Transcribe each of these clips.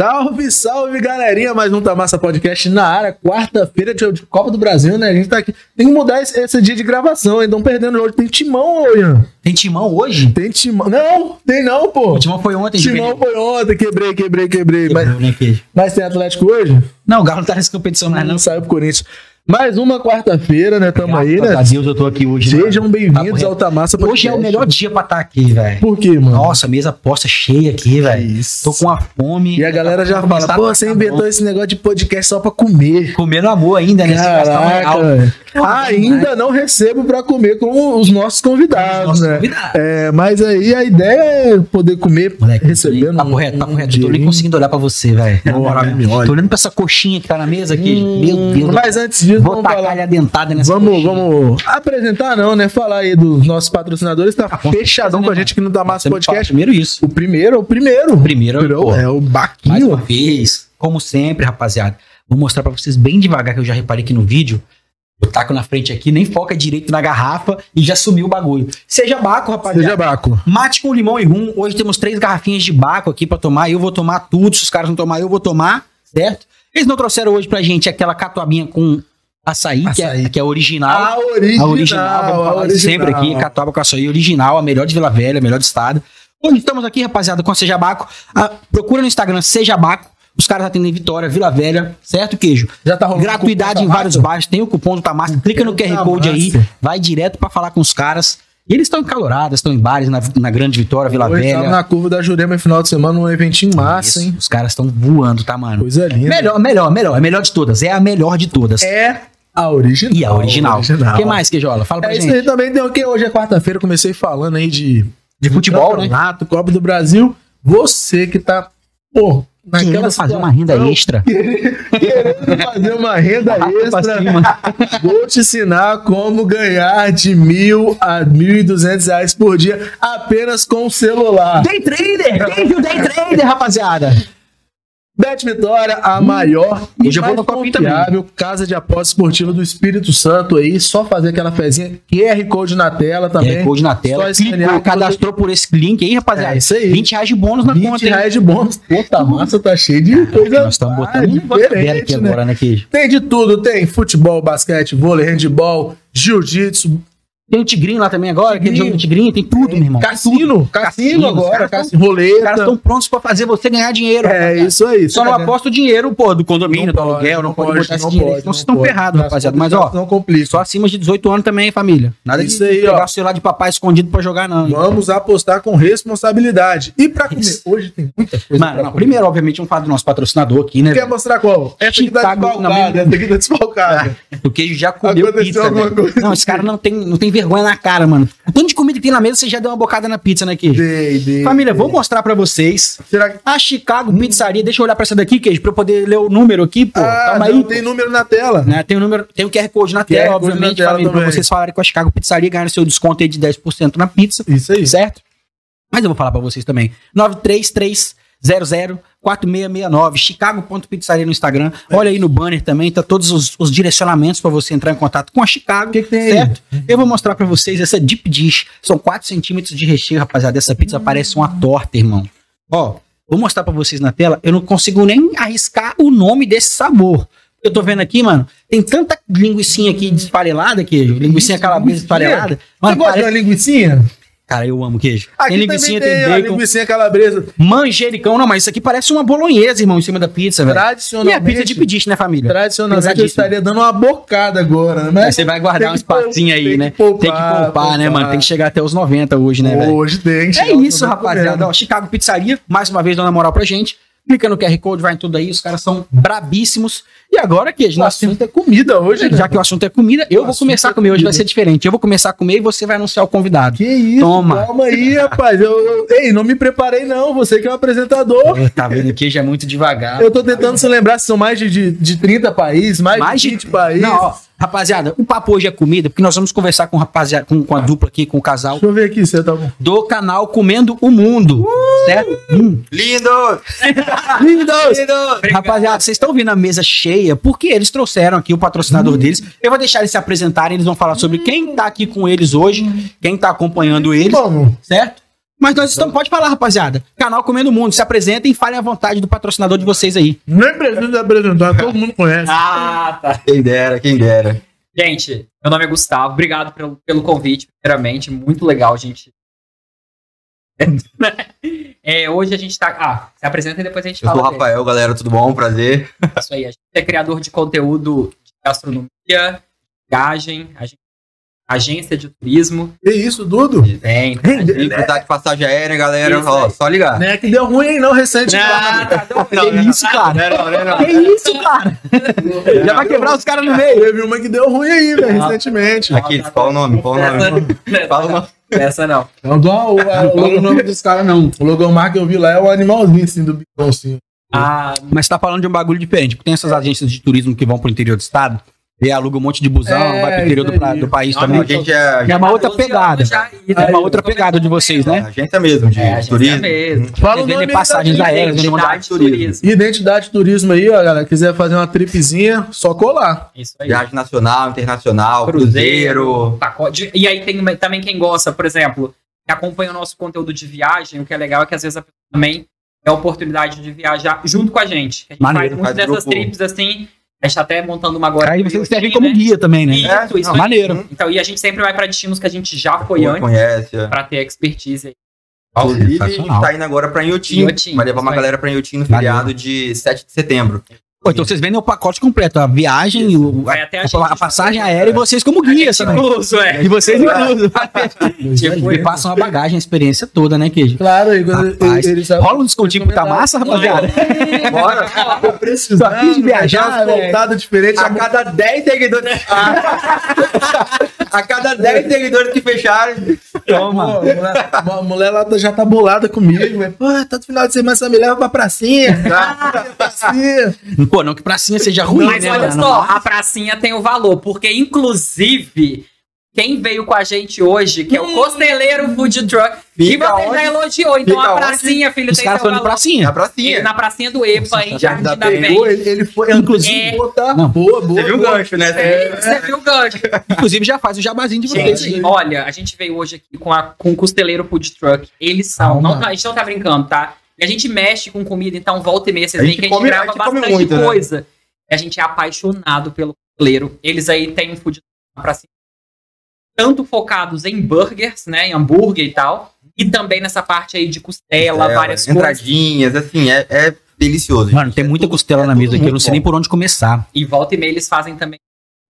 Salve, salve, galerinha! Mais um Tamassa Podcast na área. Quarta-feira de Copa do Brasil, né? A gente tá aqui. Tem que mudar esse, esse dia de gravação, hein? Estão perdendo hoje. Tem timão, Ian. Tem timão hoje? Tem timão. Não, tem não, pô. O timão foi ontem, Timão foi ontem. Quebrei, quebrei, quebrei. Mas, né, mas tem Atlético hoje? Não, o Galo não tá nessa competição não. Não saiu pro Corinthians. Mais uma quarta-feira, né? Tamo aí, né? a Deus eu tô aqui hoje. né? Sejam bem-vindos ao Tamassa Podcast. Hoje é o melhor dia pra estar aqui, velho. Por quê, mano? Nossa, mesa posta cheia aqui, velho. Tô com a fome. E a galera já Vou fala, pô, você inventou esse negócio de podcast só pra comer. Comendo amor ainda, né? Caraca, ainda não recebo pra comer com os nossos convidados, Nossos né? convidados. É, mas aí a ideia é poder comer Moleque, recebendo papo um- reto, papo um reto. Eu tô nem conseguindo olhar pra você, velho. Olha. Tô olhando pra essa coxinha que tá na mesa aqui. Hum, Meu Deus. Mas antes disso, Vou vamos tacar falar. a dentada nessa Vamos, coxinha. vamos apresentar, não, né? Falar aí dos nossos patrocinadores. Tá com fechadão com a né, gente aqui no Damasco Podcast. Primeiro isso. O primeiro é o primeiro. O primeiro, pô. é o Mais Baquinho. uma vez, como sempre, rapaziada, vou mostrar pra vocês bem devagar, que eu já reparei aqui no vídeo. Eu taco na frente aqui, nem foca direito na garrafa e já sumiu o bagulho. Seja baco, rapaziada. Seja Baco. Mate com limão e rum. Hoje temos três garrafinhas de baco aqui pra tomar. Eu vou tomar tudo. Se os caras não tomar, eu vou tomar, certo? Eles não trouxeram hoje pra gente aquela catuabinha com açaí, Que, Açaí. é, que é original. A original. A original, vamos falar isso sempre aqui, original. catuaba com açaí original, a melhor de Vila Velha, a melhor do estado. Hoje estamos aqui, rapaziada, com a Seja Baco. Ah, procura no Instagram Seja Baco. Os caras atendem Vitória, Vila Velha, certo, queijo? Já tá rolando Gratuidade em vários bairros, tem o cupom do Tamassa, clica no QR Code aí, vai direto pra falar com os caras. E eles estão em caloradas, estão em bares na, na Grande Vitória, Vila Hoje Velha. na curva da Jurema no final de semana, um eventinho massa, Isso, hein? Os caras estão voando, tá, mano? Coisa linda. Melhor, melhor, melhor. É a melhor de todas. É a melhor de todas. É a original. E a original. O que mais, Queijola? Fala pra É isso gente. aí também tem o que hoje é quarta-feira, comecei falando aí de, De futebol, né? Copa do Brasil. Você que tá, pô, naquela Querendo fazer uma renda extra. Querendo fazer uma renda extra. Vou te ensinar como ganhar de mil a mil e duzentos reais por dia apenas com o celular. Day trader! Quem viu Day trader, rapaziada? Bet Vitória, a maior e eu vou mais confiável casa de aposta esportiva do Espírito Santo aí. Só fazer aquela fezinha. QR Code na tela também. QR Code na tela. Só Clicou, cadastrou por esse link aí, rapaziada. É isso aí. 20 reais de bônus na 20 conta, hein? reais de bônus. Puta, massa tá cheio de coisa Nós estamos botando diferente, aqui né? agora, né, Queijo? Tem de tudo, tem futebol, basquete, vôlei, handball, jiu-jitsu, Tem o Tigrinho lá também agora, aquele Tigrinho. jogo do Tigrinho, tem tudo, meu irmão. cassino, cassino, Cassino, agora, cassino, Os caras roleta. estão prontos pra fazer você ganhar dinheiro. É isso aí. Só não aposta o dinheiro, pô, do condomínio, Não do aluguel, não, pode, botar esse não dinheiro. pode, não vocês estão ferrados, rapaziada. Mas, ó, Não complica. só acima de 18 anos também, família. Nada Isso de aí, pegar ó. o celular de papai escondido pra jogar, não. Vamos apostar com responsabilidade. E pra comer? Isso. Hoje tem muita coisa Mano, não, primeiro, obviamente, vamos falar do nosso patrocinador aqui, né? Quer mostrar qual? Essa aqui tá desfalcada, não, essa aqui tá desfalcada. O queijo já comeu pizza. Não, esse cara não tem, não tem vergonha na cara, mano. O tanto de comida que tem na mesa, você já deu uma bocada na pizza, né, queijo? Dei, dei, Família, dei. vou mostrar pra vocês. Será que... A Chicago Pizzaria, deixa eu olhar pra essa daqui, queijo, pra eu poder ler o número aqui, pô. Ah, Calma não aí. tem número na tela. né? Tem o número, tem o QR Code na QR tela, Code obviamente, na tela família, pra vocês falarem com a Chicago Pizzaria, ganhar seu desconto aí de 10% na pizza, Isso aí. certo? Mas eu vou falar pra vocês também. 933004669, chicago.pizzaria no Instagram. Olha aí no banner também, tá todos os, os direcionamentos pra você entrar em contato com a Chicago. Que que tem aí? certo? Eu vou mostrar pra vocês essa deep dish. São 4 centímetros de recheio, rapaziada. Essa pizza parece uma torta, irmão. Ó, vou mostrar pra vocês na tela. Eu não consigo nem arriscar o nome desse sabor. Eu tô vendo aqui, mano, tem tanta linguiçinha aqui desfarelada, queijo. Linguiçinha calabresa desfarelada. Você gosta parece... de uma linguicinha? Cara, eu amo queijo. Aqui tem também tem a bacon, linguicinha calabresa. manjericão. Não, mas isso aqui parece uma bolonhesa, irmão, em cima da pizza, velho. E Tradicionalmente, a pizza de pedir, né, família? tradicionalmente eu estaria dando uma bocada agora, né? Mas você vai guardar tem um que espacinho aí, né? poupar, tem que poupar, né, poupar. mano? Tem que chegar até os 90 hoje, né, velho? Hoje tem. É isso, rapaziada. Ó, Chicago Pizzaria, mais uma vez dando a moral pra gente. Clica no QR Code, vai em tudo aí. Os caras são brabíssimos. E agora, que O nós assunto é comida hoje, né? já que o assunto é comida, eu O vou começar é a comer. Hoje vai ser diferente. Eu vou começar a comer e você vai anunciar o convidado. Que isso? Toma. Calma aí, rapaz. Eu, eu- ei, não me preparei, não. Você que é o apresentador. Ô, Tá vendo que já é muito devagar. Eu tô tentando se lembrar se são mais de, de, de 30 países, mais, Mais de de 20 países. Não, ó, rapaziada, o papo hoje é comida, porque nós vamos conversar com, rapaziada, com, com a dupla aqui, com o casal Deixa eu ver aqui se você tá bom. do canal Comendo o Mundo. Certo? Hum. Lindo! Lindos! Rapaziada, vocês estão vendo a mesa cheia porque eles trouxeram aqui o patrocinador deles. Eu vou deixar eles se apresentarem, eles vão falar sobre quem tá aqui com eles hoje, quem tá acompanhando eles, Vamos. certo? Mas nós estamos, pode falar, rapaziada. Canal Comendo Mundo, se apresentem e falem à vontade do patrocinador de vocês aí. Nem precisa apresentar, todo mundo conhece. Ah, tá. Quem dera, quem dera. Gente, meu nome é Gustavo. Obrigado pelo, pelo convite, primeiramente. Muito legal, gente. É, hoje a gente tá. Ah, se apresenta e depois a gente Eu fala. sou o dele. Rafael, galera, tudo bom? Prazer. Isso aí. A gente é criador de conteúdo de gastronomia, viagem, a gente- agência de turismo. Que isso, Dudo? Tem. E precisar de passagem aérea, galera, Isso ó, aí. só ligar. Não é que deu ruim aí, não, recente. que isso, cara? Não, não, não. Que isso, cara? Já vai quebrar os caras no meio. Teve uma que deu ruim aí, velho, recentemente. Aqui, qual o nome? Qual o nome? Fala o nome. Essa não. Não, do, o, nome dos caras não. O logomarca que eu vi lá é o animalzinho, assim, do bicão, assim. Ah, Mas você tá falando de um bagulho diferente. Porque tem essas agências de turismo que vão pro interior do estado e aluga um monte de busão, É, vai pro interior do, pra- do país Não, também. A gente é, É uma outra 12 anos pegada. já É uma outra pegada de vocês, é né? agência mesmo, de É, é turismo. mesmo. Fala Vocês o vendem nome passagens aéreas, Identidade turismo. Identidade Turismo aí, ó, galera. Quiser fazer uma tripzinha, só colar. Isso aí. Viagem nacional, internacional, cruzeiro. pacote. E aí tem também quem gosta, por exemplo, que acompanha o nosso conteúdo de viagem, o que é legal é que às vezes a pessoa também tem a oportunidade de viajar junto com a gente. A gente Maneiro, faz muitas dessas grupo. trips assim. A gente tá até montando uma agora. Aí vocês servem como né? guia também, né? Isso, É, isso. Maneiro. Então, e a gente sempre vai pra destinos que a gente já foi Pô, antes, Conhece. é. pra ter expertise aí. Inclusive, a gente tá indo agora pra Inhotim. Inhotim, Vai levar uma aí. galera pra Inhotim no feriado de 7 de setembro. Pô, então vocês vendem o pacote completo, a viagem, o- a, até a a- gente- a passagem aérea e vocês como guia também. Incluso, é. E vocês incluso. Tipo, E passam a bagagem, a experiência toda, né, Queijo? Claro, quando Rapaz, ele, ele rola um descontinho pro tá massa, rapaziada? Bora! precisando, Só quis viajar, uma voltada diferente. A cada 10 seguidores. a cada 10 seguidores que fecharem. Toma. A mulher lá já tá bolada comigo, velho. Pô, todo final de semana você me leva pra pracinha. Ah, pracinha. Pô, não que pracinha seja ruim, Mas né? olha mano? só, a pracinha tem o valor, porque inclusive quem veio com a gente hoje, que é o Costeleiro Food Truck, que você onde? já elogiou, então Fica a onde? pracinha, filho, Os tem caras seu foram de valor. É pracinha. a pracinha. Na pracinha do EPA, em Jardim da. Penha. Ele, ele foi. Inclusive- É. Tá Não. boa, boa. Você viu o boa. gancho, né? Você viu o gancho? Inclusive já faz o jabazinho de vocês. Gente, olha, a gente veio hoje aqui com, a, com o Costeleiro Food Truck. Eles são. Calma. Não, tá- a gente não tá brincando, tá? E a gente mexe com comida, então volta e meia. Vocês A veem gente que a gente come- a grava gente come bastante muito, né? coisa. A gente é apaixonado pelo costeleiro. Eles aí têm um food truck pra cima. Tanto focados em burgers, né? Em hambúrguer e tal. E também nessa parte aí de costela, É, várias coisas. Entradinhas, assim, é, é delicioso. Mano, gente. tem É muita tudo- costela é na mesa aqui, eu não sei nem bom. por onde começar. E volta e meia eles fazem também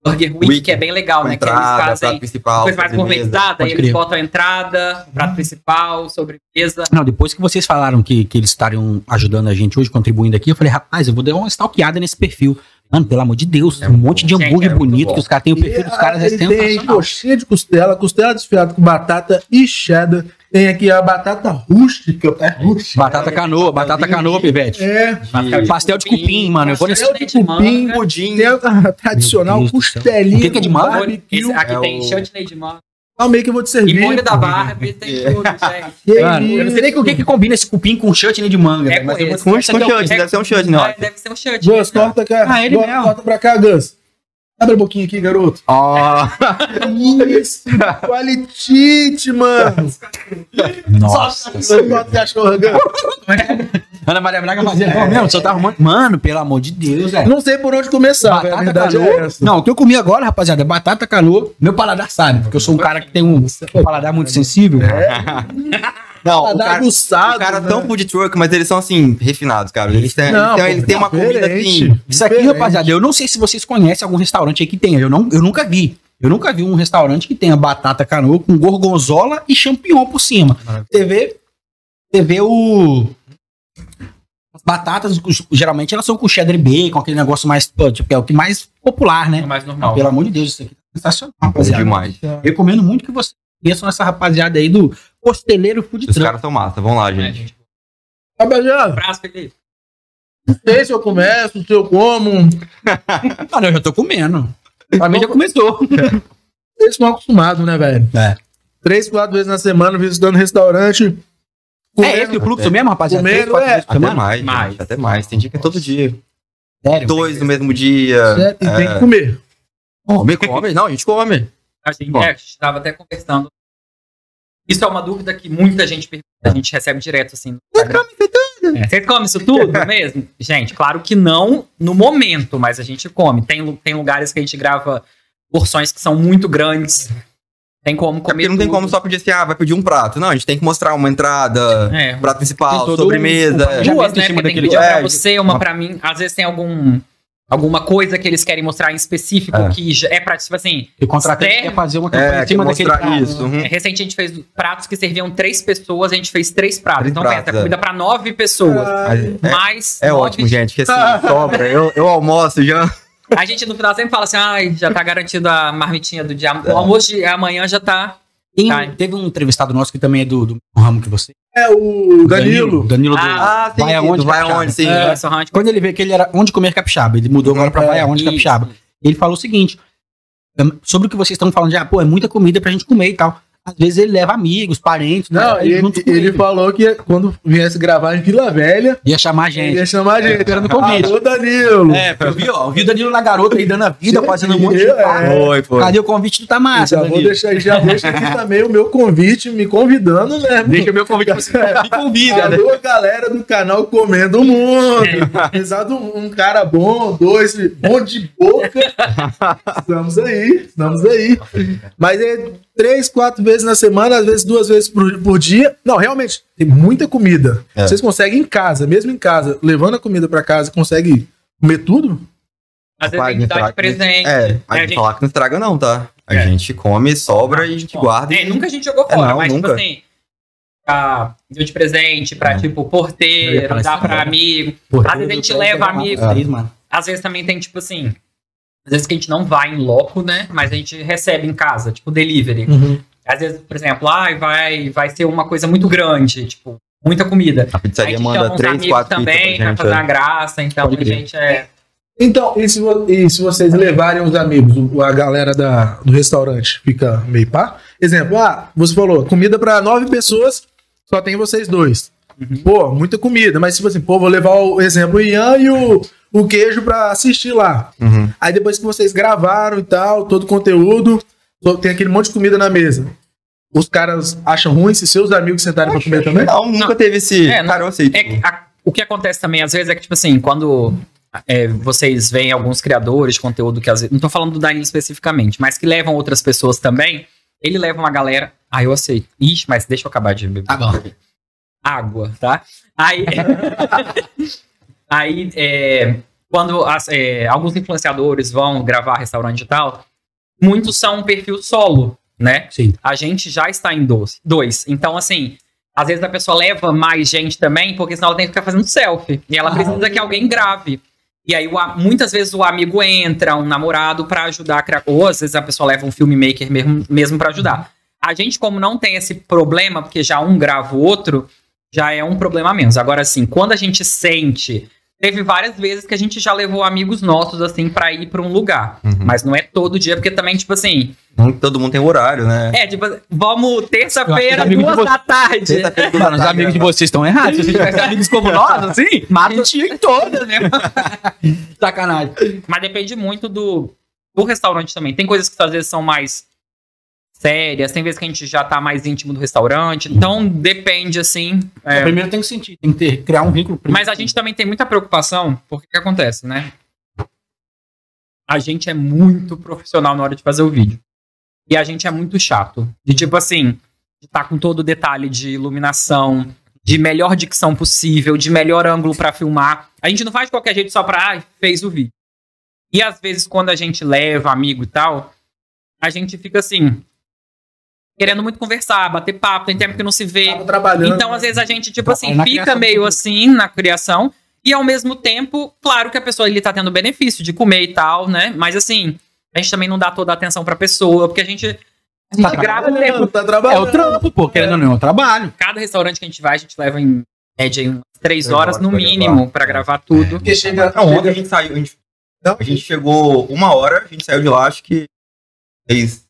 Burger Week, Week, que é bem legal, né? Que eles entrada, prato fazem principal, coisa mais gourmetizada, eles crer. botam a entrada, o prato principal, sobremesa. Não, depois que vocês falaram que, que eles estariam ajudando a gente hoje, contribuindo aqui, eu falei, rapaz, eu vou dar uma stalkeada nesse perfil. Mano, pelo amor de Deus, um monte de hambúrguer é bonito que os caras têm. O perfil dos caras é tem coxinha de costela, costela desfiada com batata e cheddar. Tem aqui a batata rústica. É rústica. Batata canoa, batata canoa, pivete. É. Pastel de cupim, mano. Eu vou nesse. Pastel de cupim, Pudim. Tem a tradicional costelinha. O que que é de manga? Esse aqui é tem o- chutney de manga. Calma aí que eu vou te E servir. molho da Barbie, tem tudo, gente. Que Mano, eu não sei nem com o que, que combina esse cupim com chutney de manga. É velho, mas com eu vou esse. Com Esse aqui é quê? deve ser um chutney, ó. Ah, deve ser um chutney. Gus, corta cá. Ah, ele mesmo. Corta pra cá, Gus. Abre a boquinha aqui, garoto. Ó, Isso, qualitite, mano. Nossa. O cachorro, Gus. Ana Maria Braga fazia pô, mesmo, só tá arrumando. Mano, pelo amor de Deus, velho. Não sei por onde começar, velho. a verdade é canoa. essa. Não, o que eu comi agora, rapaziada, é batata canoa. Meu paladar sabe, porque eu sou um cara que tem um paladar muito sensível. não, o cara, aguçado, o cara né? tão food truck, mas eles são assim, refinados, cara. Eles têm, Não, pô, eles têm uma comida diferente. assim. Isso aqui, Diferente. rapaziada, eu não sei se vocês conhecem algum restaurante aí que tenha. Eu, não, eu nunca vi. Eu nunca vi um restaurante que tenha batata canoa com gorgonzola e champignon por cima. Você vê, você vê o... As batatas, os- geralmente, elas são com cheddar e bacon, aquele negócio mais, tipo, é o que mais popular, É né? mais Não, normal. pelo amor de Deus, isso aqui é sensacional, rapaziada. demais. Recomendo muito que vocês conheçam essa rapaziada aí do Costeleiro Food Os Truck. caras são massa. Vamos lá, É, gente. Rapaziada, Abraço, Felipe. não sei se eu começo, se eu como. Mano, eu já tô comendo. Pra mim já começou. Eles estão acostumados, né, velho? É. Três, quatro vezes na semana visitando restaurante. É esse o fluxo mesmo, rapaziada? Comendo, Três, quatro é. vezes por Até semana? mais, Mais. gente, até mais. Tem dia que é todo dia. Sério? Dois no mesmo dia. Certo? E É. tem que comer. Come, come. Não, a gente come. A gente, é, a gente tava até conversando. Isso é uma dúvida que muita gente pergunta, a gente recebe direto assim. no Instagram. É, Vocês comem isso tudo mesmo? Gente, claro que não no momento, mas a gente come. Tem, tem lugares que a gente grava porções que são muito grandes. Tem como É comer. porque não tem tudo. como só pedir assim, ah, vai pedir um prato. Não, a gente tem que mostrar uma entrada, É, prato principal, Tem sobremesa. um- um é. já duas, né? Porque tem que uma pra É, você, uma pra mim. Às vezes tem algum, alguma coisa que eles querem mostrar em específico É. que já é pra, tipo assim. O contratante Serve. quer fazer uma campanha É, em cima daquele mostrar prato. isso. uhum. é, Recente a gente fez pratos que serviam três pessoas, a gente fez três pratos. Três então pratos, pensa, é. comida pra nove pessoas. Mas é, mais é nove- ótimo, gente, que assim, sobra. Eu, eu almoço já. A gente no final sempre fala assim: ai, já tá garantido a marmitinha do dia. É. O almoço de amanhã já tá. Tem- Ai. teve um entrevistado nosso que também é do, do ramo que você. É o Danilo. Danilo do Ah, Vai Aonde vai aonde, sim. É, É. Quando ele vê que ele era onde comer capixaba, ele mudou agora pra É, Vai Aonde. Capixaba. Ele falou o seguinte: sobre o que vocês estão falando de, ah, pô, é muita comida pra gente comer e tal. Às vezes ele leva amigos, parentes, Não, ir ele, com ele falou que quando viesse gravar em Vila Velha, Ia chamar a ele gente. ia chamar a gente. Esperando o convite. Alô, Danilo. É, eu vi, ó, eu vi o Danilo na garota aí dando a vida, fazendo um monte de É. Foi, foi. Cadê o convite do Tamassa, já vou Danilo? deixar, já deixa aqui também o meu convite, me convidando, né? Deixa o meu convite pra você. Me convida, né? Alô, galera do canal Comendo o Mundo. Apesar de um, um cara bom, dois, bom de boca. estamos aí, estamos aí. Mas é três, quatro vezes na semana, às vezes duas vezes por, por dia. Não, realmente, tem muita comida. É. Vocês conseguem em casa, mesmo em casa, levando a comida pra casa, consegue comer tudo? Às vezes Rapaz, a gente dá de não presente. É, É, a gente falar que não estraga não, tá? A É. gente come, sobra e a gente Bom, guarda. É, e... nunca a gente jogou É, fora, não, mas nunca. tipo assim. Pra, deu de presente pra, É. tipo, porteiro, dá pra amigo. Pô, Às vezes a gente leva amigo. Mano. Às vezes também tem, tipo assim. Às vezes que a gente não vai em loco, né? Mas a gente recebe em casa, tipo, delivery. Às vezes, por exemplo, ai, vai, vai ser uma coisa muito grande, tipo, muita comida. A Aí pizzaria a manda três, quatro também pra pra gente. fazer é. uma graça, então a gente é. Então, e se, e se vocês levarem os amigos, a galera da, do restaurante fica meio pá? Exemplo, ah, você falou, comida pra nove pessoas, só tem vocês dois. Pô, muita comida, mas tipo assim, pô, vou levar o exemplo, o Ian e o, o queijo pra assistir lá. Uhum. Aí depois que vocês gravaram e tal, todo o conteúdo, tem aquele monte de comida na mesa. Os caras acham ruim se seus amigos sentarem pra comer também? Não, nunca teve esse. É, não- Cara, eu aceito. É que a- o que acontece também, às vezes, é que, tipo assim, quando é, vocês veem alguns criadores de conteúdo que às vezes. Não tô falando do Danilo especificamente, mas que levam outras pessoas também. Ele leva uma galera. Ah, eu aceito. Ixi, mas deixa eu acabar de beber. Tá bom. Água, tá? Aí. aí, é, quando as- é, alguns influenciadores vão gravar restaurante e tal, muitos são um perfil solo, né? Sim. a gente já está em dois. dois. Então, assim, às vezes a pessoa leva mais gente também, porque senão ela tem que ficar fazendo selfie. E ela precisa que alguém grave. E aí, o muitas vezes o amigo entra, um namorado, pra ajudar a criar. Ou às vezes a pessoa leva um filmmaker mesmo, mesmo para ajudar. A gente, como não tem esse problema, porque já um grava o outro, já é um problema menos. Agora, assim, quando a gente sente. Teve várias vezes que a gente já levou amigos nossos, assim, pra ir pra um lugar. Uhum. Mas não é todo dia, porque também, tipo assim, Não todo mundo tem horário, né? é, tipo, vamos terça-feira, duas você- da tarde. Mano, os amigos de vocês estão errados. Se vocês tivessem amigos como nós, assim, mata a gente em todas, né? Sacanagem. Mas depende muito do, do restaurante também. Tem coisas que às vezes são mais sérias, tem vezes que a gente já tá mais íntimo do restaurante. Então depende, assim. é. Primeiro tem que sentir, tem que ter, criar um vínculo. primeiro. Mas a gente também tem muita preocupação, porque o que acontece, né? A gente é muito profissional na hora de fazer o vídeo. E a gente é muito chato. De tipo assim, de estar com todo o detalhe de iluminação, de melhor dicção possível, de melhor ângulo pra filmar. A gente não faz de qualquer jeito só pra, ah, fez o vídeo. E às vezes, quando a gente leva amigo e tal, a gente fica assim, querendo muito conversar, bater papo, tem tempo que não se vê. Então, às vezes, a gente, tipo assim, fica meio assim na criação. E ao mesmo tempo, claro que a pessoa ele tá tendo benefício de comer e tal, né? Mas assim, a gente também não dá toda a atenção pra pessoa, porque a gente, a gente Tá grava o tempo. trabalhando, tá É trabalhando. o trampo, pô, querendo ou não, é o trabalho. Cada restaurante que a gente vai, a gente leva em média em umas três horas horas no pra mínimo gravar. pra gravar tudo. Porque chega, Não, ontem a gente saiu. A gente, Não? a gente chegou uma hora, a gente saiu de lá, acho que. Seis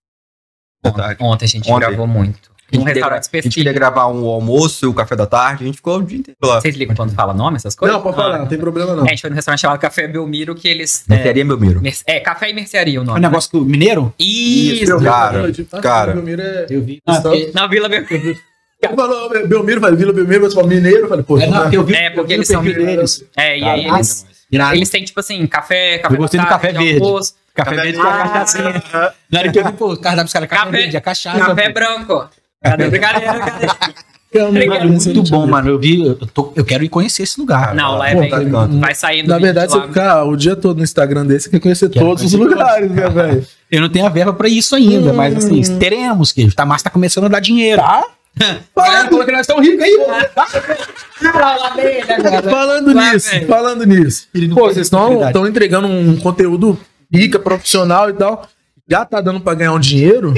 da tarde. Ontem a gente Ontem. gravou muito. A gente, Um restaurante a gente queria específico. gravar um almoço e o café da tarde, a gente ficou o dia inteiro lá. Vocês ligam quando fala nome, essas coisas? Não, pode falar, não tem problema não. É, a gente foi num restaurante chamado Café Belmiro, que eles. Mercearia meu miro. mer- é, Café e Mercearia o É nome. um negócio que o mineiro? Isso! Belmiro, cara, tipo, cara. Belmiro é... Eu vi. Ah, Ah, Na Vila Belmiro. Ele falou Belmiro, falei Vila Belmiro, você falou Mineiro, eu falei, pô, É, não, porque eu vi, É, porque eu vi eles são mineiros. É, e aí eles, eles têm, tipo assim, café, café Eu gostei da do café verde. almoço, Café Café verde com a cachaçinha. Na hora que eu vi, pô, o cardápio dos caras, café, Café- verde, a cachaça. café branco. Cadê? Brincadeira, brincadeira. Mano, muito bom, mano. Eu vi, eu, tô- eu quero ir conhecer esse lugar. Não, lá é Pô, bem. tá. Vai saindo. Na verdade, você ficar o dia todo no Instagram desse, você quer conhecer Quero todos os conhecer lugares, né, velho? Eu não tenho a verba pra isso ainda, mas assim, teremos, que tá, mas tá começando a dar dinheiro. Tá? Falou que nós estamos ricos aí. Falando nisso, falando nisso. Pô, vocês estão entregando um conteúdo rica, profissional e tal. Já tá dando pra ganhar um dinheiro?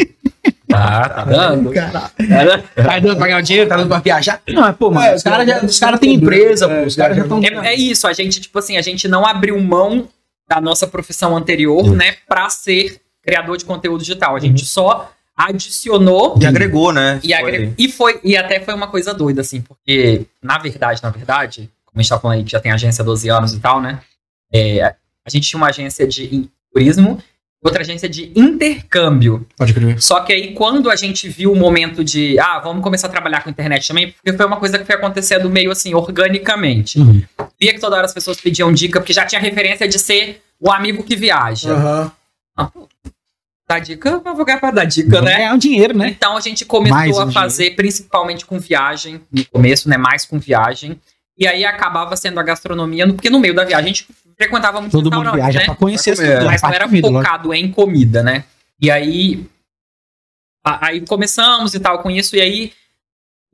Tá, tá dando. Caralho. Tá dando pra ganhar dinheiro, tá dando pra viajar. Não, mas, pô, mano, É, os caras cara, já os cara têm empresa, pô. é, Os caras já estão. É, é isso, a gente, tipo assim, a gente não abriu mão da nossa profissão anterior, né, pra ser criador de conteúdo digital. A gente só adicionou E agregou, né? e, Foi. agre- e foi e até foi uma coisa doida assim, porque na verdade, na verdade, como a gente tá falando aí que já tem agência há 12 anos e tal, né? é, a gente tinha uma agência de turismo, outra agência de intercâmbio. Pode crer. Só que aí, quando a gente viu o momento de, ah, vamos começar a trabalhar com internet também, porque foi uma coisa que foi acontecendo meio assim, organicamente. Uhum. Via que toda hora as pessoas pediam dica, porque já tinha referência de ser o amigo que viaja. Aham. Ah, dica, eu vou ganhar pra dar dica, né? ganhar um dinheiro, né? Então a gente começou um a fazer principalmente com viagem, no começo, né? Mais com viagem. E aí acabava sendo a gastronomia, no- porque no meio da viagem a gente frequentava muito Todo mundo viaja né? pra conhecer esse Pra comer. lugar. mas não era comida, lógico. focado em comida, né? E aí. a- Aí começamos e tal com isso, e aí.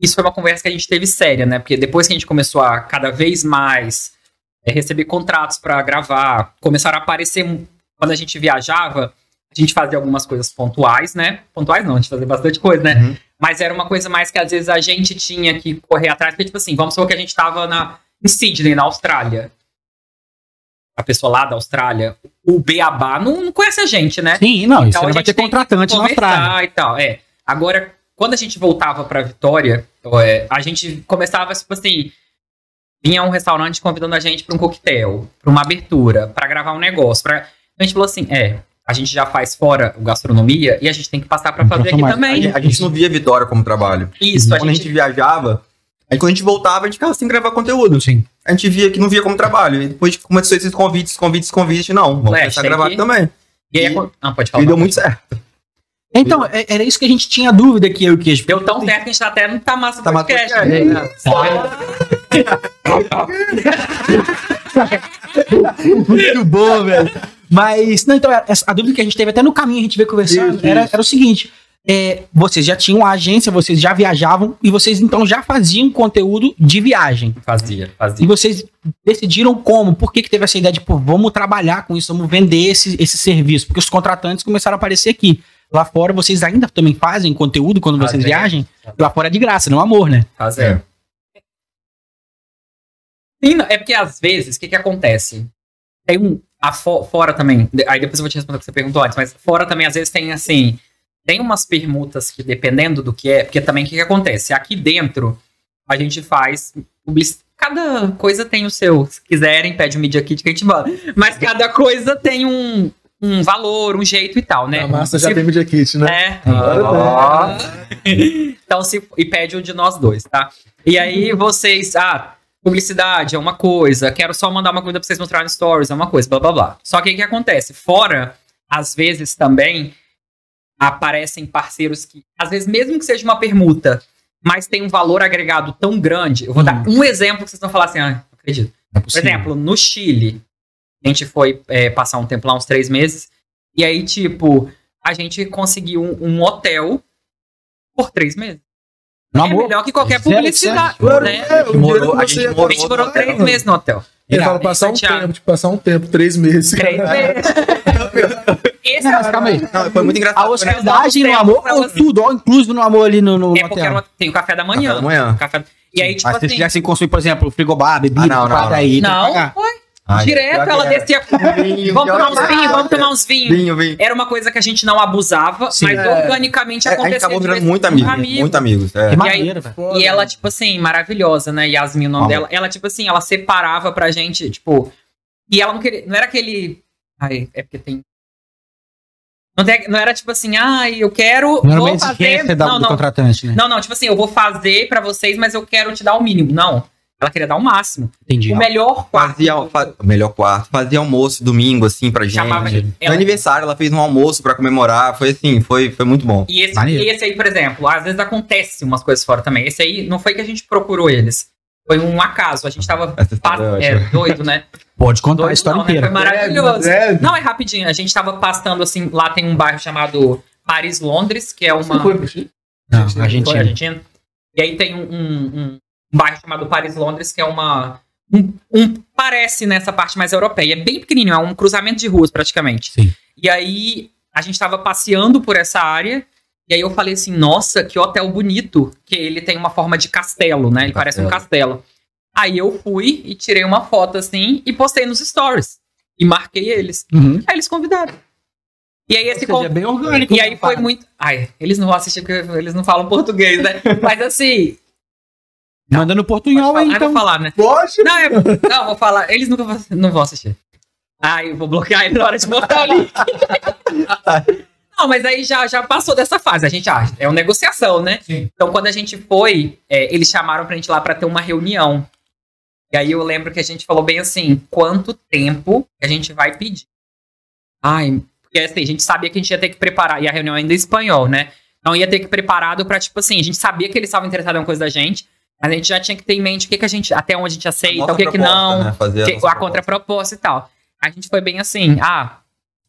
Isso foi uma conversa que a gente teve séria, né? Porque depois que a gente começou a cada vez mais é, receber contratos pra gravar, começaram a aparecer. Quando a gente viajava, a gente fazia algumas coisas pontuais, né? Pontuais não, a gente fazia bastante coisa, né? Uhum. Mas era uma coisa mais que às vezes a gente tinha que correr atrás, porque, tipo assim, vamos supor que a gente tava na, em Sydney, na Austrália. A pessoa lá da Austrália, o Beabá não, não conhece a gente, né? Sim, não, isso Então, a não vai gente ter contratante na Austrália. E tal, é. Agora, quando a gente voltava pra Vitória, é, a gente começava, tipo assim, vinha um restaurante convidando a gente pra um coquetel, pra uma abertura, pra gravar um negócio. Pra... Então a gente falou assim, é, a gente já faz fora o gastronomia e a gente tem que passar pra Vamos fazer aqui. A também. gente, a gente não via Vitória como trabalho. Isso, a quando a gente... gente viajava, aí quando a gente voltava, a gente ficava sem gravar conteúdo. Sim. A gente via que não via como trabalho. E depois começou esses convites, convites, convites, não. Vamos É, começar a gravar que- também. E aí, ah, pode falar. E deu muito certo. Então, é- era isso que a gente tinha dúvida que eu e o Queijo. Deu tão certo que a gente tá até no Tá Massa Tá Massa Podcast. Podcast. né? Muito bom, velho. Mas, não, então, a dúvida que a gente teve até no caminho, a gente veio conversando, Isso, era, isso. era o seguinte: é, vocês já tinham a agência, vocês já viajavam e vocês então já faziam conteúdo de viagem. Fazia, E fazia. vocês decidiram como? Por que, que teve essa ideia de, pô, vamos trabalhar com isso, vamos vender esse, esse serviço? Porque os contratantes começaram a aparecer aqui. Lá fora, vocês ainda também fazem conteúdo quando vocês Fazem. viajam? Lá fora é de graça, não amor, né? Fazia. Sim, não, é porque às vezes, o que que acontece? Tem um. A fo- fora também. de- Aí depois eu vou te responder o que você perguntou antes, mas fora também, às vezes, tem assim. Tem umas permutas que, dependendo do que é, porque também o que, que acontece? Aqui dentro, a gente faz. Cada coisa tem o seu. Se quiserem, pede um Media Kit que a gente manda. Mas cada coisa tem um, um valor, um jeito e tal, né? A massa já Se- tem Media Kit, né? É. Agora então, se, e pede um de nós dois, tá? E aí vocês, ah, publicidade é uma coisa, quero só mandar uma coisa pra vocês mostrarem stories, é uma coisa, blá blá blá. Só que o que acontece? Fora, às vezes também aparecem parceiros que, às vezes, mesmo que seja uma permuta, mas tem um valor agregado tão grande. Eu vou Hum. dar um exemplo que vocês vão falar assim, ah, não acredito. É Por exemplo, no Chile, a gente foi é, passar um tempo lá, uns três meses, e aí, tipo, a gente conseguiu um, um hotel por três meses. no é amor. melhor que qualquer publicidade. Claro, né? é, o morou- dinheiro que a gente ia A morou- gente morou três mano. meses no hotel. Ele fala passar um tempo, tipo, passar um tempo, três meses. Três meses. Esse Não, é mas calma aí. Não, foi muito engraçado. A hospedagem no amor, ou tudo, ó, inclusive no amor ali no, no É porque uma- tem o café da manhã. Café da manhã. Café- E aí, tipo Mas se assim. quisessem consumir, por exemplo, frigobar, bebida, Ah, não, não, quadra não. aí, Não, foi. Ai, Direto ela era. descia com. Vinho, Vamos tomar uns vinhos, vamos tomar uns vinhos. Vinho, vinho. Era uma coisa que a gente não abusava, Sim. mas É. organicamente É, a gente acontecia. acabou virando muito amigo, amigo. muito amigos. é. Que E aí- maneiro, velho. Foda, E ela, tipo assim, maravilhosa, né? Yasmin, o nome dela. Ela, tipo assim, ela separava pra gente, tipo. E ela não queria. Não era aquele. Ai, é porque tem. Não, tem- não era tipo assim, ai, eu quero. Não era uma vou fazer. da- Não, do não, contratante, né? não, não, tipo assim, eu vou fazer pra vocês, mas eu quero te dar o mínimo. Não. Ela queria dar o máximo. Entendi. O melhor quarto. Fazia, fa- melhor quarto, fazia almoço domingo, assim, pra gente. chamava. No Ela, aniversário, ela fez um almoço pra comemorar. Foi assim, foi, foi muito bom. E esse, e esse aí, por exemplo, às vezes acontece umas coisas fora também. Esse aí não foi que a gente procurou eles. Foi um acaso. A gente tava é é, doido, né? Pode contar Doido a história não, né? inteira. Foi maravilhoso. É, é. Não, é rapidinho. A gente tava passando assim, lá tem um bairro chamado Paris Londres, que é Você uma. foi? Não, Foi Argentina. Argentina. E aí tem um, um- um bairro chamado Paris Londres, que é uma. Um, um- parece nessa parte mais europeia. É bem pequenininho, é um cruzamento de ruas praticamente. Sim. E aí a gente tava passeando por essa área. E aí eu falei assim, nossa, que hotel bonito. Que ele tem uma forma de castelo, né? Ele parece um castelo. Aí eu fui e tirei uma foto assim e postei nos stories. E marquei eles. Uhum. Aí eles convidaram. E aí Ou esse seja, con- é bem orgânico. e aí foi muito. Ai, eles não vão assistir porque eles não falam português, né? Mas assim. Manda no portunhol aí, falar, ah, então. vou falar, né? Pode. Não, eu, não, vou falar. Eles nunca vão, não vão assistir. Ai, eu vou bloquear ele na hora de botar o link. Não, mas aí já, já passou dessa fase. A gente, ah, é uma negociação, né? Sim. Então, quando a gente foi, é, eles chamaram pra gente lá pra ter uma reunião. E aí eu lembro que a gente falou bem assim: quanto tempo que a gente vai pedir? Ai, porque assim, a gente sabia que a gente ia ter que preparar, e a reunião ainda em espanhol, né? Então ia ter que preparado pra, tipo assim, a gente sabia que eles estavam interessados em uma coisa da gente, mas a gente já tinha que ter em mente o que, que a gente, até onde a gente aceita, Nossa o que, que não, né? Fazer que- nossa a proposta. contraproposta e tal. A gente foi bem assim, ah,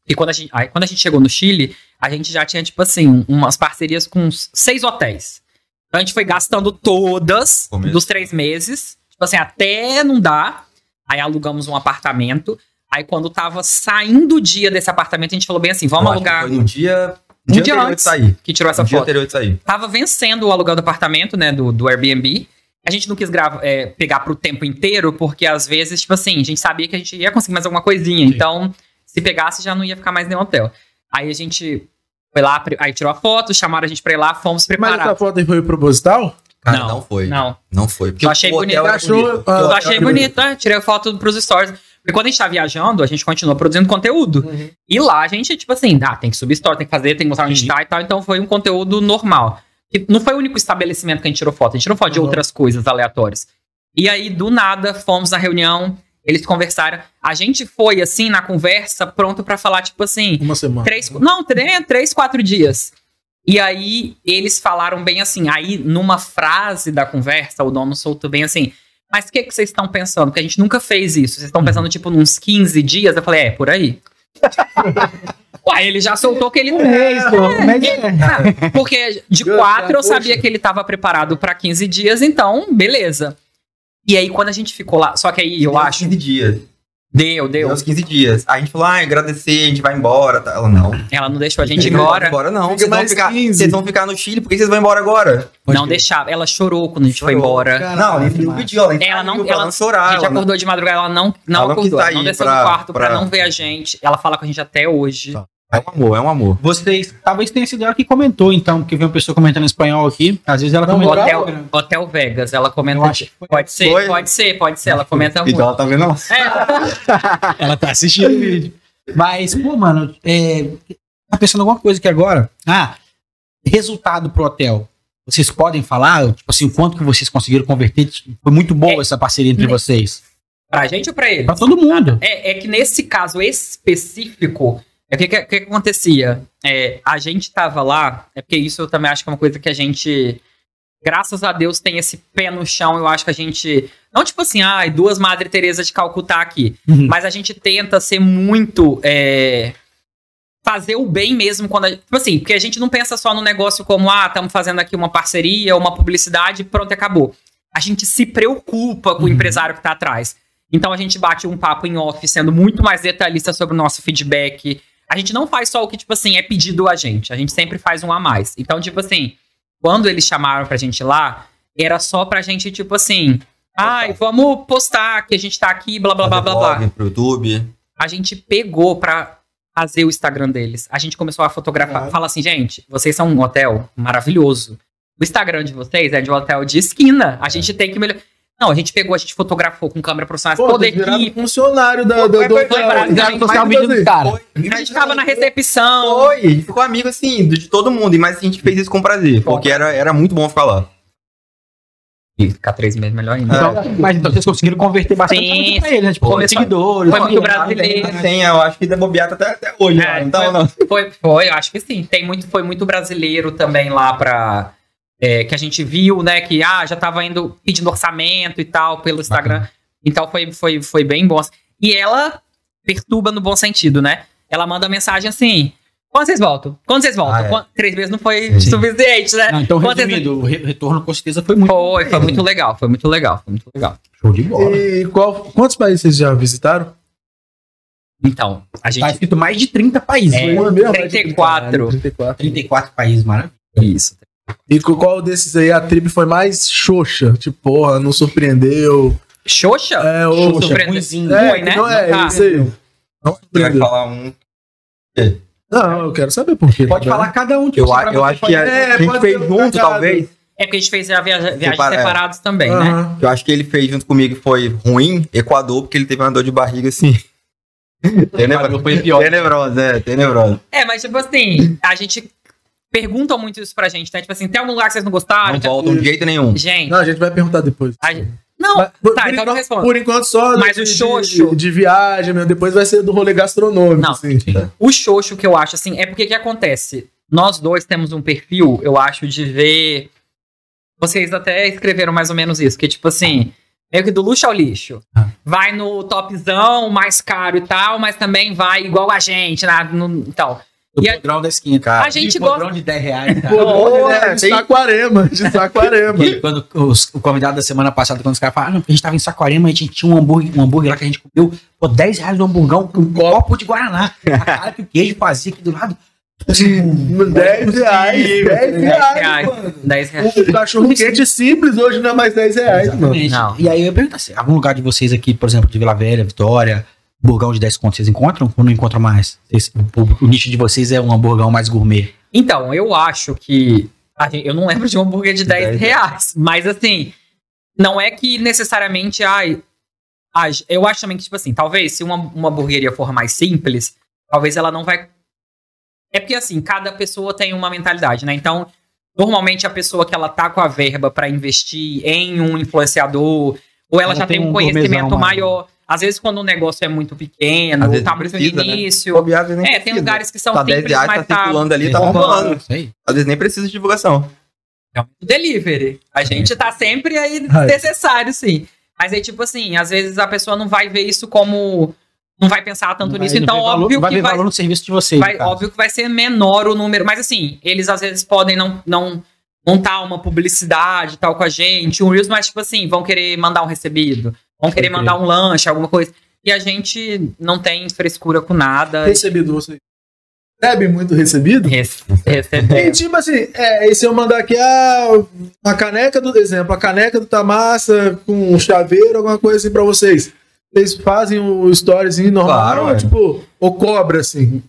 e quando a gente, aí, quando a gente chegou no Chile, a gente já tinha, tipo assim, umas parcerias com seis hotéis. Então a gente foi gastando todas Começo. dos três meses, tipo assim, até não dar. Aí alugamos um apartamento. Aí quando tava saindo o dia desse apartamento, a gente falou bem assim, vamos Eu alugar. Foi no dia, Um dia dia anterior antes. de sair. Que tirou essa dia foto. anterior de sair. Tava vencendo o aluguel do apartamento, né, do, do Airbnb. A gente não quis grava, é, pegar pro tempo inteiro, porque às vezes, tipo assim, a gente sabia que a gente ia conseguir mais alguma coisinha. Então, se pegasse, já não ia ficar mais nenhum hotel. Aí a gente foi lá, aí tirou a foto, chamaram a gente pra ir lá, fomos Mas essa preparar. foto foi proposital? Cara, Não, não, foi. Não, Não foi. Porque Eu achei bonito. Achou- bonito. ah, eu achei que bonito, né? Tirei a foto pros stories. Porque quando a gente tá viajando, a gente continua produzindo conteúdo. Uhum. E lá a gente, tipo assim, ah, tem que subir story, tem que fazer, tem que mostrar onde a gente tá e tal. Então foi um conteúdo normal. E não foi o único estabelecimento que a gente tirou foto. A gente tirou foto de Uhum. outras coisas aleatórias. E aí, do nada, fomos na reunião, eles conversaram. A gente foi, assim, na conversa, pronto pra falar, tipo assim, Uma semana. três, não, três, três, quatro dias. E aí eles falaram bem assim, aí numa frase da conversa, o dono soltou bem assim, mas o que, que vocês estão pensando? Porque a gente nunca fez isso. Vocês estão pensando, tipo, nos 15 dias? Eu falei, é, por aí. Uai, ele já soltou que ele É isso, mas é. Ah, Porque de quatro eu sabia que ele tava preparado pra 15 dias, então, beleza. E aí, quando a gente ficou lá, só que aí eu Deu uns acho. 15 dias. Deu, Deu deu. uns 15 dias. Aí a gente falou, ah, agradecer, a gente vai embora. Tá? Ela, não. Ela não deixou a gente ir Não embora. embora, não. Vocês vão, ficar, 15. vocês vão ficar no Chile, por que vocês vão embora agora? Pode Não crer. deixava. Ela chorou quando a gente foi Chorou. embora. Cara, não, que não pediu, ela, Ela não- ela- não chorar. A gente ela não- acordou de madrugada, ela não, não Ela não acordou. Ela não desceu pra- do quarto pra, pra- não ver a gente. Ela fala com a gente até hoje. Tá. É um amor, é um amor. Vocês, talvez tenha sido ela que comentou, então, porque veio uma pessoa comentando em espanhol aqui. Às vezes ela Não, comentou. moral, Hotel, Hotel Vegas, ela comenta. Eu acho. Pode ser, Foi? pode ser, pode ser. Ela comenta muito. Então ela tá vendo ela. É, Ela tá assistindo o vídeo. Mas, pô, mano, é, tá pensando em alguma coisa aqui agora. Ah, resultado pro hotel. Vocês podem falar, tipo assim, o quanto que vocês conseguiram converter? Foi muito boa É. essa parceria entre Ne- vocês. pra gente ou pra ele? Pra todo mundo. É, é que nesse caso específico, é o que, que, que acontecia? É, a gente tava lá, é porque isso eu também acho que é uma coisa que a gente, graças a Deus, tem esse pé no chão. Eu acho que a gente, não tipo assim, ai, duas Madre Teresa de Calcutá aqui, Uhum. mas a gente tenta ser muito. é, fazer o bem mesmo quando a, tipo assim, porque a gente não pensa só no negócio como ah, estamos fazendo aqui uma parceria, uma publicidade, pronto, acabou. A gente se preocupa com o Uhum. empresário que tá atrás. Então a gente bate um papo em off, sendo muito mais detalhista sobre o nosso feedback. A gente não faz só o que, tipo assim, é pedido a gente. A gente sempre faz um a mais. Então, tipo assim, quando eles chamaram pra gente lá, era só pra gente, tipo assim, Ai, vamos postar que a gente tá aqui, blá blá blá blá blá. pro YouTube. A gente pegou pra fazer o Instagram deles. A gente começou a fotografar. Claro. Fala assim, gente, vocês são um hotel maravilhoso. O Instagram de vocês é de um hotel de esquina. A gente tem que melhorar. Não, a gente pegou, a gente fotografou com câmera profissional, Pô, toda a virar equipe. funcionário da, do, Foi- do foi- hotel. foi social media dos assim, caras. A gente ficava na recepção. Foi, a gente ficou amigo assim, de todo mundo, mas a gente fez isso com prazer, porque era, era muito bom ficar lá. E ficar três meses melhor ainda. Então, mas então vocês conseguiram converter bastante Sim, pra eles, né? Tipo, Começou- seguidores. foi muito brasileiro. Tem, eu acho que da bobeata até, até hoje, É, lá, não tava, foi- não. Foi, foi, eu acho que sim. Tem muito, foi muito brasileiro também lá pra. É, que a gente viu, né? Que ah, já tava indo pedindo orçamento e tal pelo Instagram. Então foi, foi, foi bem bom. E ela perturba no bom sentido, né? Ela manda mensagem assim: quando vocês voltam? Quando vocês voltam? Ah, é. Quando- Três vezes não foi Sim. suficiente, né? Não, então, Quando vocês- resumindo, o re- retorno com certeza foi muito Foi, foi muito legal, foi muito legal, foi muito legal. show de bola. E qual, quantos países vocês já visitaram? Então, a gente. Tá escrito mais de 30 países. É, Foi mesmo? 34. 34. 34 países, maravilha. Isso. E qual desses aí a trip foi mais xoxa? Tipo, porra, não surpreendeu. Xoxa? É, ou... Xoxa, surpreendeu. É, Ruim, né? não é, Tá. isso aí. Não Você vai surpreendeu. falar um. Não, eu quero saber por quê. Pode falar cada um. tipo, Eu, a- eu acho que a, É, a gente pode fez junto, talvez. É porque a gente fez já viaja, viagens Separa- é. separados também, né? Aham. Eu acho que ele fez junto comigo foi ruim, Equador, porque ele teve uma dor de barriga assim. Tenebrosa. Foi pior. Tenebrosa, é, tenebrosa. É, mas tipo assim, a gente pergunta muito isso pra gente, né? Tipo assim, tem algum lugar que vocês não gostaram? Não voltam de jeito nenhum. Gente, Não, a gente vai perguntar depois. a gente- não, Mas, por- tá, por então eu enquanto- respondo. Por enquanto só Mas de, o xoxo- de, de viagem, meu. Depois vai ser do rolê gastronômico, Não. assim. O xoxo que eu acho, assim, é porque que acontece? Nós dois temos um perfil, eu acho, de ver. Vocês até escreveram mais ou menos isso, que tipo assim, meio que do luxo ao lixo. Ah. Vai no topzão, mais caro e tal, mas também vai igual a gente, na, no, então. Do E a- podrão da esquina. Cara, A gente podrão gosta. de 10 reais, cara. Pô, Pô, é, é, de tem- Saquarema, de Saquarema. E quando os- o convidado da semana passada, quando os caras falaram, ah, a gente tava em Saquarema, a gente tinha um hambúrguer, um hambúrguer lá que a gente comeu, pô, 10 reais no hamburgão com um copo de Guaraná. A cara que o queijo fazia aqui do lado. Assim, 10 reais, 10 10 reais, reais. mano. 10 reais. O cachorro quente simples hoje não é mais 10 reais, mano. Exatamente. Não. E aí eu ia perguntar se algum lugar de vocês aqui, por exemplo, de Vila Velha, Vitória, burgão de 10 contos, vocês encontram ou não encontram mais? Vocês- o, o nicho de vocês é um hamburgão mais gourmet. Então, eu acho que. a gente- Eu não lembro de um hambúrguer de 10 10 reais. Mas assim, não é que necessariamente. Ai, ai, eu acho também que, tipo assim, talvez se uma, uma hamburgueria for mais simples, talvez ela não vai. É porque assim, cada pessoa tem uma mentalidade, né? Então, normalmente a pessoa que ela tá com a verba pra investir em um influenciador, ou ela, Ela já tem um conhecimento gourmetzão maior. Às vezes, quando o negócio é muito pequeno, Às tá não muito precisa, né? início. Bobear, às vezes nem É, tem precisa. lugares que são Tá 10 simples, reais, mas tá tá circulando ali, tá bombando. Isso aí. Às vezes nem precisa de divulgação. delivery. A gente tá sempre aí necessário, sim. Mas aí, tipo assim, às vezes a pessoa não vai ver isso como. Não vai pensar tanto Vai- nisso, então vê valor- óbvio vai que ver vai, valor no serviço de vocês. vai- óbvio que vai ser menor o número. Mas assim, eles às vezes podem não, não montar uma publicidade e tal com a gente, um Reels, mas tipo assim, vão querer mandar um recebido, vão querer mandar um lanche, alguma coisa. E a gente não tem frescura com nada. Recebido você. Recebe muito recebido? Rece- E tipo assim, é, e se eu mandar aqui ah, a caneca do exemplo, a caneca do Tamassa com um chaveiro, alguma coisa assim pra vocês. Vocês fazem o storyzinho normal, Claro, ou, é. tipo, ou cobra assim.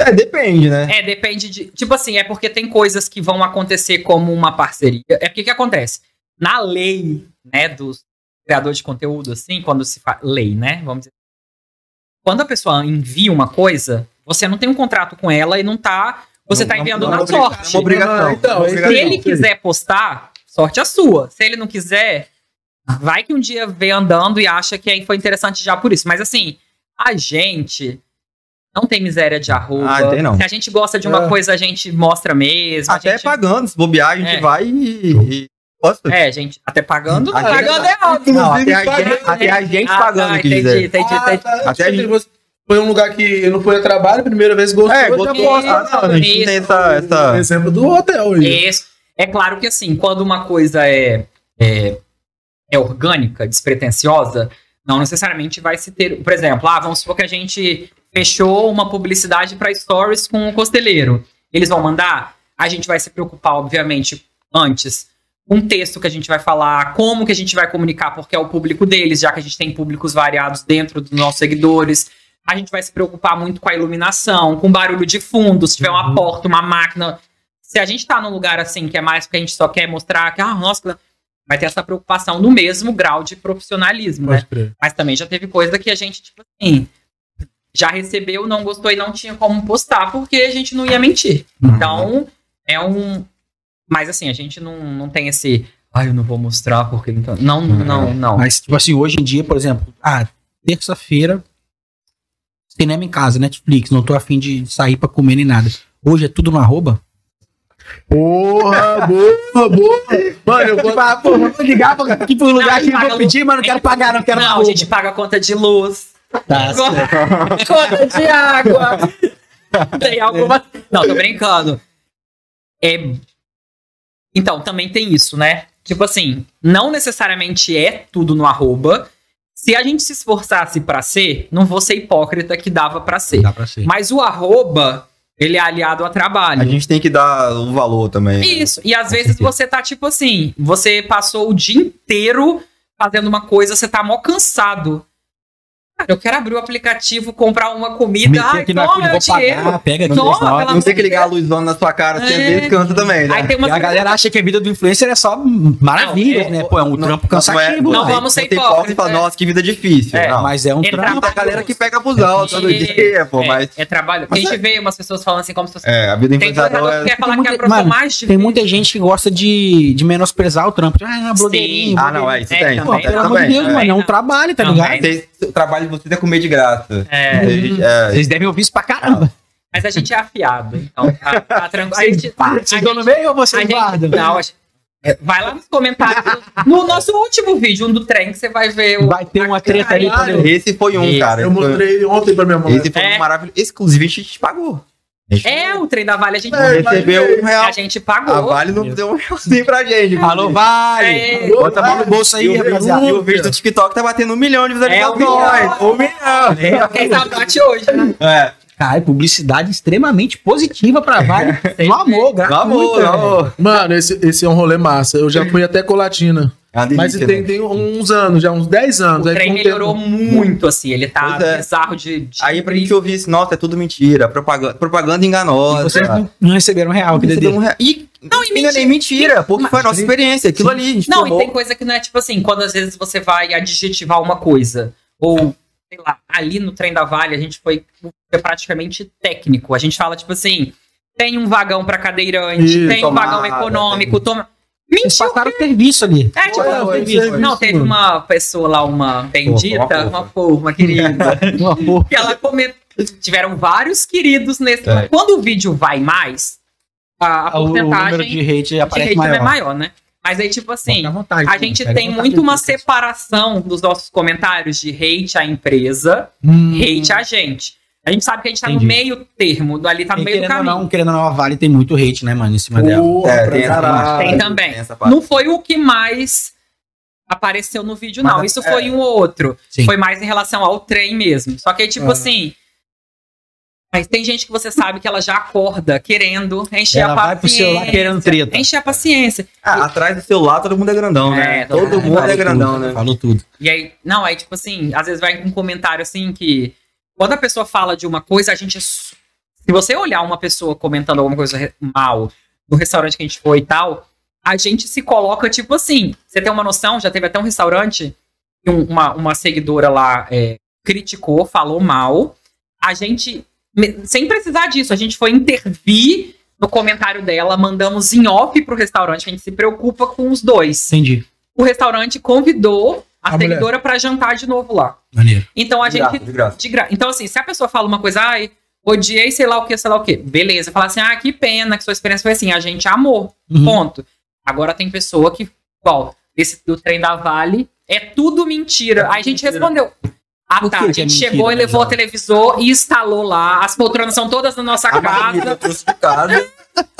É, depende, né? É, depende de. Tipo assim, é porque tem coisas que vão acontecer como uma parceria. É porque que acontece? Na lei, né, dos criadores de conteúdo, assim, quando se faz. Lei, né? Vamos dizer. Quando a pessoa envia uma coisa, você não tem um contrato com ela e não tá. Você Não- tá não- enviando não na é obriga- sorte. é uma obrigação. Ah, então, é é Se ele quiser postar, sorte a sua. Se ele não quiser, vai que um dia vê andando e acha que aí foi interessante já por isso. Mas assim, a gente não tem miséria de arroba. Ah, tem não. Se a gente gosta de uma É. coisa, a gente mostra mesmo. Até gente... pagando, se bobear, a gente É. vai e. posta. É, gente, até pagando. A gente- pagando é óbvio. Não, até a gente, até a gente Ah, pagando, tá, entendi, dizer. entendi, Ah, entendi. tá. Até Até a gente- você foi um lugar que não foi a trabalho, primeira vez gostou. É, já gostou. Ah, não, a gente tem Isso. essa. essa... Exemplo do hotel aí. Isso. É claro que assim, quando uma coisa é, é, é orgânica, despretensiosa, não necessariamente vai se ter. Por exemplo, ah, vamos supor que a gente fechou uma publicidade para stories com o costeleiro. Eles vão mandar, a gente vai se preocupar, obviamente, antes um texto que a gente vai falar, como que a gente vai comunicar, porque é o público deles, já que a gente tem públicos variados dentro dos nossos seguidores. A gente vai se preocupar muito com a iluminação, com barulho de fundo, se tiver uma porta, uma máquina. Se a gente tá num lugar assim, que é mais porque a gente só quer mostrar que, ah, nossa, vai ter essa preocupação no mesmo grau de profissionalismo, né? Pode crer. Mas também já teve coisa que a gente, tipo assim, já recebeu, não gostou e não tinha como postar, porque a gente não ia mentir. Então, é um. Mas assim, a gente não, não tem esse. Ai, eu não vou mostrar porque. Então... Não, não, não. Mas, tipo assim, hoje em dia, por exemplo, ah, terça-feira, cinema em casa, Netflix, não tô afim de sair pra comer nem nada. Hoje é tudo no arroba? Porra, boa, boa. Mano, eu vou. Tipo, ah, pô, vou ligar pra, aqui pro lugar Não, que vou pedir, mas não quero pagar, não quero Não, a arroba. gente paga a conta de luz, Tá, certo. conta de água. tem alguma. Não, tô brincando. É. Então, também tem isso, né? Tipo assim, não necessariamente é tudo no arroba. Se a gente se esforçasse pra ser, não vou ser hipócrita que dava pra ser. Dá pra ser. Mas o arroba, ele é aliado ao trabalho. A gente tem que dar o valor também. né? Isso. E às vezes certeza. você tá tipo assim, você passou o dia inteiro fazendo uma coisa, você tá mó cansado. Eu quero abrir o aplicativo, comprar uma comida. Ai, toma meu vou pagar, dinheiro. pega aqui. Toma, Não tem que ligar a luzona na sua cara, você É. vezes cansa também, né? Aí tem E a galera acha que a vida do influencer é só maravilhas, Não, é- né? Pô, é um trampo cansativo, não vamos ser não tem hipócrita e hipócrita, fala, é. nossa, que vida difícil. É, não. Mas é um Ele trampo. trabalha- a galera que pega busão todo É, dia, pô, é, mas... é trabalho. Mas a gente vê umas pessoas falando assim, como se fosse. É, a vida Tem influenciador influenciador é... que quer falar Tem que é a muita- profissão mais difícil. Tem muita gente que gosta de, de menosprezar o trampo. Ah, não, blogueirinho. Ah, não, é, isso É, tem. pelo tem amor de Deus, é. mano, é um trabalho, tá ligado? O trabalho de vocês é comer de graça. É, Vocês- é, Vocês devem ouvir isso pra caramba. mas a gente é afiado. Então tá, tá tranquilo. A gente- a Vocês estão no gente- meio ou vocês guardam? não, a gente- é, vai lá nos comentários. No nosso último vídeo, um do trem, que você vai ver o. Vai ter uma treta eu- Esse foi um, Esse. cara. Eu mostrei ontem pra minha mãe. Esse foi É. um maravilhoso. Exclusive, a gente pagou. É, o trem da Vale a gente, É, recebeu um real. a gente pagou. A Vale não deu um realzinho pra gente. Alô, Vale! É. Bota a mão no bolso aí, E o, rapaziada. e o vídeo do TikTok tá batendo um milhão de É, um visualizações. Um milhão. Quem sabe bate hoje, né? É. Cara, publicidade extremamente positiva pra Vale. No amor, gratuito. Vamos. Mano, esse, esse é um rolê massa. Eu já fui até Colatina. É uma Mas delícia, tem, né? tem uns anos, já uns 10 anos. O Aí trem melhorou tempo- muito, assim. Ele tá é. bizarro de. de Aí pra gente ouvir isso, nossa, é tudo mentira, propaganda, propaganda E enganosa. vocês não, não receberam real, que Recebeu um dedo. real. E Não, e e não é nem mentira, porque foi a nossa experiência, aquilo ali, a gente Não, tomou. e tem coisa que não é tipo assim, quando às vezes você vai adjetivar uma coisa, ou, sei lá, ali no trem da Vale a gente foi, foi praticamente técnico. A gente fala, tipo assim, tem um vagão pra cadeirante, Isso, tem um tomada, vagão econômico, tem- toma. Mentiu! passaram o serviço ali. É, tipo, ué, teve, serviço, não, teve uma pessoa lá, uma bendita, Fofa, uma uma querida, Uma porra. que ela comentou. Tiveram vários queridos nesse. É. Quando o vídeo vai mais, a, a O, o porcentagem de hate de aparece hate maior. é maior, né? Mas aí, tipo assim, vontade, a gente tem vontade muito uma separação dos nossos comentários de hate à empresa, Hum. hate a gente. A gente sabe que a gente tá Entendi. no meio termo, ali tá no E meio do ou caminho. não, querendo ou não, a Vale tem muito hate, né, mano, em cima dela. É, pra tem essa. Tem também. Tem essa parte. Não foi o que mais apareceu no vídeo, Mas não. Isso foi um ou outro. Sim. Foi mais em relação ao trem mesmo. Só que tipo Ah. assim. Mas tem gente que você sabe que ela já acorda querendo encher Ela a vai pro paciência. celular querendo treta. Encher a paciência. Ah, atrás do celular todo mundo é grandão, né? É, todo todo mundo é grandão, tudo, né? Falou tudo. E aí, não, aí, tipo assim, às vezes vai um comentário assim que. Quando a pessoa fala de uma coisa, a gente. é Se você olhar uma pessoa comentando alguma coisa mal no restaurante que a gente foi e tal, a gente se coloca, tipo assim. Você tem uma noção? Já teve até um restaurante que um- uma, uma seguidora lá é, criticou, falou mal. A gente. Sem precisar disso, a gente foi intervir no comentário dela, mandamos em off pro restaurante, a gente se preocupa com os dois Entendi. o restaurante convidou a, A seguidora pra jantar de novo lá. Maneiro. Então a De gente. graça, de graça. de gra- Então, assim, se a pessoa fala uma coisa, ai, odiei sei lá o que, sei lá o que, beleza. Fala assim, ah, que pena que sua experiência foi assim, a gente amou. Uhum. Ponto. Agora tem pessoa que, igual, esse do trem da Vale, é tudo mentira. Aí a gente mentira. respondeu. Ah, tá. A é gente mentira, chegou e né, levou o televisor e instalou lá. As poltronas são todas na nossa A casa. trouxe de casa.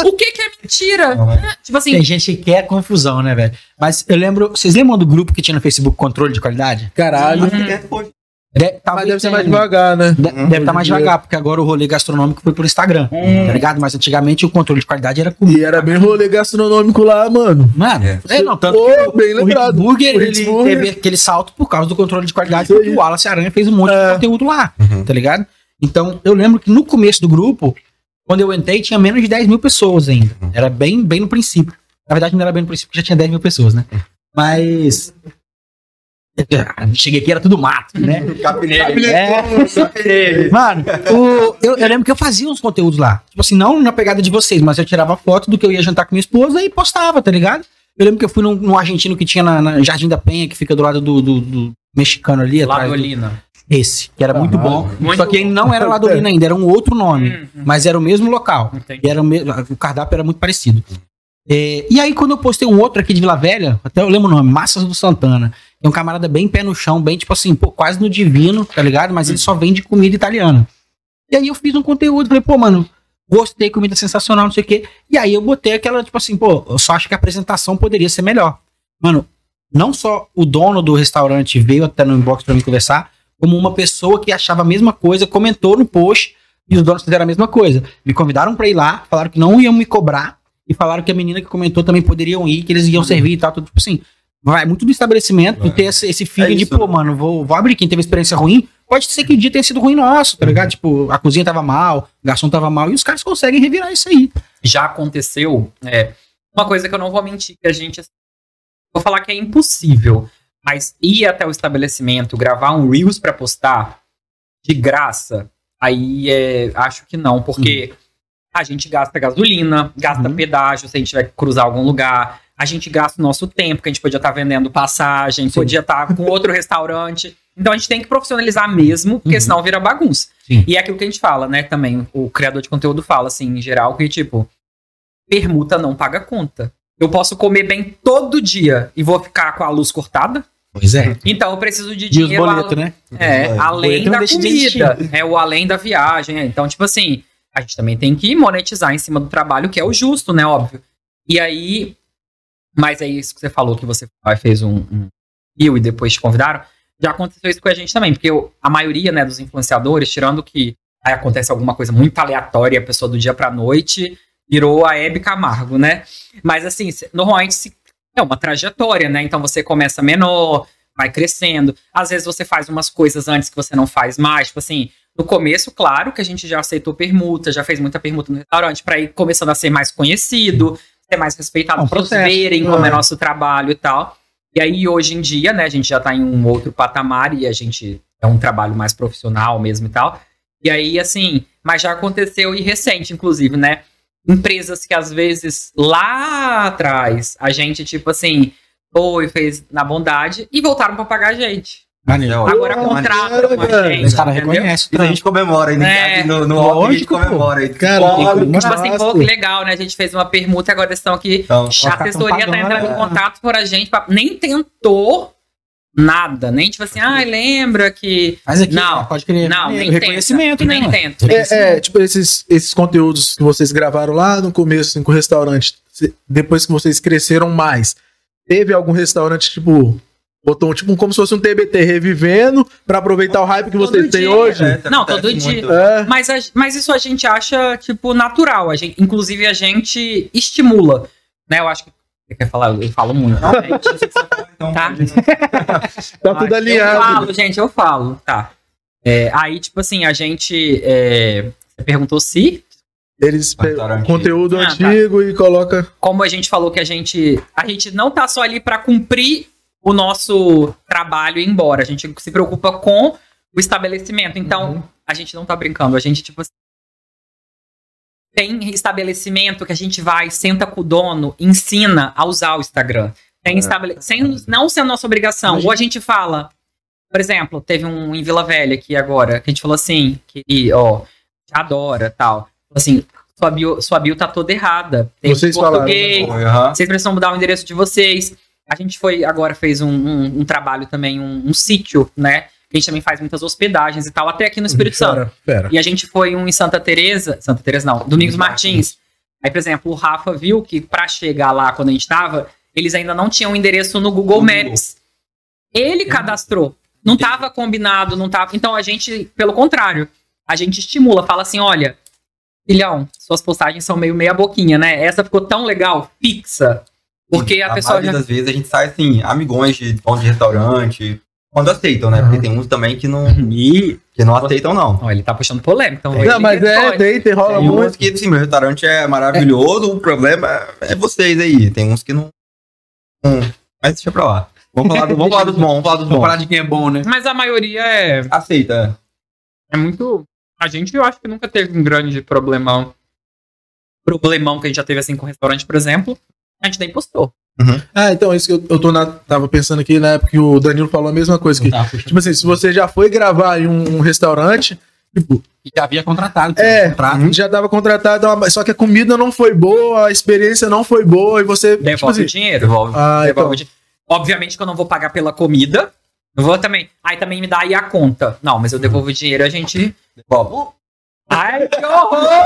O que que é mentira? Não, é. Tipo assim, Tem gente que quer confusão, né, velho? Mas eu lembro. Vocês lembram do grupo que tinha no Facebook controle de qualidade? Caralho. Mas que dentro, pô, De- Mas deve ser mais devagar, né? De- Deve estar mais em dia. devagar, porque agora o rolê gastronômico foi por Instagram, tá ligado? Mas antigamente o controle de qualidade era comigo. E era bem rolê gastronômico lá, mano. Mano, É. é, não, tanto Pô, que o- bem o lembrado. Burger, O ele Burger. teve aquele salto por causa do controle de qualidade, porque o Wallace Aranha fez um monte É. de conteúdo lá, Uhum. tá ligado? Então, eu lembro que no começo do grupo, quando eu entrei, tinha menos de 10 mil pessoas ainda. Uhum. Era bem, bem no princípio. Na verdade, não era bem no princípio, porque já tinha 10 mil pessoas, né? Mas... Cheguei aqui, era tudo mato, né? Capinete. É. Mano, o- eu, eu lembro que eu fazia uns conteúdos lá. Tipo assim, não na pegada de vocês, mas eu tirava foto do que eu ia jantar com minha esposa e postava, tá ligado? Eu lembro que eu fui num, num argentino que tinha na, na Jardim da Penha, que fica do lado do, do- do mexicano ali, Ladolina. Esse, que era muito bom. Muito só que ele não era Ladolina ainda, era um outro nome. Hum, hum. Mas era o mesmo local. Entendi. E era o, mesmo, o cardápio era muito parecido. É, e aí, quando eu postei um outro aqui de Vila Velha, até eu lembro o nome, Massas do Santana. É um camarada bem pé no chão, bem tipo assim, pô, quase no divino, tá ligado? Mas ele só vende comida italiana. E aí eu fiz um conteúdo, falei, pô, mano, gostei, comida sensacional, não sei o quê. E aí eu botei aquela, tipo assim, pô, eu só acho que a apresentação poderia ser melhor. Mano, não só o dono do restaurante veio até no inbox pra mim conversar, como uma pessoa que achava a mesma coisa, comentou no post e os donos fizeram a mesma coisa. Me convidaram pra ir lá, falaram que não iam me cobrar e falaram que a menina que comentou também poderiam ir, que eles iam servir e tal, tudo tipo assim. Vai muito do estabelecimento, Vai. ter esse, esse feeling É de, pô, mano, vou, vou abrir. Quem teve experiência ruim, pode ser que o dia tenha sido ruim nosso, tá ligado? Tipo, a cozinha tava mal, o garçom tava mal, e os caras conseguem revirar isso aí. já aconteceu. É, uma coisa que eu não vou mentir, que a gente. Vou falar que é impossível. Mas ir até o estabelecimento, gravar um Reels pra postar de graça, aí é, acho que não, porque a gente gasta gasolina, gasta Uhum. pedágio se a gente tiver que cruzar algum lugar, a gente gasta o nosso tempo, que a gente podia estar vendendo passagem, Sim. podia estar com outro restaurante. Então a gente tem que profissionalizar mesmo, porque Uhum. senão vira bagunça. Sim. E é aquilo que a gente fala, né, também, o criador de conteúdo fala, assim, em geral, que tipo, permuta não paga conta. Eu posso comer bem todo dia e vou ficar com a luz cortada? Pois é. Então eu preciso de E os dinheiro boletos, né? é, Boleto além não da comida, é o além da viagem. é. Então, tipo assim, a gente também tem que monetizar em cima do trabalho, que é o justo, né? Óbvio. E aí, mas é isso que você falou, que você fez um, um e depois te convidaram. Já aconteceu isso com a gente também, porque eu- a maioria né, dos influenciadores, tirando que aí acontece alguma coisa muito aleatória, a pessoa do dia pra noite virou a Hebe Camargo, né? Mas assim, normalmente se- é uma trajetória, né? Então você começa menor, vai crescendo. Às vezes você faz umas coisas antes que você não faz mais. Tipo assim, no começo, claro que a gente já aceitou permuta, já fez muita permuta no restaurante, pra ir começando a ser mais conhecido, ser mais respeitado, É um para verem como é É. nosso trabalho e tal. E aí, hoje em dia, né, a gente já tá em um outro patamar e a gente é um trabalho mais profissional mesmo e tal. E aí, assim, mas já aconteceu e recente, inclusive, né? Empresas que às vezes lá atrás a gente, tipo assim, foi, fez na bondade e voltaram pra pagar a gente. Maneiro. Agora Pô, contratam maneiro, a gente. Os caras reconhecem. E a gente comemora, ainda É, no, no off a gente lógico, comemora. aí. Caralho, Tipo assim, pô, que legal, né? A gente fez uma permuta, agora estão aqui. Então, A assessoria tá entrando em né? contato por a gente, pra- nem tentou nada, nem tipo assim, ah, lembra que. Mas aqui, Não, pode crer. Não, Maneiro. nem reconhecimento, tenta, né? nem tenta. É, é, tipo, esses, esses conteúdos que vocês gravaram lá no começo, assim, com o restaurante, depois que vocês cresceram mais, teve algum restaurante, tipo, botou tipo como se fosse um TBT revivendo pra aproveitar o hype que Todo vocês têm hoje? É, Não, acontece todo dia. muito. É. Mas, a- mas isso a gente acha, tipo, natural. A gente, inclusive, a gente estimula. Né? Eu acho que. Você quer falar? Eu falo muito. Não, gente, eu sei que você fala, então, Tá. Tá tudo Eu alinhado. falo, gente, eu falo. Tá. É, aí, tipo assim, a gente. é, você perguntou se Eles pegam Restaurante. conteúdo Ah, tá. antigo e coloca. como a gente falou que a gente a gente não tá só ali para cumprir o nosso trabalho e ir embora, a gente se preocupa com o estabelecimento. Então, Uhum. a gente não tá brincando, a gente tipo assim, tem estabelecimento que a gente vai, senta com o dono, ensina a usar o Instagram. Tem É. estabele... sem não a nossa obrigação. Ou a gente fala, por exemplo, teve um em Vila Velha aqui agora, que a gente falou assim, que ó, te adora, tal. Falou assim, sua bio, sua bio tá toda errada. Tem Vocês falaram, né? português, Foi, aham. vocês precisam mudar o endereço de vocês. A gente foi, agora fez um, um- um trabalho também, um, um sítio, né? A gente também faz muitas hospedagens e tal, até aqui no Espírito Santo. Pera. E a gente foi um em Santa Teresa, Santa Teresa não, Domingos Martins. Aí, por exemplo, o Rafa viu que pra chegar lá quando a gente tava, eles ainda não tinham o endereço no Google Maps. Ele cadastrou. Não tava combinado, não tava. Então a gente, pelo contrário, a gente estimula, fala assim: olha, filhão, suas postagens são meio meia boquinha, né? Essa ficou tão legal, fixa. Porque a Na pessoa já. das vezes a gente sai assim, amigões de dono de restaurante. Quando aceitam, né? Porque tem uns também que não, Ih, que não aceitam, não. ó, ele tá puxando polêmica. Então Não, mas é, tem, tem, rola Tem uns muito. que, assim, meu restaurante é maravilhoso, o problema é vocês aí. Tem uns que não. Hum, mas deixa pra lá. Vamos falar, do, vamos falar dos bons, vamos falar dos Vamos bons. falar de quem é bom, né? Mas a maioria é, Aceita. é muito. A gente, eu acho que nunca teve um grande problemão. Problemão que a gente já teve assim com o restaurante, por exemplo. A gente nem postou. Ah, então, isso que eu, eu tô na, tava pensando aqui na época que o Danilo falou a mesma coisa. Que, Tá, tipo assim, se você já foi gravar em um, um restaurante, tipo, E já havia contratado. É, contrato. já tava contratado, mas só que a comida não foi boa, a experiência não foi boa, e você. Devolve tipo assim, o dinheiro. Devolve. ah, Devolve então, o dinheiro. Obviamente que eu não vou pagar pela comida. Eu vou também. Aí também me dá aí a conta. Não, mas eu devolvo o dinheiro a gente. Devolve. Ai, que horror!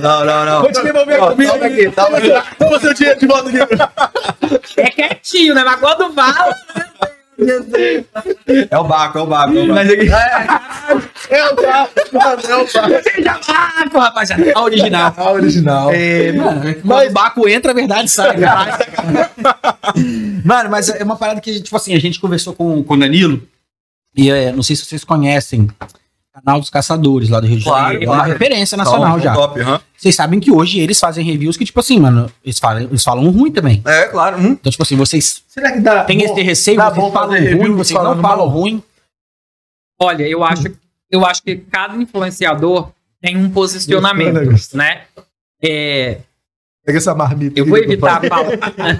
Não, não, não. Vou te devolver a comida toma aqui. toma aqui. Toma seu dinheiro de volta aqui. É quietinho, né? Mas quando fala. É o Baco, é o Baco. É o Baco. Mas aqui. É o é o carro. Ah, pô, rapaziada, a original. A original. É, mano, Mas- o Baco entra, a verdade sai. cara. mano, mas é uma parada que, tipo assim, a gente conversou com, com o Danilo, e é, não sei se vocês conhecem, canal dos caçadores lá do Rio de Claro, Janeiro. É uma claro. referência nacional São- são já. Top, aham. Vocês sabem que hoje eles fazem reviews que, tipo assim, mano, eles falam, eles falam ruim também. É, claro. Hum. Então, tipo assim, vocês Será que dá? têm esse receio, dá vocês bom falam ruim, vocês não falam ruim. Olha, eu acho, eu acho que cada influenciador tem um posicionamento, né? É, Pega essa marmita. eu vou evitar falar.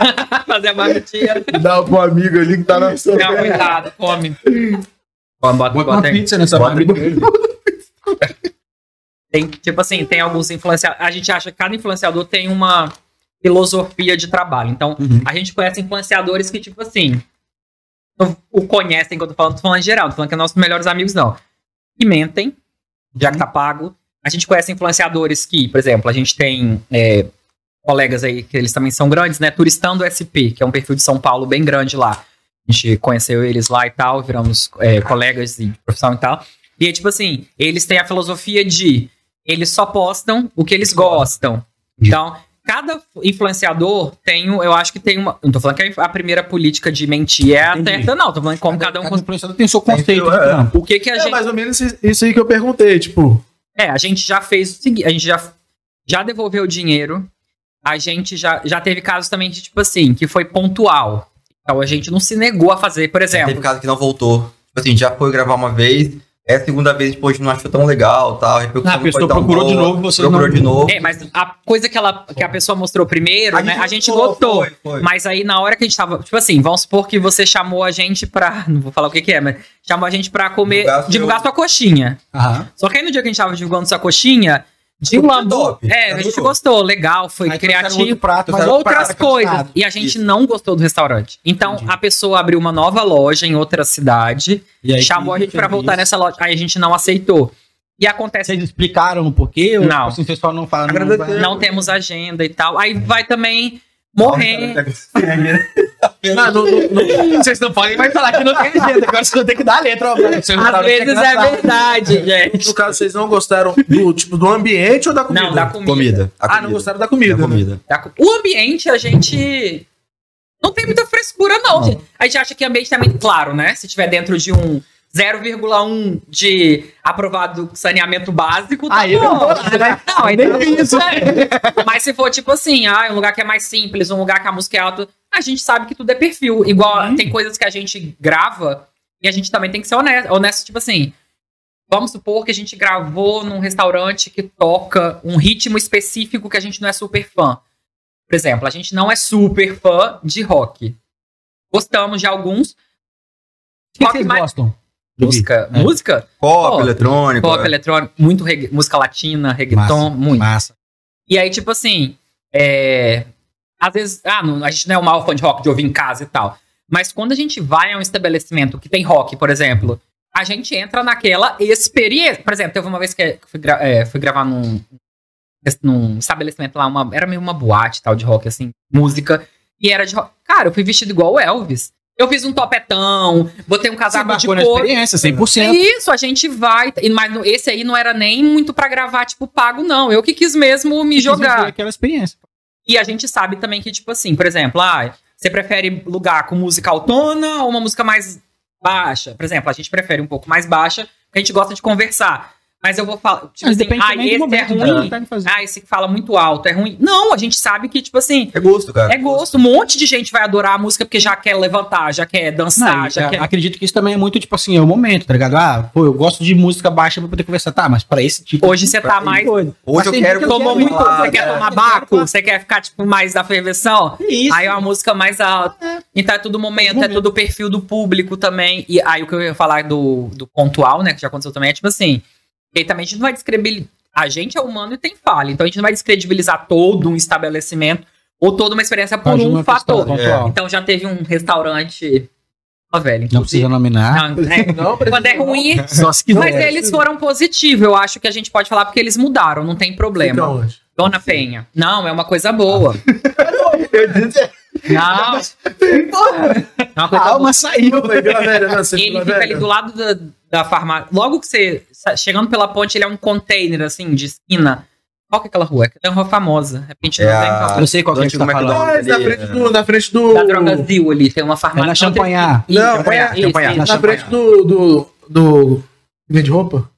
fazer a marmitinha. Dá pro amigo ali que tá na sua Não, cuidado, come. Bota, Bota uma pizza nessa Bota. Tem, tipo assim, tem alguns influenciadores. A gente acha que cada influenciador tem uma filosofia de trabalho. Então, Uhum. a gente conhece influenciadores que, tipo assim, não o conhecem que eu tô falando, tô falando em geral, tô falando que é nossos melhores amigos, não. Que mentem, já que tá pago. A gente conhece influenciadores que, por exemplo, a gente tem é, colegas aí que eles também são grandes, né? Turistando SP, que é um perfil de São Paulo bem grande lá. A gente conheceu eles lá e tal, viramos é, colegas de profissão e tal. E é tipo assim, eles têm a filosofia de eles só postam o que eles gostam. Então, cada influenciador tem, um- eu acho que tem uma. Não tô falando que a primeira política de mentir é Entendi. certa, não. Tô falando como cada um. Cada influenciador tem seu conceito É. O que que a É gente. mais ou menos isso- isso aí que eu perguntei, tipo. É, a gente já fez o seguinte, a gente já, já devolveu o dinheiro, a gente já, já teve casos também de, tipo assim, que foi pontual. Então a gente não se negou a fazer, por Teve exemplo. caso que não voltou. Tipo assim, já foi gravar uma vez, é a segunda vez depois não achou tão legal, tal, a repercussão Ah, a pessoa procurou de novo, vocês procurou não- de novo. É, mas a coisa que, ela, que a pessoa mostrou primeiro, né, a gente gostou, gostou. foi, foi. Mas aí na hora que a gente tava, tipo assim, vamos supor que você chamou a gente pra, não vou falar o que que é, mas chamou a gente pra comer, Divulgar seu- divulgar sua coxinha. Aham. Só que aí no dia que a gente tava divulgando sua coxinha, de lambu, top, é, a gente gostou, legal, foi Aí criativo. outro prato, mas outras prato coisas. E a gente Isso. não gostou do restaurante. Então, Entendi. a pessoa abriu uma nova loja em outra cidade, E aí, chamou a gente pra voltar isso. nessa loja. Aí a gente não aceitou. E acontece Vocês explicaram o porquê? Ou, Não. tipo assim, vocês só não vai- não temos agenda e tal. Aí vai também morrer. Não, não, não- Vocês não podem mais falar que não tem agenda. Agora vocês vão ter que dar a letra. ó, mano. Às vezes é verdade, gente. no caso, vocês não gostaram do, tipo, do ambiente ou da comida? Não, da comida. Comida. Ah, não comida. gostaram da comida. Da né? comida. Da co- O ambiente, a gente. Não tem muita frescura, não. Não. gente. A gente acha que ambiente também, claro, né? Se tiver dentro de um 0,1 de aprovado saneamento básico, tá Aí bom. lá, né? Não, então, Nem isso. Mas se for tipo assim, ah, um lugar que é mais simples, um lugar que a música é alta, a gente sabe que tudo é perfil. Igual tem coisas que a gente grava e a gente também tem que ser honesto. Honesto, tipo assim. Vamos supor que a gente gravou num restaurante que toca um ritmo específico que a gente não é super fã. Por exemplo, a gente não é super fã de rock. Gostamos de alguns. O que Rock vocês mais- gostam? Música, É. música, Pop, Pop, eletrônico. pop, é. eletrônico, muito regga- música latina, reggaeton, muito. Massa. E aí, tipo assim, é... às vezes, ah, não, a gente não é o maior fã de rock de ouvir em casa e tal. Mas quando a gente vai a um estabelecimento que tem rock, por exemplo, a gente entra naquela experiência. Por exemplo, teve uma vez que eu fui, gra- é, fui gravar num, num estabelecimento lá, uma, era meio uma boate tal de rock, assim, música, e era de rock. Cara, eu fui vestido igual o Elvis. Eu fiz um topetão, botei um Você casaco de embarcou na couro. experiência, É 100%. isso, a gente vai. Mas esse aí não era nem muito pra gravar, tipo, pago, não. Eu que quis mesmo me Quis viver jogar. aquela experiência. E a gente sabe também que, tipo assim, por exemplo, ah, você prefere lugar com música autona ou uma música mais baixa? Por exemplo, a gente prefere um pouco mais baixa, porque a gente gosta de conversar. Mas eu vou falar, tipo Mas assim, depende ah, esse momento, é ruim. tá indo fazer. Ah, esse que fala muito alto é ruim. Não, a gente sabe que, tipo assim, É gosto, cara. é gosto. Um monte de gente vai adorar a música porque já quer levantar, já quer dançar, Não, já quer. Acredito que isso também é muito, tipo assim, é o momento, tá ligado? Ah, pô, eu gosto de música baixa pra poder conversar. Tá, mas pra esse tipo. Hoje você tá mais. doido. Hoje Mas eu quero que eu Tomou muito, falar, você quer né? tomar baco, você quer ficar, tipo, mais da ferveção. Isso. Aí é uma música mais alta. Então é tudo momento, é tudo perfil do público também. E aí o que eu ia falar do, do pontual, né, que já aconteceu também, é tipo assim, e também a gente não vai descredibilizar. A gente é humano e tem falha. Então a gente não vai descredibilizar todo um estabelecimento ou toda uma experiência por um fator. pontual. Então já teve um restaurante. Ó, velho, Não precisa nominar. Não, é, Não, quando é ruim. Só se quiser. Mas eles foram positivos, eu acho que a gente pode falar porque eles mudaram, não tem problema. Dona Penha. Não, é uma coisa boa. Eu disse, Não. É uma A coisa boa. alma saiu. Velha, não, você Ele fica Velha. ali do lado da, da farmácia. Logo que você. Chegando pela ponte, ele é um container, assim, de esquina. Qual que é aquela rua? É uma rua famosa. De repente É não tem a- qual. Eu sei qual que é que você tá falando. Ah, McDonald's. na ali, frente é. do. Na frente do. Da Drogazil ali, tem uma É farmácia. na Champanhar. Não, Champanhar, é- isso, Champanhar, isso. na frente do. do. do. Vende roupa?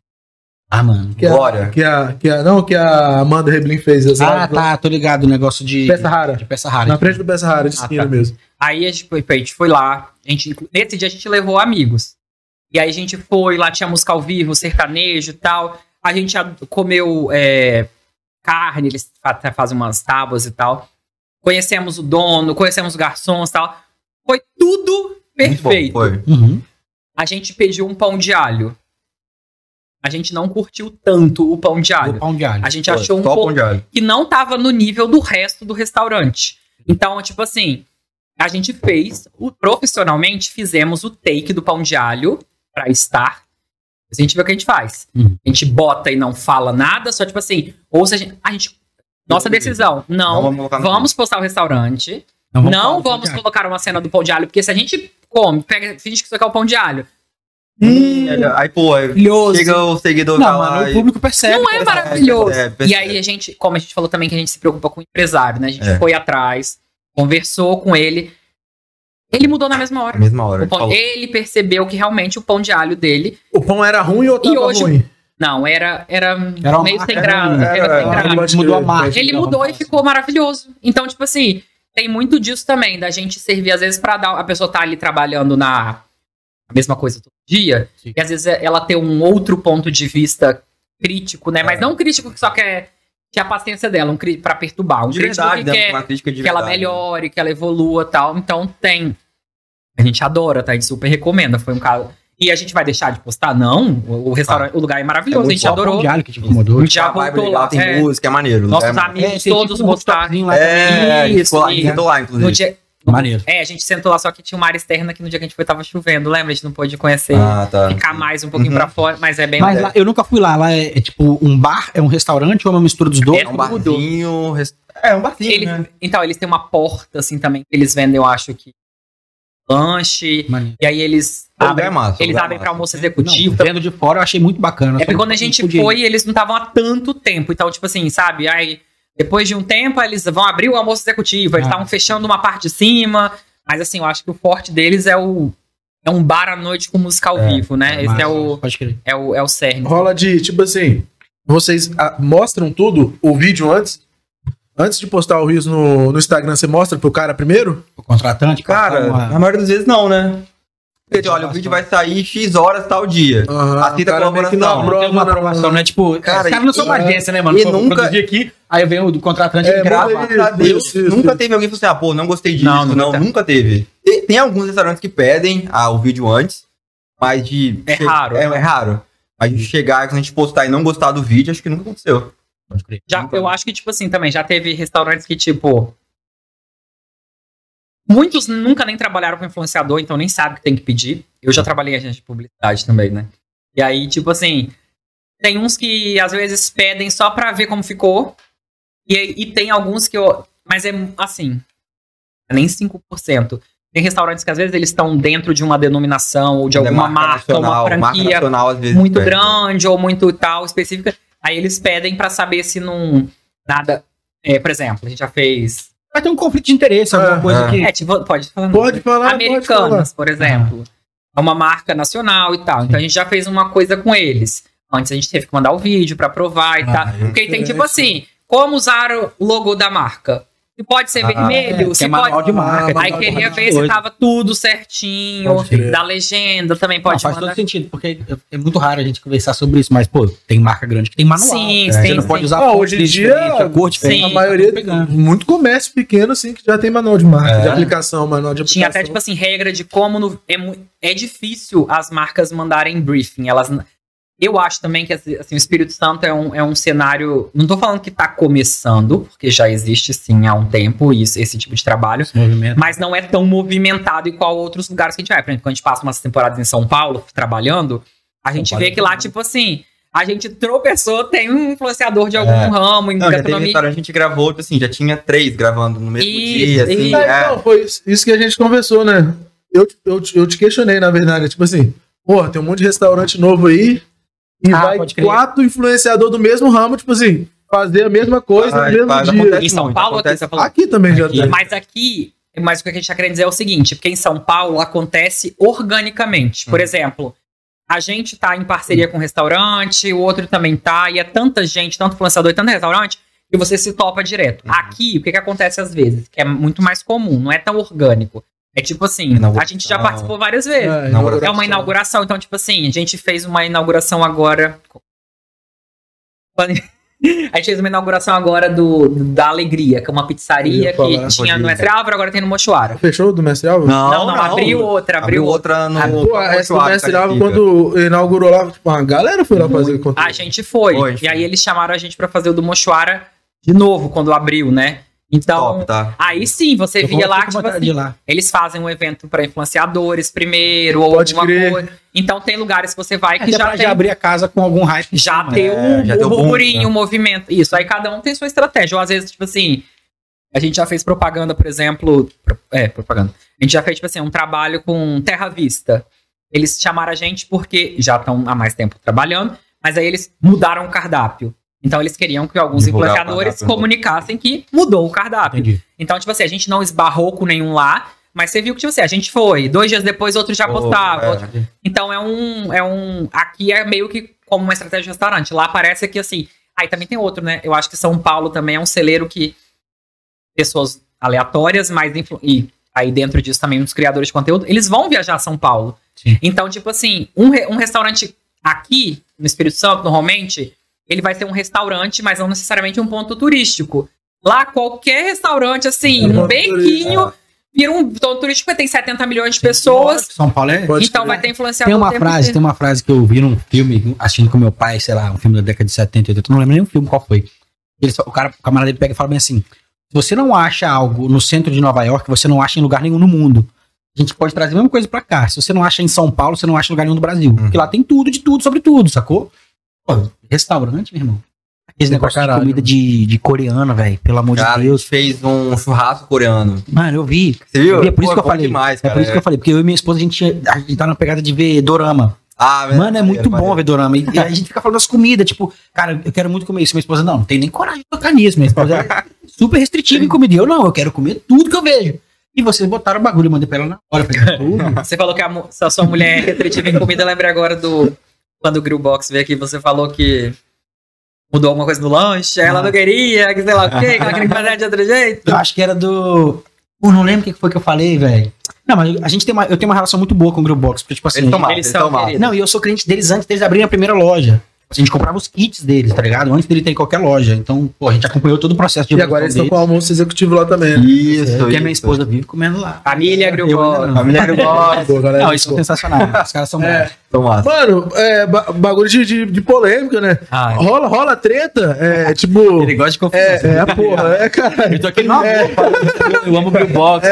Ah, mano. Que a, que a, que a, não, que a Amanda Reblin fez. as Ah, lives tá, tô ligado. O negócio de. Peça rara. De peça rara. Na frente do Peça Rara, de Ah, esquina tá. mesmo. Aí a gente, foi- a gente foi lá. A gente, nesse dia a gente levou amigos. E aí a gente foi, lá tinha música ao vivo, sertanejo e tal. A gente comeu é, carne, eles fa- fazem umas tábuas e tal. Conhecemos o dono, conhecemos os garçons e tal. Foi tudo Muito bom, perfeito. foi. Uhum. A gente pediu um pão de alho. A gente não curtiu tanto o pão de O alho. pão de alho. A gente Foi, achou um só pouco pão de alho. que não tava no nível do resto do restaurante. Então, tipo assim, a gente fez, o- profissionalmente, fizemos o take do pão de alho pra estar. A gente vê o que a gente faz. Uhum. A gente bota e não fala nada, só tipo assim, ou se a gente. A gente nossa decisão, não, vamos colocar no vamos postar o restaurante, Não não vamos de alho. colocar uma cena do pão de alho, porque se a gente come, pega, finge que isso aqui é o pão de alho. Hum, aí, pô, Maravilhoso. chega o seguidor Não, vai lá mano, o público percebe. Não é cara. maravilhoso. É, E aí a gente, como a gente falou também que a gente se preocupa com o empresário, né? A gente É. foi atrás, conversou com ele. Ele mudou na mesma Na hora. mesma hora. Pão- ele percebeu que realmente o pão de alho dele. O pão era ruim ou tava E hoje- ruim? Não, era, era, Era meio marca sem graça. Era, Era- era- pode mudou a marca. Ele crer. mudou e ficou maravilhoso. Então, tipo assim, tem muito disso também, da gente servir, às vezes, pra dar. A pessoa tá ali trabalhando na a mesma coisa todo dia, Sim. e às vezes ela tem um outro ponto de vista crítico, né? Mas É. não um crítico que só quer ter a paciência dela, um pra perturbar. Um De crítico verdade, que né? quer Uma crítica de que ela verdade. melhore, que ela evolua tal. Então tem. A gente adora, tá? A gente super recomenda. Foi um caso. E a gente vai deixar de postar? Não. O, restaurante, o lugar é maravilhoso. É a gente adorou. de alho que te incomodou. A gente já A vibe voltou legal, lá. Tem É, música, é maneiro. nossos é, amigos tem todos tipo um rooftopzinho lá É, Isso, lá, lá, No inclusive. dia, Maneiro. é, a gente sentou lá, só que tinha uma área externa que no dia que a gente foi tava chovendo. Lembra? A gente não pôde conhecer, Ah, tá. ficar mais um pouquinho Uhum. pra fora, mas é bem Mas lá, eu nunca fui lá. Lá é, é tipo um bar, é um restaurante ou é uma mistura dos dois? É É um tudo. barzinho. res- É, um barzinho, Eles- né? Então, eles têm uma porta, assim, também, que eles vendem, eu acho que lanche. Maneiro. E aí eles O abrem, é massa, eles é abrem pra massa. almoço Não, executivo. vendo de fora eu achei muito bacana. É porque quando a não gente podia ir. foi, eles não estavam há tanto tempo. Então, tipo assim, sabe? Aí, depois de um tempo, eles vão abrir o almoço executivo. Eles Ah. estavam fechando uma parte de cima. Mas, assim, eu acho que o forte deles é o. É um bar à noite com música ao É, vivo, né? Esse Massa, é o, é o, é o cerne. Rola de, tipo assim, vocês ah, mostram tudo, o vídeo antes? Antes de postar o Rios no, no Instagram, você mostra pro cara primeiro? O contratante, Cara, uma- na maioria das vezes não, né? Olha, o vídeo vai sair X horas tal dia. Aham, Assista o cara a colaboração. não Não tem uma aprova, aprovação, né? Tipo, Cara, os caras não são e- uma agência, né, mano? e Pô, nunca- aqui, aí vem o do contratante É, e grava. Deus, Isso, isso, nunca isso. teve alguém que falou assim, ah, pô, não gostei disso. Não, Não, nunca nunca, teve. Tem, tem alguns restaurantes que pedem ah, o vídeo antes, mas de... É raro. É, é raro. Mas de chegar, a gente postar e não gostar do vídeo, acho que nunca aconteceu. Pode crer. Já, eu acho que, tipo assim, também já teve restaurantes que, tipo. Muitos nunca nem trabalharam com influenciador, então nem sabe o que tem que pedir. Eu já trabalhei em agência de publicidade também, né? E aí, tipo assim, tem uns que às vezes pedem só pra ver como ficou. E, e tem alguns que eu. Mas é assim. Nem 5%. Tem restaurantes que às vezes eles estão dentro de uma denominação ou de é alguma marca, uma nacional, marca franquia nacional, às vezes, muito grande ou muito tal específica. Aí eles pedem pra saber se não nada, é, por exemplo, a gente já fez, Vai ter um conflito de interesse, alguma É, coisa é. que. é, tipo, pode falar. Pode falar, pode falar. Americanas, por exemplo. É uma marca nacional e tal. Então a gente já fez uma coisa com eles. Antes a gente teve que mandar o vídeo pra provar e Ah, tal. é Porque tem tipo assim, como usar o logo da marca? Se pode ser Ah, vermelho, que se é manual pode. de marca. Ah, Aí queria ver se tava tudo certinho. Pode. Da legenda também Não, pode faz mandar. todo sentido, porque é muito raro a gente conversar sobre isso, mas, pô, tem marca grande que tem manual. Sim, É, sim, Você não sim. pode usar Ah, hoje em dia, cor diferente. sim. A maioria, Pegando. muito comércio pequeno, assim, que já tem manual de marca, É. de aplicação, manual de aplicação. Tinha até, tipo assim, regra de como no- é, é difícil as marcas mandarem briefing. Elas. Eu acho também que assim, o Espírito Santo é um, é um cenário. Não tô falando que tá começando, porque já existe sim há um tempo isso, esse tipo de trabalho. Mas não é tão movimentado igual outros lugares que a gente vai. Por exemplo, quando a gente passa umas temporadas em São Paulo trabalhando, a gente Paulo vê que lá, tipo assim, a gente tropeçou, tem um influenciador de algum É. ramo, em Não, já teve gastronomia. restaurante, a gente gravou, tipo assim, já tinha três gravando no mesmo Isso, dia, assim. isso. É, então, foi isso- isso que a gente conversou, né? Eu, eu, eu te questionei, na verdade. Tipo assim, porra, tem um monte de restaurante novo aí e Ah, vai quatro influenciadores do mesmo ramo, tipo assim, fazer a mesma coisa Faz, no mesmo dia. acontece Em São muito, Paulo, aqui, falou? Aqui também já Aqui. tem. Mas aqui, mas o que a gente tá querendo dizer é o seguinte, porque em São Paulo acontece organicamente. Por Hum. exemplo, a gente tá em parceria com um restaurante, o outro também tá, e é tanta gente, tanto influenciador e tanto restaurante, que você se topa direto. Uhum. Aqui, o que que acontece às vezes? Que é muito mais comum, não é tão orgânico. É tipo assim, a gente já participou várias vezes. É, É uma inauguração, então, tipo assim, a gente fez uma inauguração agora. A gente fez uma inauguração agora do, da Alegria, que é uma pizzaria que falar. tinha no. Mestre Álvaro, agora tem no Mochuara. Fechou do Mestre Alves? Não, Não, não, abriu outra, abriu, Abriu outra. no. Ah, Pô, essa do Mestre Caripica. quando inaugurou lá, tipo, a galera foi lá fazer conteúdo. A gente foi. Foi, e aí eles chamaram a gente pra fazer o do Mochuara de novo, quando abriu, né? Então, Top, tá? aí sim, você Eu via lá, tipo assim, lá. eles fazem um evento pra influenciadores primeiro, ou Pode alguma crer. coisa. Então tem lugares que você vai que Até já tem já abrir a casa com algum hype. já tem É, um, já um burburinho, né? um movimento. Isso, aí cada um tem sua estratégia. Ou às vezes, tipo assim, a gente já fez propaganda, por exemplo. É, propaganda. A gente já fez, tipo assim, um trabalho com Terra Vista. Eles chamaram a gente porque já estão há mais tempo trabalhando, mas aí eles mudaram o cardápio. Então eles queriam que alguns Divulgar cardápio. comunicassem que mudou o cardápio. Entendi. Então, tipo assim, a gente não esbarrou com nenhum lá, mas você viu que, tipo assim, a gente foi. Dois dias depois, outro já postava. É. outro- então é um, é um. Aqui é meio que como uma estratégia de restaurante. Lá parece que assim. Aí também tem outro, né? Eu acho que São Paulo também é um celeiro que pessoas aleatórias, mas influ- e aí dentro disso também os criadores de conteúdo, eles vão viajar a São Paulo. Sim. Então, tipo assim, um, re- um restaurante aqui no Espírito Santo, normalmente, ele vai ser um restaurante, mas não necessariamente um ponto turístico. Lá, qualquer restaurante, assim, É um bequinho, vira um ponto turístico, porque tem 70 milhões de pessoas. São Paulo é. Então vai ter influenciador. Tem uma frase, inteiro. tem uma frase que eu vi num filme, assistindo com meu pai, sei lá, um filme da década de 70, 80, não lembro nem o filme qual foi. Ele o cara, o camarada dele pega e fala bem assim: se você não acha algo no centro de Nova York, você não acha em lugar nenhum no mundo. A gente pode trazer a mesma coisa pra cá. Se você não acha em São Paulo, você não acha em lugar nenhum do Brasil. Uhum. Porque lá tem tudo, de tudo, sobre tudo, sacou? Pô, restaurante, meu irmão. Aqueles negócios de comida de, de coreano, velho. Pelo amor Cara, de a Deus. fez um churrasco coreano. Mano, eu vi. Você viu? E é por isso Pô, que eu bom falei. Demais, é cara. por isso que eu falei, porque eu e minha esposa, a gente, a gente tá na pegada de ver dorama. Ah, Mano, é muito bom maneiro. ver dorama. E, e a gente fica falando das comidas, tipo, cara, eu quero muito comer isso. Minha esposa, não, não tem nem coragem de tocar nisso. Minha esposa é super restritiva em comida. E eu, não, eu quero comer tudo que eu vejo. E vocês botaram o bagulho, eu mandei pra ela na hora. eu Falei, "Pô, Você falou que a, a sua mulher é restritiva em comida, eu lembrei agora do. Quando o Grillbox veio aqui, você falou que mudou alguma coisa no lanche, ela não queria, que sei lá o quê, que ela queria fazer de outro jeito. eu acho que era do. Pô, não lembro o que foi que eu falei, velho. Não, mas a gente tem uma, eu tenho uma relação muito boa com o Grillbox, porque, tipo assim. Eles massa, Eles queridos. Não, e eu sou cliente deles antes deles abrirem a primeira loja. A gente comprava os kits deles, tá ligado? Antes dele ter em qualquer loja. Então, pô, a gente acompanhou todo o processo de E agora eles estão com o almoço executivo lá também. né? Isso, deles, que a minha isso. esposa vive comendo lá. Família não. Família galera, Não, eles são pô. sensacionais. Os caras são É. bons. Massa. Mano, é, ba- bagulho de, de, de polêmica, né? Ai. Rola, rola treta, é tipo. Ele gosta de confusão. É, é a porra, é caralho. Eu tô aqui no É. Eu amo o Grillbox.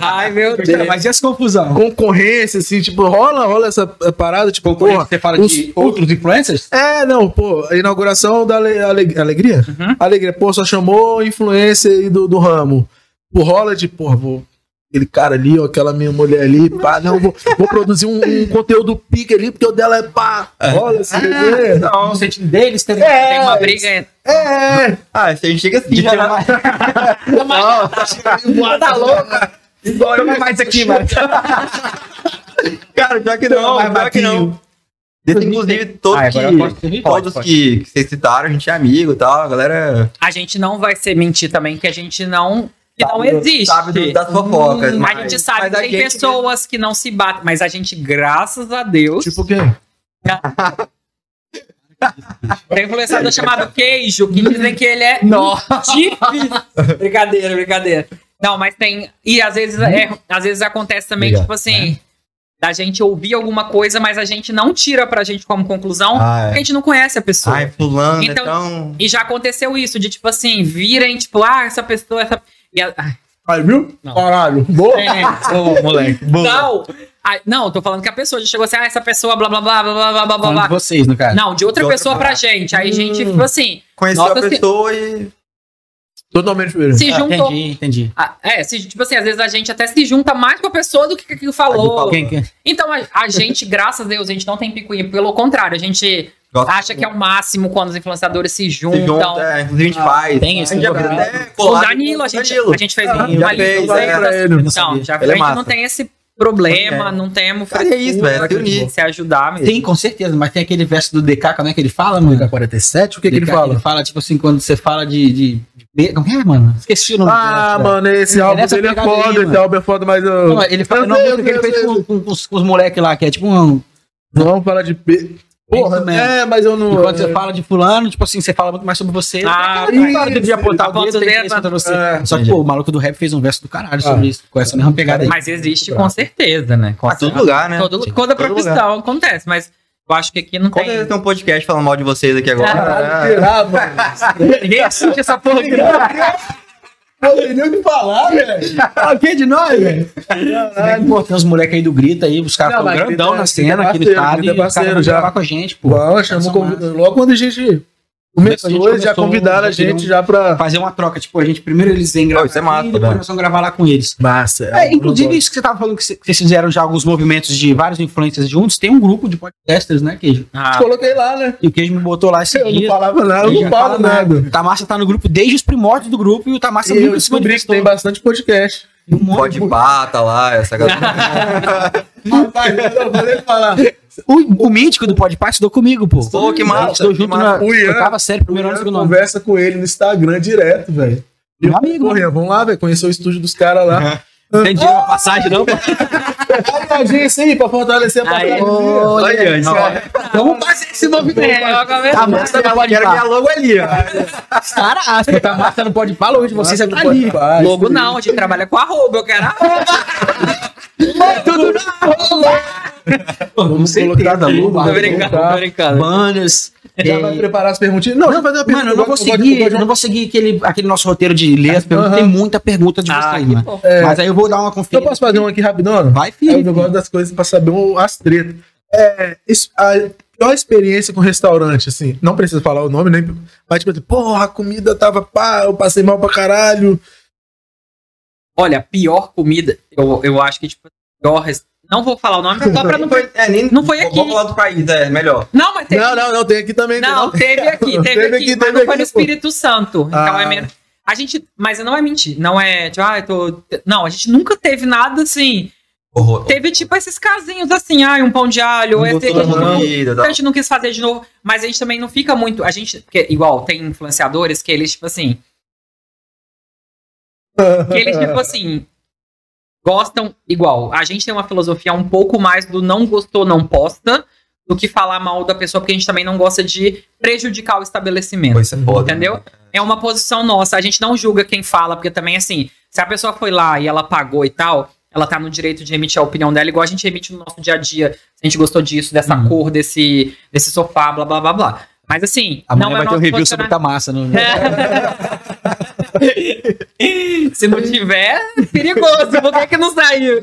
Ai, meu Deus. Mas e essa confusão? Concorrência, assim, tipo, rola, rola essa é, parada, tipo, porra. você fala os- de outros influencers? É, não, pô, a inauguração da Ale- Ale- Alegria? Uhum. Alegria, pô, só chamou influência aí do, do ramo. Pô, rola de, porra, vou aquele cara ali, ó, aquela minha mulher ali, pá, não, vou, vou produzir um, um conteúdo pique ali, porque o dela é pá, rola esse desenho. Não, o sentido deles tem. É, Tem uma briga. É, é. Ah, se a gente chega assim, De já. tirar mais- tá louco? Igual Toma mais aqui, mano. Cara, pior que não, pior que não. Desse, inclusive, todos, Ah, que, todos Pode, que, que vocês citaram, a gente é amigo e tal, a galera A gente não vai ser mentir também, que a gente não. Que não existe. sabe do- das fofocas. Hum, mas- a gente sabe mas que tem gente pessoas que não se batem, mas a gente, graças a Deus, Tipo quem? tem um influenciador chamado Queijo, que dizem que ele é difícil. brincadeira, brincadeira. Não, mas tem. E às vezes, é, às vezes acontece também, Obrigado. tipo assim, da gente ouvir alguma coisa, mas a gente não tira pra gente como conclusão, Ah, é. porque a gente não conhece a pessoa. Ai, fulano, Então- então... E já aconteceu isso, de tipo assim, virem, tipo, ah, essa pessoa, essa. E a- ai, Aí, viu? Não. Caralho. Boa. é. Ô, moleque, boa. Não! Ai, não, tô falando que a pessoa já chegou assim, ah, essa pessoa, blá blá blá blá blá blá blá Falando de blá. vocês, no caso. Não, de outra De outra pessoa pra parte. gente. Aí a gente, Hum. tipo assim, Conheceu a pessoa e... Totalmente diferente. se Ah, juntou. entendi, entendi. Ah, é, se, tipo assim, às vezes a gente até se junta mais com a pessoa do que aquilo falou. Quem, quem? Então, a, a gente, graças a Deus, a gente não tem picuinha. Pelo contrário, a gente Gosta- acha que é o máximo quando os influenciadores se se juntam. junta, é, inclusive a gente faz. tem esse a gente já movimento. até O Danilo, a gente, Danilo. a gente fez Ah, uma já fez, é. não Então, já, a Ele é gente não massa. tem esse problema, É. não temos Cara, é isso, velho, frescura, se unir. se ajudar mesmo. Tem, com certeza, mas tem aquele verso do DK, como é que ele fala, mano? DK47, o que, que ele DK, fala? Ele fala, tipo assim, quando você fala de. de, como é, mano? Esqueci o nome Ah, mano, esse É álbum dele é foda, esse álbum é foda, mas eu. Não, ele fala não, música que ele fez com, com, com os, com os moleques lá, que é tipo um. Não vamos falar de. Porra, é, mas eu não. E quando você fala de fulano, tipo assim, você fala muito mais sobre você. Ah, Aquela história de apontar o dedo, tem contra você. é, Só que, pô, o maluco do rap fez um verso do caralho sobre Ah. isso, com essa mesma pegada aí. Mas existe com certeza, né? Com todo lugar, né? Todo, toda Todo profissão acontece, mas eu acho que aqui não Com tem. certeza tem um podcast falando mal de vocês aqui agora. Caralho, tirar, mano. Ninguém assiste essa porra. Não tenho nem o que falar, velho. o que de nós, velho? Pô, tem uns moleques aí do Grita aí, os caras estão grandão Grita- na cena é aqui parceiro, estado. Grita é e os caras parceiro já. gravar com a gente, pô. Bom, chamou massa. logo quando a gente começou, eles já convidaram a gente já pra. Fazer uma troca, tipo, a gente primeiro eles vêm gravar Pô, isso é massa, e depois velho. nós vamos gravar lá com eles. Massa. É, inclusive, isso que você tava falando que cê- que vocês fizeram já alguns movimentos de vários influencers juntos, tem um grupo de podcasters, né, Queijo? Ah, Coloquei lá, né? E o Queijo me botou lá esse Eu não dia. falava nada, eu não falo fala nada. O Tamassa tá no grupo desde os primórdios do grupo e o Tamassa E eu nunca se descobri que tem bastante podcast. Um monte Pode de- bata lá, essa galera. Rapaz, eu vou nem falar. O, o mítico do Podpah estudou comigo, pô. Pô, que massa, Estudou que junto massa. na O Ian- oitava série, primeiro Eu ano, segundo ano. conversa com ele no Instagram direto, velho. E Meu eu, amigo, Porra, vamos lá, velho. Conhecer o estúdio dos caras lá. Tem dinheiro pra passagem, não? Aí a agência aí pra fortalecer a parada. Olha, Olha, não. Vamos fazer esse movimento. É, acabei- Tamassa não pode Quero minha falar. logo ali, ó. Caraca, Tamassa não pode falar hoje, vocês é ali. Logo não, a gente trabalha com arroba, eu quero arroba. Tudo Vamos colocar tudo, logo. Tô brincando, tô brincando. Banners. Já vai preparar as perguntinhas? Não, já fazer uma pergunta. Mano, eu não vou gosto- eu seguir, gosto eu não vou seguir aquele, aquele nosso roteiro de ler as perguntas. Tem muita pergunta de Ah, vocês, mano. É. Mas aí eu vou dar uma Eu conferida. posso fazer um aqui rapidão? Vai, É filho. o negócio das coisas pra saber um- as tretas. É, a pior experiência com restaurante, assim, não precisa falar o nome, nem. Mas, tipo assim, porra, a comida tava pá, eu passei mal pra caralho. Olha, pior comida, eu, eu acho que, tipo, pior. Não vou falar o nome, só pra não. Foi, é, nem, Não foi aqui. Vou falar do país, é melhor. Não, mas teve. Não, não, não, tem aqui também. tem Não, teve aqui, teve, Teve aqui, aqui, mas teve não foi aqui, no pô. Espírito Santo. Então Ah. é menos. A gente. Mas não é mentir. Não é, tipo, ah, eu tô. Não, a gente nunca teve nada assim. Horror. Teve tipo esses casinhos assim, ah, um pão de alho, ou Não esse que a gente não, comida, que a gente não quis fazer de novo. Mas a gente também não fica muito. A gente. Porque, igual, tem influenciadores que eles, tipo assim. Que eles, tipo assim. Gostam igual. A gente tem uma filosofia um pouco mais do não gostou, não posta, do que falar mal da pessoa, porque a gente também não gosta de prejudicar o estabelecimento. Pô, isso é foda. Entendeu? É uma posição nossa. A gente não julga quem fala, porque também, assim, se a pessoa foi lá e ela pagou e tal, ela tá no direito de emitir a opinião dela, igual a gente emite no nosso dia a dia. Se a gente gostou disso, dessa Uhum. cor, desse, desse sofá, blá, blá, blá, blá. Mas, assim, Amanhã não é vai ter um review sobre. Tamassa. No... Se não tiver, é perigoso. Por que, que não saiu?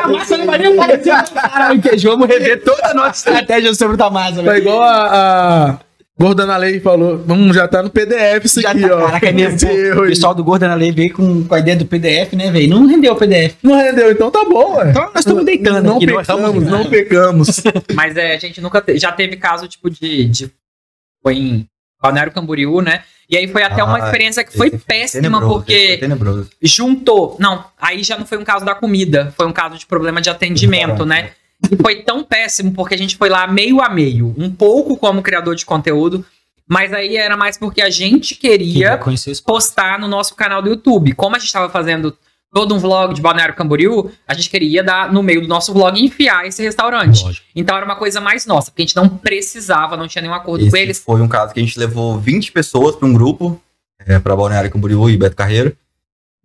Tamassa não vai nem aparecer. Caralho, queijo, vamos rever toda a nossa estratégia sobre o Tamassa, Tá velho. igual a, a- Gordana Lei falou, hum, já tá no PDF isso Já aqui, tá, ó. caraca, é mesmo. O pessoal do Gordon Lei veio com, com a ideia do PDF, né, velho? Não rendeu o PDF. Não rendeu, então tá bom, ué. Então nós estamos deitando Não aqui, pecamos, estamos- não pecamos. Mas é, a gente nunca te- já teve caso tipo de, de foi em Balneário Camboriú, né? E aí foi até uma Ah, experiência que foi péssima tenebroso, porque juntou. Não, aí já não foi um caso da comida, foi um caso de problema de atendimento, né? E foi tão péssimo porque a gente foi lá meio a meio, um pouco como criador de conteúdo, mas aí era mais porque a gente queria isso. postar no nosso canal do YouTube. Como a gente estava fazendo todo um vlog de Balneário Camboriú, a gente queria dar no meio do nosso vlog enfiar esse restaurante. Lógico. Então era uma coisa mais nossa, porque a gente não precisava, não tinha nenhum acordo Esse com eles. foi um caso que a gente levou 20 pessoas para um grupo, é, para Balneário Camboriú e Beto Carreiro.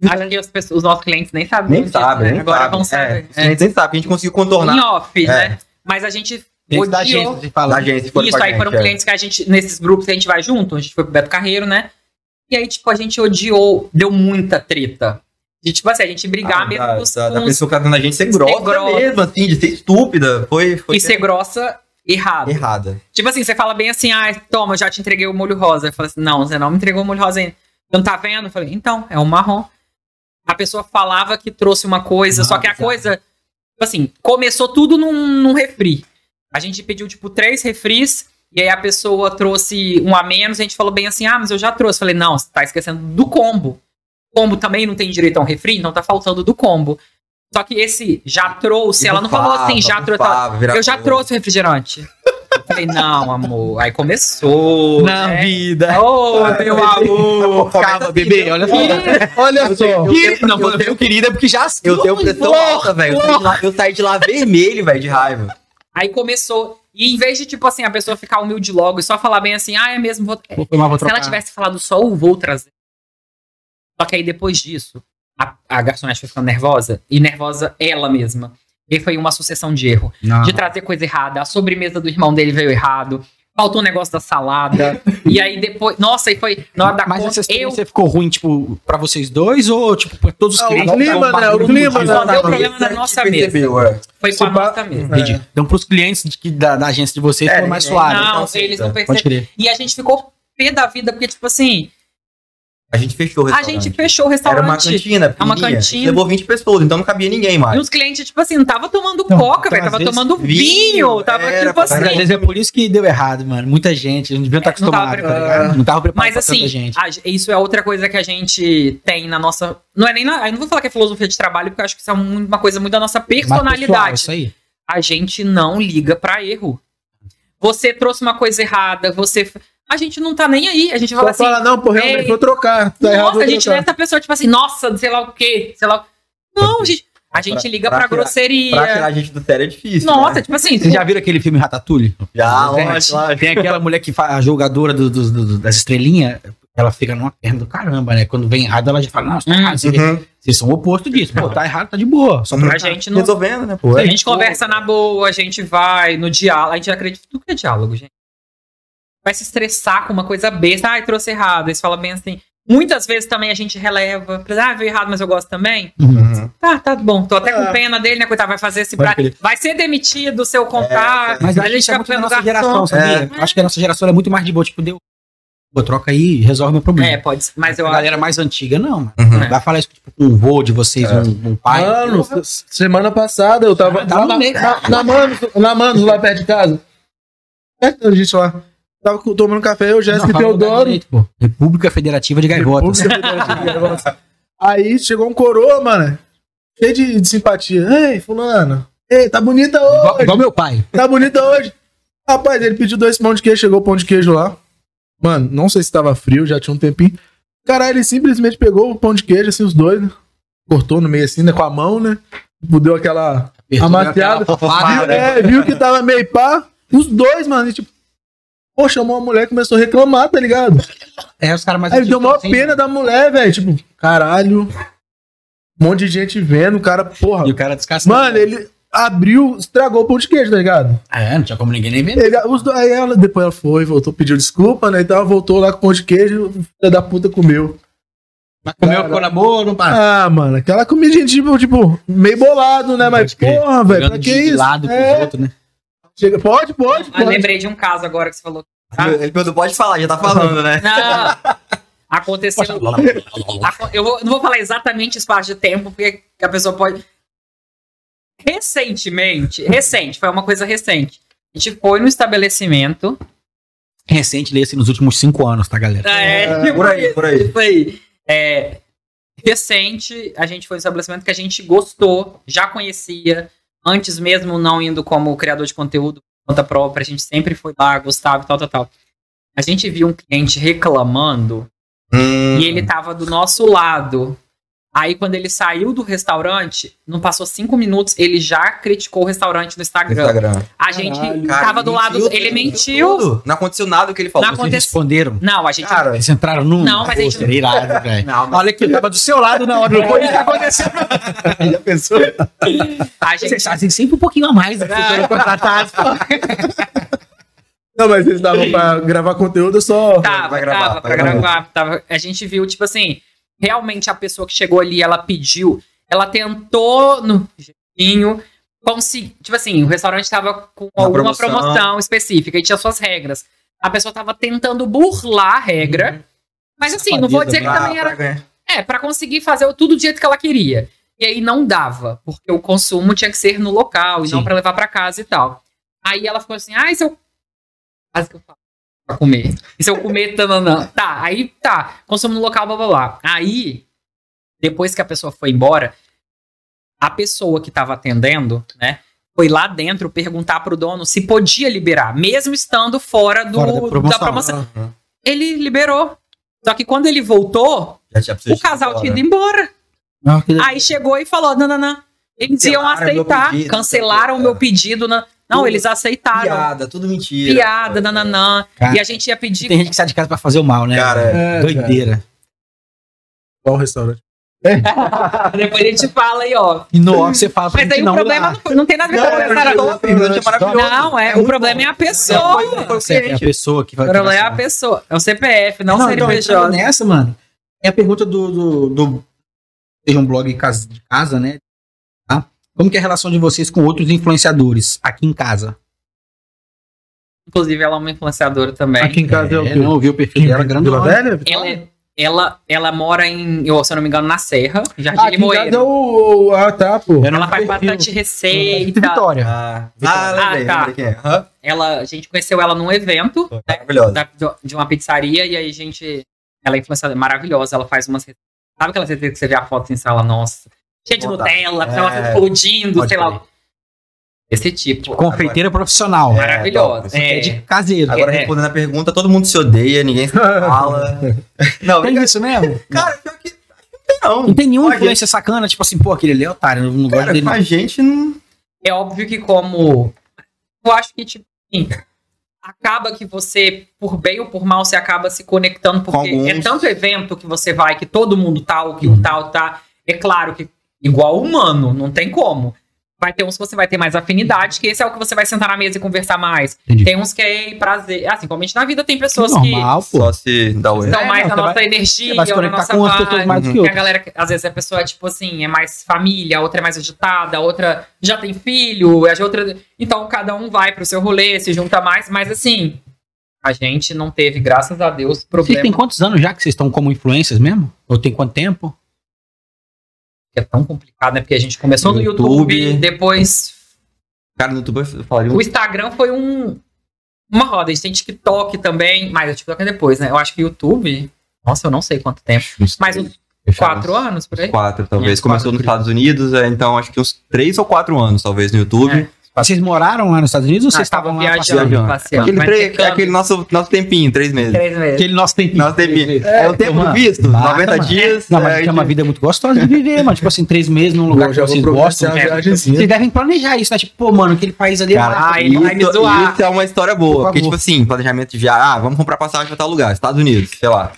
Acho que as pessoas- os nossos clientes nem sabiam. Nem sabem, nem Agora sabem. vão É, saber. a gente nem sabe, a gente conseguiu Em contornar off, É. né? Mas a gente Dentro da agência, você da fala. agência. Isso, a aí gente, foram é. clientes que a gente, nesses grupos que a gente vai junto, a gente foi pro Beto Carreiro, né? E aí, tipo, a gente odiou, deu muita treta. De, tipo assim, a gente brigar Ah, mesmo da, com da, da com os- pessoa que dando a gente ser grossa, grossa. mesmo, assim, de ser estúpida. Foi, foi e ser grossa errado. errada. Tipo assim, você fala bem assim, ah, toma, eu já te entreguei o molho rosa. Eu falo assim, não, você não me entregou o molho rosa ainda. Não tá vendo? Eu falei, então, é um marrom. A pessoa falava que trouxe uma coisa, Não, só que a exato. coisa, tipo assim, começou tudo num, num refri. A gente pediu, tipo, três refris, e aí a pessoa trouxe um a menos, a gente falou bem assim, ah, mas eu já trouxe. Eu falei, não, você tá esquecendo do combo. Combo também não tem direito a um refri, então tá faltando do combo. Só que esse já trouxe, ela não falou assim, já trouxe. Eu já trouxe o refrigerante. Eu falei, não, amor. Aí começou. Não, né? vida. Ô, meu amor. Calma, bebê, olha só. Olha só. Não, eu tenho querida porque já Eu tenho pressão alta, velho. Eu saí de lá- Eu saí de lá vermelho, velho, de raiva. Aí começou. E em vez de, tipo assim, a pessoa ficar humilde logo e só falar bem assim, ah, é mesmo, vou. Vou tomar, vou Se ela tivesse falado só o vou trazer. Só que aí depois disso, a, a garçonete foi ficando nervosa. E nervosa ela mesma. E foi uma sucessão de erro. Não. de trazer coisa errada. A sobremesa do irmão dele veio errado. Faltou um negócio da salada. e aí depois. Nossa, e foi na hora da Mas conta. essa Eu. ficou ruim, tipo, pra vocês dois ou, tipo, pra todos os Ah, o clientes? clima, um né? O clima, né? Só deu problema na gente nossa percebeu, é. Foi com a nossa mesa. Entendi. Então, pros clientes de da, da agência de vocês, É, foi mais é, suave. Não, então, assim, eles não Pode perceberam. E a gente ficou pé da vida, porque, tipo assim, A gente fechou o a restaurante. gente fechou o Era restaurante. uma cantina, É uma. A cantina. Levou 20 pessoas, então não cabia ninguém E mais. os clientes, tipo assim, não tava tomando Não, coca, então, velho. Tava tomando vinho. Tava, era tipo pra assim. Às vezes é por isso que deu errado, mano. Muita gente, não deviam estar É, não tava tá preparado. ligado? Não tava preparado Mas pra tanta assim, gente. a- isso é outra coisa que a gente tem na nossa. Não é nem na. Eu não vou falar que é filosofia de trabalho, porque eu acho que isso é um- uma coisa muito da nossa Mais pessoal, personalidade. isso aí. a gente não liga pra erro. Você trouxe uma coisa errada, você. A gente não tá nem aí. A gente Só fala assim. fala, não, pô, realmente ei, vou trocar. Tá errado, nossa, vou a gente não trocar. é essa pessoa, tipo assim, nossa, sei lá o quê, sei lá. Não, gente. A gente Pra- liga pra pra, tirar- grosseria. Pra tirar a gente do sério é difícil. Nossa, né? tipo assim. Vocês já viram aquele filme Ratatouille? Já, Tem- lógico, lógico. Tem aquela mulher que faz a jogadora do- do- do- das estrelinhas, ela fica numa perna do caramba, né? Quando vem errado, ela já fala, nossa, tá Hum, errado. Vocês, Uhum. vocês são o oposto disso. Pô, tá errado, tá de boa. Só Somos A gente não. resolvendo, né, pô? A gente conversa na boa, a gente vai no diálogo. A gente acredita tudo que é diálogo, gente. Vai se estressar com uma coisa besta. Ai, trouxe errado. Eles falam bem assim. Muitas vezes também a gente releva. Ah, veio errado, mas eu gosto também. Uhum. Tá, tá bom. Tô até É. com pena dele, né? Coitado, vai fazer esse crer. Vai ser demitido se eu contar. Mas a a gente é muito da vendo nossa geração, sabia? É. Acho que a nossa geração é muito mais de boa. Tipo, deu. Pô, troca aí e resolve meu problema. É, pode ser. Mas eu a acho. galera mais antiga, não. Uhum. Vai falar isso tipo, com um vô de vocês, É. um, um pai. Mano, Porra. semana passada eu tava Ah, no na, na, na Manos, na Manos, lá perto de casa. Perto da gente lá. Tava tomando café, eu, Jéssica e Teodoro. direito, pô. República Federativa de Gaivotas. República Federativa de Gaivotas. Aí chegou um coroa, mano. Cheio de, de simpatia. Ei, fulano. Ei, tá bonita Igual, hoje. igual meu pai. Tá bonita hoje. Rapaz, ele pediu dois pão de queijo, chegou o pão de queijo lá. Mano, não sei se tava frio, já tinha um tempinho. Caralho, ele simplesmente pegou o pão de queijo, assim, os dois, né? Cortou no meio assim, né? Com a mão, né? Tipo, Deu aquela amaciada. Fofada, Viu, né? é, viu que tava meio pá. Os dois, mano, e tipo. Pô, chamou a mulher e começou a reclamar, tá ligado? É, os caras mais Aí ele deu maior assim, pena da mulher, velho. Tipo, caralho. Um monte de gente vendo, o cara, porra. E o cara descascando. Mano, ele abriu, estragou o pão de queijo, tá ligado? É, não tinha como ninguém nem ver. Ele, os do- aí ela, depois ela foi, voltou, pediu desculpa, né? E tal, voltou lá com o pão de queijo, o filho da puta comeu. Mas comeu, Cara. na boa, não passa. Ah, mano, aquela comidinha tipo, tipo, meio bolado, né? Mas, porra, velho, pra de que isso? lado pros É, outros, né? Chega, pode, pode, Ah, pode. lembrei de um caso agora que você falou. Ah. Ele perguntou, pode falar, já tá falando, né? Não. Aconteceu. Aco- Eu vou- não vou falar exatamente espaço de tempo, porque a pessoa pode. Recentemente, recente, foi uma coisa recente. A gente foi no estabelecimento. Recente, lê assim nos últimos cinco anos, tá, galera? É, tipo Por aí, por aí. Isso aí. É, recente, a gente foi no estabelecimento que a gente gostou, já conhecia, antes mesmo não indo como criador de conteúdo, conta própria, a gente sempre foi lá, gostava e tal, tal, tal. A gente viu um cliente reclamando Hum, e ele tava do nosso lado. Aí, quando ele saiu do restaurante, não passou cinco minutos, ele já criticou o restaurante no Instagram. Instagram. A gente Caralho. Cara, tava do lado. mentiu, Ele mentiu tudo. Não aconteceu nada do que ele falou. Não Vocês aconteceu. responderam. Não, a gente. Cara, Eles entraram no. Não, mas a gente- seria irado, velho. Não, mas Olha aqui, eu tava do seu lado na hora do foi isso que aconteceu. Já pensou? a Vocês gente. fazem sempre um pouquinho a mais do que Ah. foram contratados. Não, mas eles davam pra gravar conteúdo só. Tava, Vai gravar, tava vai pra gravar. gravar. Tava, a gente viu, tipo assim, realmente a pessoa que chegou ali, ela pediu, ela tentou no jeitinho conseguir. Tipo assim, o restaurante tava com Uma alguma promoção. promoção. específica e tinha suas regras. A pessoa tava tentando burlar a regra. Mas assim, não vou dizer que pra- também era. pra ganhar. É, pra conseguir fazer tudo do jeito que ela queria. E aí não dava, porque o consumo tinha que ser no local e não Sim. pra levar pra casa e tal. Aí ela ficou assim: ah, se eu. Quase que eu falo. Pra comer. E se eu comer, tananã. Tá, aí tá. Consumo no local, blá blá blá. Aí, depois que a pessoa foi embora, a pessoa que tava atendendo, né? Foi lá dentro perguntar pro dono se podia liberar, mesmo estando fora, do, Fora da da promoção. promoção. Uhum. Ele liberou. Só que quando ele voltou, o casal tinha ido embora. Não, Aí chegou e falou: não, não, não. Eles iam Cancelaram meu aceitar. pedido, cancelaram o meu que. pedido. Não, não Tudo. eles aceitaram. Piada, tudo mentira. Piada, nananã. Cara, E a gente ia pedir. Tem gente que sai de casa pra fazer o mal, né? Cara, É, Doideira. Qual restaurante? Depois a gente fala aí, ó. E no off você fala pra Mas aí o não problema não, não tem nada a ver Não, com o era restaurante. é. Não, é. o problema é a pessoa. O é a pessoa que vai. O problema é a pessoa. É o CPF, não, o então, CNPJ. entrando nessa, mano, é a pergunta do, do, um blog de casa, né? Tá? Como que é a relação de vocês com outros influenciadores aqui em casa? Inclusive, ela é uma influenciadora também. Aqui em casa é, o quê? não, eu vi o perfil dela Vila grandona. Velha? Ela, é- ela, ela mora em, eu, se eu não me engano, na Serra, Jardim Ah, aqui em casa é Limoeiro. o. Ah, tá, pô. Eu não Ela faz perfil. bastante receita. Vitória. Ah, ah, lembrei, Ah, tá. lembrei quem é. Aham. Ela, a gente conheceu ela num evento Maravilhosa. da- de uma pizzaria e aí a gente. Ela é influenciadora maravilhosa, ela faz umas. receitas- Sabe aquela receita que você vê a foto assim, você fala, nossa, cheia de Nutella, ela É. explodindo, Pode sei lá. Esse tipo. Confeiteira profissional. É, Maravilhosa. É É, de caseiro. Agora, É. respondendo a pergunta, todo mundo se odeia, ninguém se fala. Não, Tem isso mesmo? cara, pior que não tem não. Tem nenhuma influência sacana, tipo assim, pô, aquele ali é otário, eu não gosto dele. com a gente não... é óbvio que como. Eu acho que, tipo, assim, acaba que você, por bem ou por mal, você acaba se conectando, porque alguns. é tanto evento que você vai, que todo mundo tá, ou que Uhum. um tal tá. É claro que, igual humano, não tem como. Vai ter uns que você vai ter mais afinidade, que esse é o que você vai sentar na mesa e conversar mais. Entendi. Tem uns que é prazer. Assim, como a gente na vida tem pessoas Normal, pô. Só se dá o que erro. estão É, mais não, na nossa vai- energia, vai se ou na nossa com pessoas vibe. mais do que Que a galera, às vezes a pessoa, tipo assim, é mais família, a outra é mais agitada, a outra já tem filho, a outra. Então cada um vai pro seu rolê, se junta mais, mas assim, a gente não teve, graças a Deus, Vocês problema. têm quantos anos já que vocês estão como influencers mesmo? Ou tem quanto tempo? Que É tão complicado, né? Porque a gente começou no YouTube. YouTube, depois. Cara, no YouTube eu falaria. O Instagram foi um. Uma roda, a gente tem TikTok também, mas o TikTok é depois, né? Eu acho que o YouTube. Nossa, eu não sei quanto tempo. Mas uns quatro anos por aí? Quatro, talvez. Começou quatro, nos. Estados Unidos, é, então acho que uns três ou quatro anos, talvez, no YouTube. É. Vocês moraram lá nos Estados Unidos ou Ah, vocês estavam tava lá passeando? passeando. Aquele, mas tre- aquele nosso, nosso tempinho, três meses. Três meses. Aquele nosso tempinho. Nosso tempinho. É, o tempo mano, visto, bata, 90 mano. dias. Não, mas é, é uma vida muito gostosa de viver, mano. Tipo assim, três meses num lugar Eu que vocês gostam. É. Vocês devem planejar isso, né? Tipo, pô, mano, aquele país ali é Cara. Ah, ele vai me zoar. isso é uma história Por boa. Porque, favor. tipo assim, planejamento de viagem. Ah, vamos comprar passagem pra tal lugar, Estados Unidos, sei lá.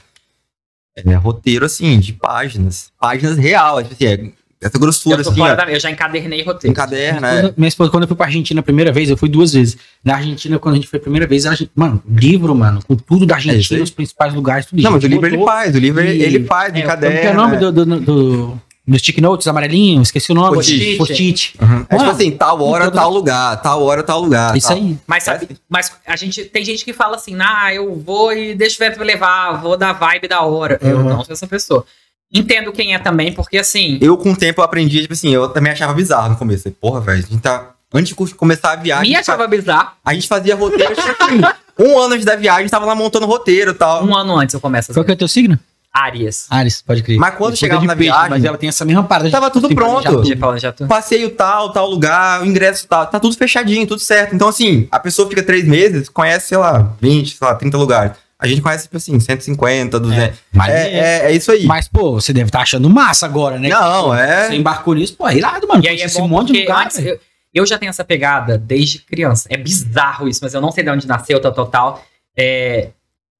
É roteiro, assim, de páginas. Páginas real, tipo assim, é essa grossura, Eu, assim, ó, da- eu já encadernei roteiro. encaderna, é. Minha esposa, quando eu fui pra Argentina a primeira vez, eu fui duas vezes. Na Argentina, quando a gente foi a primeira vez, a gente, mano, livro, mano, com tudo da É Argentina, aí. os principais lugares, tudo Não, isso. mas o livro ele faz, o livro ele, e- ele faz, é, encaderna. Que é o nome do, do, do- Nos stick notes amarelinhos, esqueci o nome. Post-it. Post-it. É tipo assim, tal hora, tal lugar, tal hora, tal lugar. Isso tal. aí. Mas sabe, mas a gente tem gente que fala assim, ah, eu vou e deixa o vento me levar, vou dar vibe da hora. Eu Uhum. não sou essa pessoa. Entendo quem é também, porque assim, Eu, com o tempo, aprendi, tipo assim, eu também achava bizarro no começo. Porra, velho, a gente tá. Antes de começar a viagem, me a fa- achava bizarro. a gente fazia roteiro, tipo assim, um ano antes da viagem, tava lá montando roteiro e tal. Um ano antes eu começo a Qual que é o teu signo? Aries. Ares, pode crer. Mas quando chegava na peixe, viagem- Mas ela tem essa mesma parada. de- Tava tudo pronto. falando já tô. Passeio tal, tal lugar, o ingresso tal, tá tudo fechadinho, tudo certo. Então, assim, a pessoa fica três meses, conhece, sei lá, 20, sei lá, 30 lugares. A gente conhece, tipo assim, 150, 200. Mas, É, é, é isso aí. mas, pô, você deve estar achando massa agora, né? Não, é. Você embarcou nisso, pô, é irado, mano. E aí é esse monte de lugar. antes, eu, eu já tenho essa pegada desde criança. É bizarro isso, mas eu não sei de onde nasceu, tal, tal, tal. É,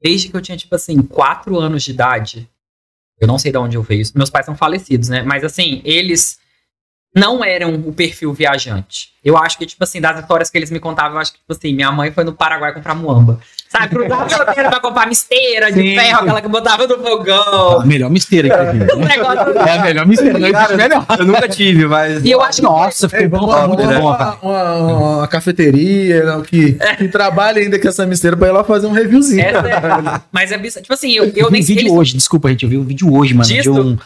desde que eu tinha, tipo assim, quatro anos de idade. Eu não sei de onde eu veio isso. Meus pais são falecidos, né? Mas assim, eles não eram o perfil viajante. Eu acho que, tipo assim, das histórias que eles me contavam, eu acho que, tipo assim, minha mãe foi no Paraguai comprar muamba. Sabe, cruzar a fronteira pra comprar misteira de Sim. ferro, aquela que botava no A fogão. melhor misteira que eu vi. É a melhor misteira, não existe melhor. Eu nunca tive, mas. E eu acho que Nossa, ficou bom, Uma, tá muito uma, bom, uma, uma- uma cafeteria não, que, que trabalha ainda com essa misteira pra ir lá fazer um reviewzinho. é- Mas é bizarro. Tipo assim, eu, eu vi nem um vídeo eles- hoje, desculpa, gente. Eu vi um vídeo hoje, mano, de Disso? um, um-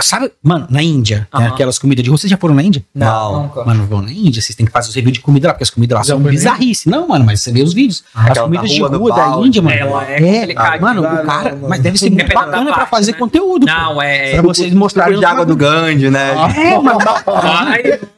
Sabe, mano, na Índia, né, aquelas comidas de rua. Vocês já foram na Índia? Não. nunca. Mano, vão na Índia, vocês têm que fazer os reviews de comida lá, porque as comidas lá são bizarrices. Não, mano, mas você vê os vídeos. as aquela comidas da de rua, rua da balde. Índia, mano. Ela é complicada. mano, o cara. não, não. Mas deve ser muito bacana pra parte, fazer né? conteúdo. pô. Não, é. Pra vocês mostrarem de água do Gange, né? É, mano.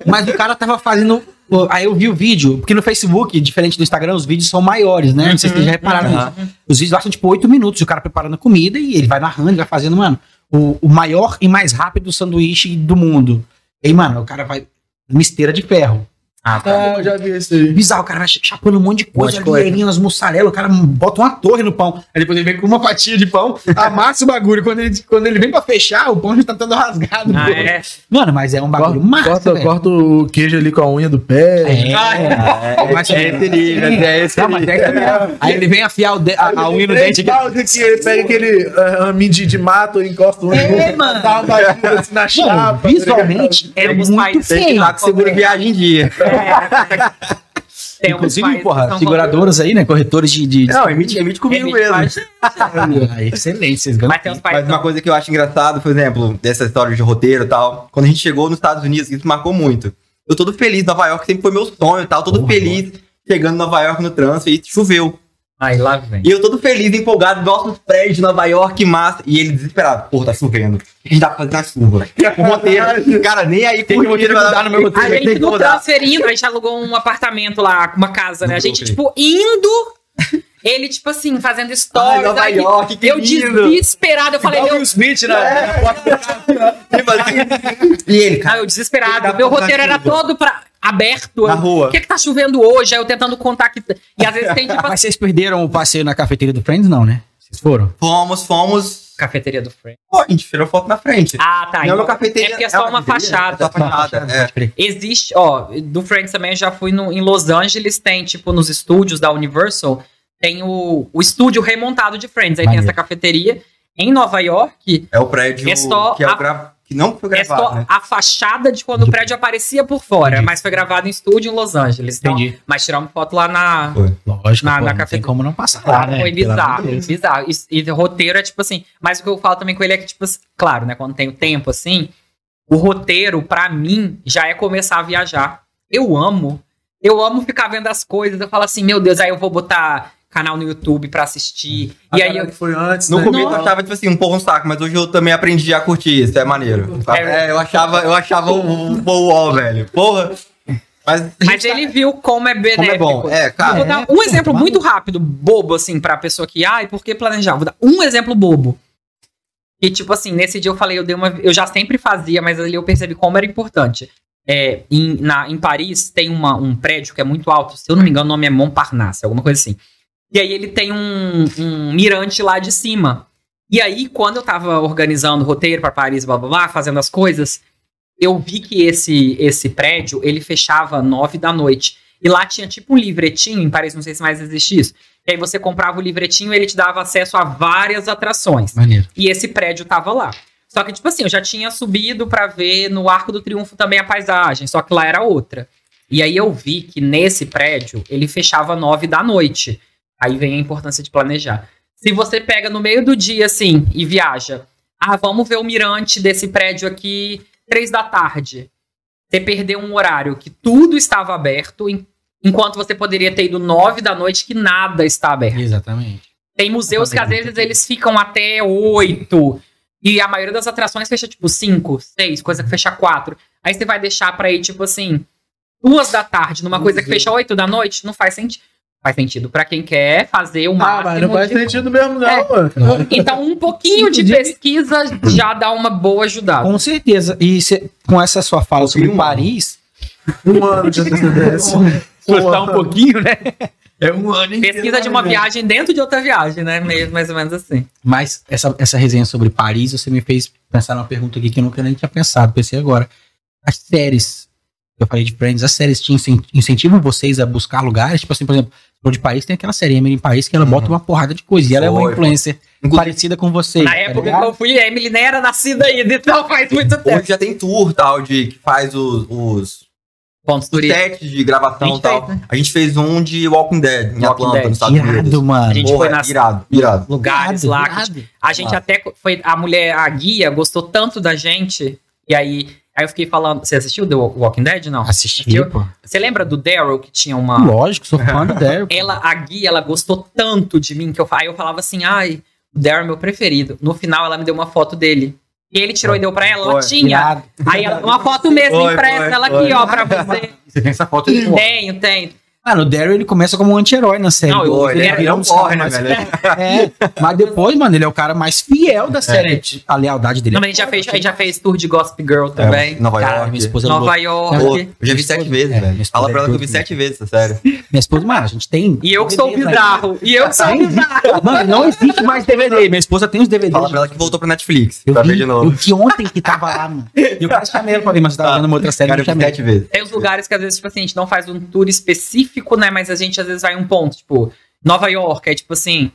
Mas o cara tava fazendo. Aí eu vi o vídeo, porque no Facebook, diferente do Instagram, os vídeos são maiores, né? Não sei se vocês já repararam Uhum. Os vídeos lá são tipo 8 minutos, o cara preparando a comida e ele vai narrando, ele vai fazendo, mano, o, o maior e mais rápido sanduíche do mundo. E aí, mano, o cara vai. Misteira de ferro. Ah, tá. Ah, eu já vi isso aí. Bizarro, o cara vai chapando um monte de coisa, monte de coisa. ali, umas mussarela, o cara bota uma torre no pão. Aí depois ele vem com uma fatia de pão, amassa o bagulho. Quando ele, quando ele vem pra fechar, o pão já tá todo rasgado. Ah, é. Mano, mas é um bagulho massa, corta, velho. corta o queijo ali com a unha do pé. É. É, Mas é esse nível, é esse Não, mas é que mesmo. Aí ele vem afiar o de- a, a unha no dente aqui. balde aqui, ele pega aquele uh, raminho de, de mato e encosta o É, unha, mano. dá uma batida assim na Mano, chapa. visualmente é muito países Tem que ir feio. lá que segura viagem em dia. Tem uns Inclusive, porra, seguradoras aí, né? Corretores de. de... Não, emite, emite comigo Emite mesmo. Ah, excelente, vocês ganham. Mas tem Mas uma coisa que eu acho engraçado, por exemplo, dessa história de roteiro e tal, quando a gente chegou nos Estados Unidos, isso marcou muito. Eu todo feliz, Nova York sempre foi meu sonho e tal, todo Porra, feliz, chegando em Nova York no trânsito e choveu. Aí lá vem. E eu todo feliz, empolgado, gosto dos prédios de Nova York, massa. E ele desesperado, porra, tá chovendo. O que a gente dá pra fazer na chuva? O roteiro, cara, nem aí Tem que roteiro mudar no meu A roteiro. tem gente no mudar. transferindo, a gente alugou um apartamento lá, uma casa, né? A gente, tipo, indo. Ele, tipo assim, fazendo Ai, stories. Nova aí York, que eu lindo. desesperado, eu falei, Igual meu, Will Smith, né? Assim. E ele, Ah, cara, eu desesperado. Dá Meu roteiro era todo pra, aberto. Na rua. O que que tá chovendo hoje? Aí eu tentando contar que... E às vezes tem, tipo, Mas vocês perderam o passeio na cafeteria do Friends, não, né? Vocês foram? fomos, fomos. cafeteria do Frank. Pô, a gente tirou foto na frente. Ah, tá. Não, então- uma cafeteria. É porque é só uma cafeteria? fachada. É só fachada, é. Existe, ó, do Friends também eu já fui no, em Los Angeles, tem, tipo, nos estúdios da Universal, tem o, o estúdio remontado de Friends. Aí Maneiro. tem essa cafeteria. Em Nova York, É o prédio É só que é a- o gra... que não foi é gravado, só né? a fachada de quando o prédio aparecia por fora, Entendi. mas foi gravado em estúdio em Los Angeles. Então, Entendi. mas tiramos foto lá na. Foi. Lógico, Na- pô, na não cafeteria. tem como não passar lá, né? foi bizarro, bizarro. E, e o roteiro é tipo assim. Mas o que eu falo também com ele é que, tipo, assim, claro, né? Quando tem o tempo assim, o roteiro, pra mim, já é começar a viajar. Eu amo. Eu amo ficar vendo as coisas. Eu falo assim, meu Deus, aí eu vou botar canal no YouTube pra assistir. A e aí eu. foi antes, No né? começo eu achava, tipo assim, um pouco um saco, mas hoje eu também aprendi a curtir isso, é maneiro. É. É, eu achava, eu achava um, um uau, velho. Porra. Mas, Mas ele viu como é benéfico. como é bom. É, Eu cara. vou dar É, um pô, exemplo tá muito rápido, bobo, assim, pra pessoa que, ai, por que planejar? Vou dar um exemplo bobo. E, tipo assim, nesse dia eu falei, eu dei uma. Eu já sempre fazia, mas ali eu percebi como era importante. É, em, na, em Paris tem uma, um prédio que é muito alto, se eu não me engano, o nome é Montparnasse, alguma coisa assim. E aí ele tem um, um mirante lá de cima. E aí, quando eu tava organizando o roteiro pra Paris, blá blá blá, fazendo as coisas, eu vi que esse esse prédio, ele fechava nove da noite. E lá tinha tipo um livretinho, em Paris, não sei se mais existe isso. E aí você comprava o livretinho e ele te dava acesso a várias atrações. Maneiro. E esse prédio tava lá. Só que, tipo assim, eu já tinha subido pra ver no Arco do Triunfo também a paisagem, só que lá era outra. E aí eu vi que nesse prédio ele fechava nove da noite. Aí vem a importância de planejar. Se você pega no meio do dia, assim, e viaja, ah, vamos ver o mirante desse prédio aqui três da tarde. Você perdeu um horário que tudo estava aberto, en- enquanto você poderia ter ido nove da noite que nada está aberto. Exatamente. Tem museus que às vezes eles ficam até oito. E a maioria das atrações fecha tipo cinco, seis, coisa que fecha quatro. Aí você vai deixar pra ir, tipo assim, duas da tarde, numa coisa que fecha oito da noite, não faz sentido. Faz sentido pra quem quer fazer o Ah, máximo. mas não faz de- sentido mesmo, não, É. mano. Então, um pouquinho de pesquisa já dá uma boa ajudada. Com certeza. E cê- com essa sua fala sobre Um Paris, Um ano de antecedência. Cortar um pouquinho, né? É um ano inteiro, Pesquisa de uma né? viagem dentro de outra viagem, né? Mais ou menos assim. Mas essa, essa resenha sobre Paris, você me fez pensar numa pergunta aqui que eu nunca nem tinha pensado, pensei agora. As séries, eu falei de Friends, as séries te incen- incentivam vocês a buscar lugares? Tipo assim, por exemplo, de Paris tem aquela série Emily em Paris que ela bota uma porrada de coisa. E ela é uma Foi, influencer parecida com vocês. Na tá época que ligado? eu fui, a Emily nem era nascida ainda, então faz muito tempo. Hoje já tem tour tal, de que faz os, os Pontos turísticos. de gravação A e gente tal. fez, né? A gente fez um de Walking Dead em Walking Atlanta, Dead. nos Estados Irado, Unidos. mano. A gente Porra, foi nas- irado, irado. Lugares Irado, lá. que irado. A gente Ah. até foi. A mulher, a guia, gostou tanto da gente. E aí, aí eu fiquei falando. Você assistiu The Walking Dead? Não. Assisti, Assistiu? pô. Você lembra do Daryl que tinha uma. Lógico, sou fã do Daryl. Ela, a guia, ela gostou tanto de mim que eu, aí eu falava assim, ai, o Daryl é meu preferido. No final, ela me deu uma foto dele. E ele tirou e deu pra ela, ela Foi. tinha. Aí ela, uma foto mesmo Foi, impressa, foi, ela foi. aqui, ó, pra você. Você tem essa foto? Tenho, tenho. Mano, o Daryl ele começa como um anti-herói na série. Não, eu- ele ele é, é ele é caras porra, né, velho? É, mas depois, mano, ele é o cara mais fiel da série. A lealdade dele. Não, mas a gente já fez, a gente já fez tour de Gossip Girl também. Nova Cara, York. minha esposa Nova Nova York. Pô, eu já vi sete vezes, É, velho. Fala pra é ela que eu vi sete vezes, série. Minha esposa, mano, a gente tem. E eu que sou bizarro. E eu que sou bizarro. Mano, não existe mais DVD. Minha esposa tem os DVDs. Fala pra ela que voltou pra Netflix. Eu pra vi, ver de eu novo. vi ontem que tava lá, mano. E eu quase chamei ela pra ver, mas eu tava vendo uma outra série. Cara, não eu vi sete vezes. Tem os lugares que às vezes, tipo assim, a gente não faz um tour específico, né? Mas a gente às vezes vai em um ponto, tipo, Nova York, é tipo assim,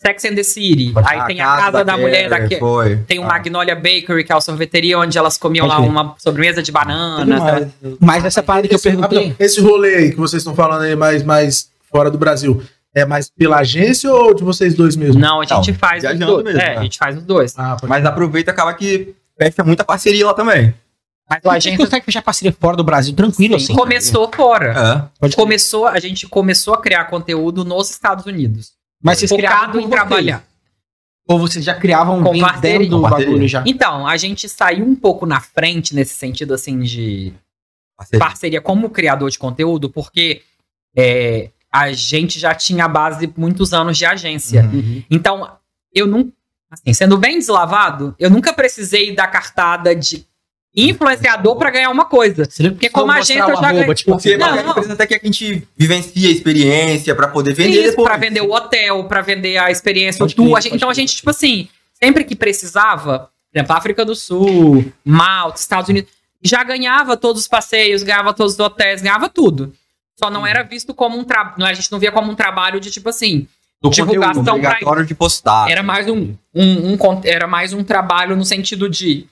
Sex and the City. Aí tem a casa da, mulher Carrie, daqui. Foi. Tem o Ah. Magnolia Bakery, que é a sorveteria onde elas comiam lá uma sobremesa de banana. sabe? Mas essa parada que eu Esse, perguntei. rapidão, esse rolê aí que vocês estão falando aí mais, mais fora do Brasil, é mais pela agência ou de vocês dois mesmo? Não, a gente Não, faz os dois. mesmo, é, né? a gente faz os dois. Ah, Mas aproveita e acaba que fecha muita parceria lá também. Mas a gente agência consegue fechar parceria fora do Brasil tranquilo, assim. começou fora. É. Pode Começou, a gente começou a criar conteúdo nos Estados Unidos. Mas vocês Focado em vocês. trabalhar. Ou vocês já criavam Com dentro do bagulho já? Então, a gente saiu um pouco na frente nesse sentido, assim, de Parceria. parceria como criador de conteúdo, porque é, a gente já tinha a base de muitos anos de agência. Uhum. Uhum. Então, eu não. Assim, sendo bem deslavado, eu nunca precisei da cartada de influenciador pra ganhar uma coisa. Porque como agência eu já ganhei- tipo, Porque Não, não, empresa até que a gente vivencia a experiência pra poder vender Isso, pra vender o hotel, pra vender a experiência, Pode o tour. crer, A gente- pode então a gente, tipo assim, sempre que precisava, por exemplo, África do Sul, Malta, Estados Unidos, já ganhava todos os passeios, ganhava todos os hotéis, ganhava tudo. Só não era visto como um trabalho. A gente não via como um trabalho de tipo assim. do divulgação conteúdo pra- obrigatório de postar. Era mais um, um, um era mais um trabalho no sentido de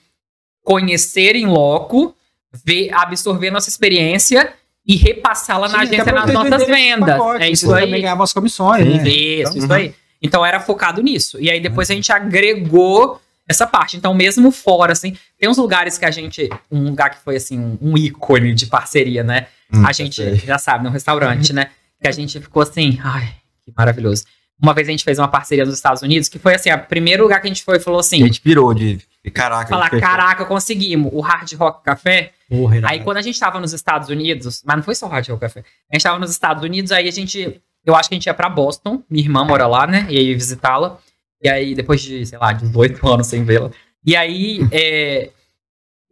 conhecer em loco, ver, absorver nossa experiência e repassá-la na Sim, agência nas nossas vendas. pacote, é isso também aí. ganhavam as comissões, né? Isso, isso Uhum. aí. Então era focado nisso. E aí depois a gente agregou essa parte. Então, mesmo fora, assim, tem uns lugares que a gente. Um lugar que foi assim, um, um ícone de parceria, né? Hum, a gente sei. já sabe, num restaurante, né? Que a gente ficou assim, ai, que maravilhoso. Uma vez a gente fez uma parceria nos Estados Unidos, que foi assim, o primeiro lugar que a gente foi e falou A assim: gente pirou de. De Caraca. falar, caraca, conseguimos, o Hard Rock Café. Porra. Aí quando a gente tava nos Estados Unidos, mas não foi só o Hard Rock Café. A gente tava nos Estados Unidos, aí a gente. Eu acho que a gente ia pra Boston, minha irmã mora lá, né? E aí visitá-la. E aí, depois de, sei lá, 18 anos sem vê-la. E aí, é,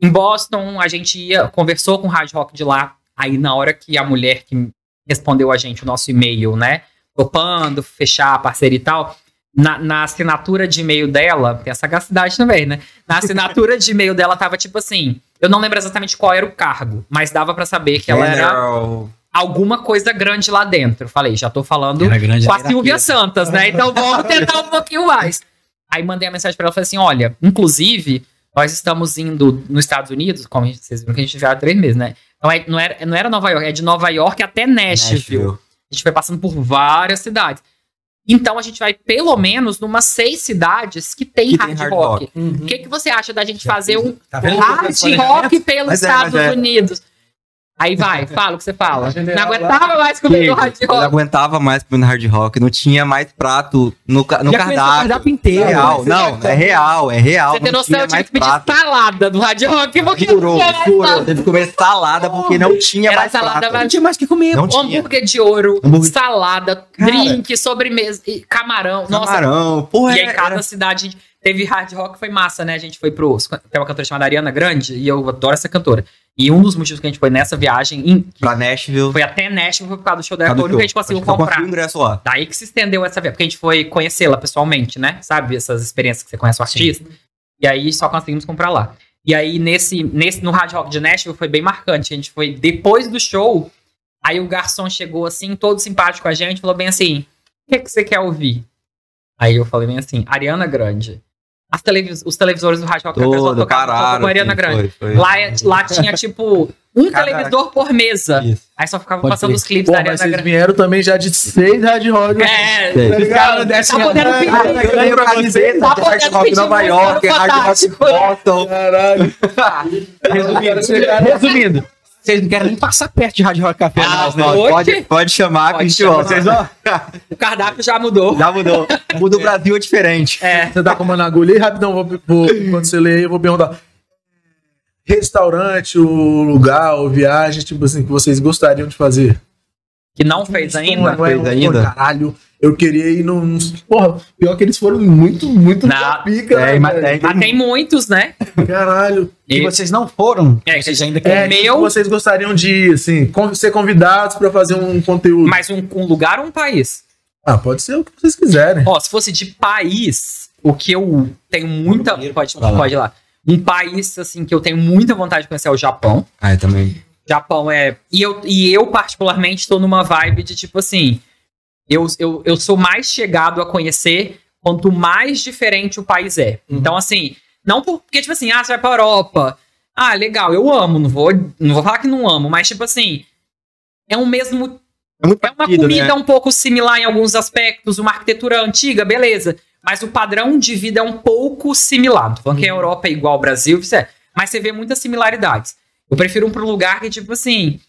em Boston, a gente ia, conversou com o Hard Rock de lá. Aí, na hora que a mulher que respondeu a gente o nosso e-mail, né? Topando, fechar a parceria e tal. Na, na assinatura de e-mail dela, tem a sagacidade também, né? Na assinatura de e-mail dela tava tipo assim. Eu não lembro exatamente qual era o cargo, mas dava pra saber que ela era alguma coisa grande lá dentro. Falei, já tô falando com a. Silvia Santos, né? Então vamos tentar um pouquinho mais. Aí mandei a mensagem pra ela e falei assim: olha, inclusive, Nós estamos indo nos Estados Unidos, como a gente- vocês viram que a gente já há três meses, né? Então é- não, era, não era Nova York, é de Nova York até Nashville. A gente foi passando por várias cidades. Então a gente vai pelo menos numas seis cidades que tem, Que hard, tem hard rock. O que, que você acha da gente fazer um Tá hard rock pelos Mas é, Estados mas é. Unidos? Aí vai, fala o que você fala. General Não aguentava mais comer hard Eu não rock. aguentava mais comendo hard rock, não tinha mais prato no, no Já conheceu o cardápio. cardápio inteiro. Real, não, é real, é real. Você tem noção, eu tinha tive que mais pedir prato. salada do hard rock porque Furou, não tinha mais furou. salada. Teve que comer salada porque não tinha Era mais salada, prato. Não tinha mais o que comer. Não Um tinha. hambúrguer de ouro, Hambúrguer- salada, Cara. drink, sobremesa, e camarão. Nossa, Camarão, porra, e aí era- cada era- cidade a gente teve hard rock, foi massa, né? A gente foi pro. Tem uma cantora chamada Ariana Grande, e eu adoro essa cantora. E um dos motivos que a gente foi nessa viagem em- pra Nashville. foi até Nashville foi por causa do show da Apple, que a gente conseguiu Só comprar. consegui o ingresso lá. Daí que se estendeu essa viagem, porque a gente foi conhecê-la pessoalmente, né? Sabe? Essas experiências que você conhece o artista. E aí só conseguimos comprar lá. E aí, nesse, nesse, no Hard Rock de Nashville, foi bem marcante. A gente foi depois do show. Aí o garçom chegou assim, todo simpático com a gente, falou bem assim: O que, que você quer ouvir? Aí eu falei bem assim: Ariana Grande. As televis os televisores do Hard Rock Café só Todo, tocavam com a Ariana Grande. foi, foi. Lá, lá tinha, tipo, um Caraca. televisor por mesa. Isso. Aí só ficava Pode passando crer. os clipes Pô, da mas Ariana vocês Grande. vieram também já de seis hard rock. É. Os caras descem Tá podendo pedir. Ah, Eu ganhei camiseta de podendo rock Nova York, hard rock. Boston. Caralho. Resumindo, Resumindo, vocês não querem nem passar perto de Rádio Rock Café. Ah, não? Não, pode, pode chamar que a Pode gente chamar. volta. Vocês vão- O cardápio já mudou. Já mudou. O do Brasil é diferente. É. Você tá com uma agulha aí, rapidão, vou, vou, quando você ler aí, eu vou perguntar. Restaurante, o lugar, ou viagem, tipo assim, que vocês gostariam de fazer? Que não fez ainda? Não é Fez ainda? Caralho, eu queria ir num. Porra, pior que eles foram muito, muito Na- pica, né, É, mas velho? tem- Mas tem muitos, né? Caralho. E E- vocês não foram. É, vocês ainda. É, meu- tipo, vocês gostariam de assim, ser convidados pra fazer um conteúdo. Mas um, um lugar ou um país? Ah, pode ser o que vocês quiserem. Ó, se fosse de país, o que eu tenho muita. Pode, pode ir lá. Um país, assim, que eu tenho muita vontade de conhecer é o Japão. Ah, eu também. Japão é. E eu, e eu particularmente, tô numa vibe de tipo assim. Eu, eu, eu sou mais chegado a conhecer quanto mais diferente o país é. Uhum. Então, assim, não por- porque, tipo assim, ah, você vai pra Europa. Ah, legal, eu amo, não vou, não vou falar que não amo, mas, tipo assim, é um mesmo. É muito É uma parecido, comida né? um pouco similar em alguns aspectos, uma arquitetura antiga, beleza. Mas o padrão de vida é um pouco similar. Tô falando que a Europa é igual ao Brasil, é, mas você vê muitas similaridades. Eu prefiro um lugar que, tipo assim,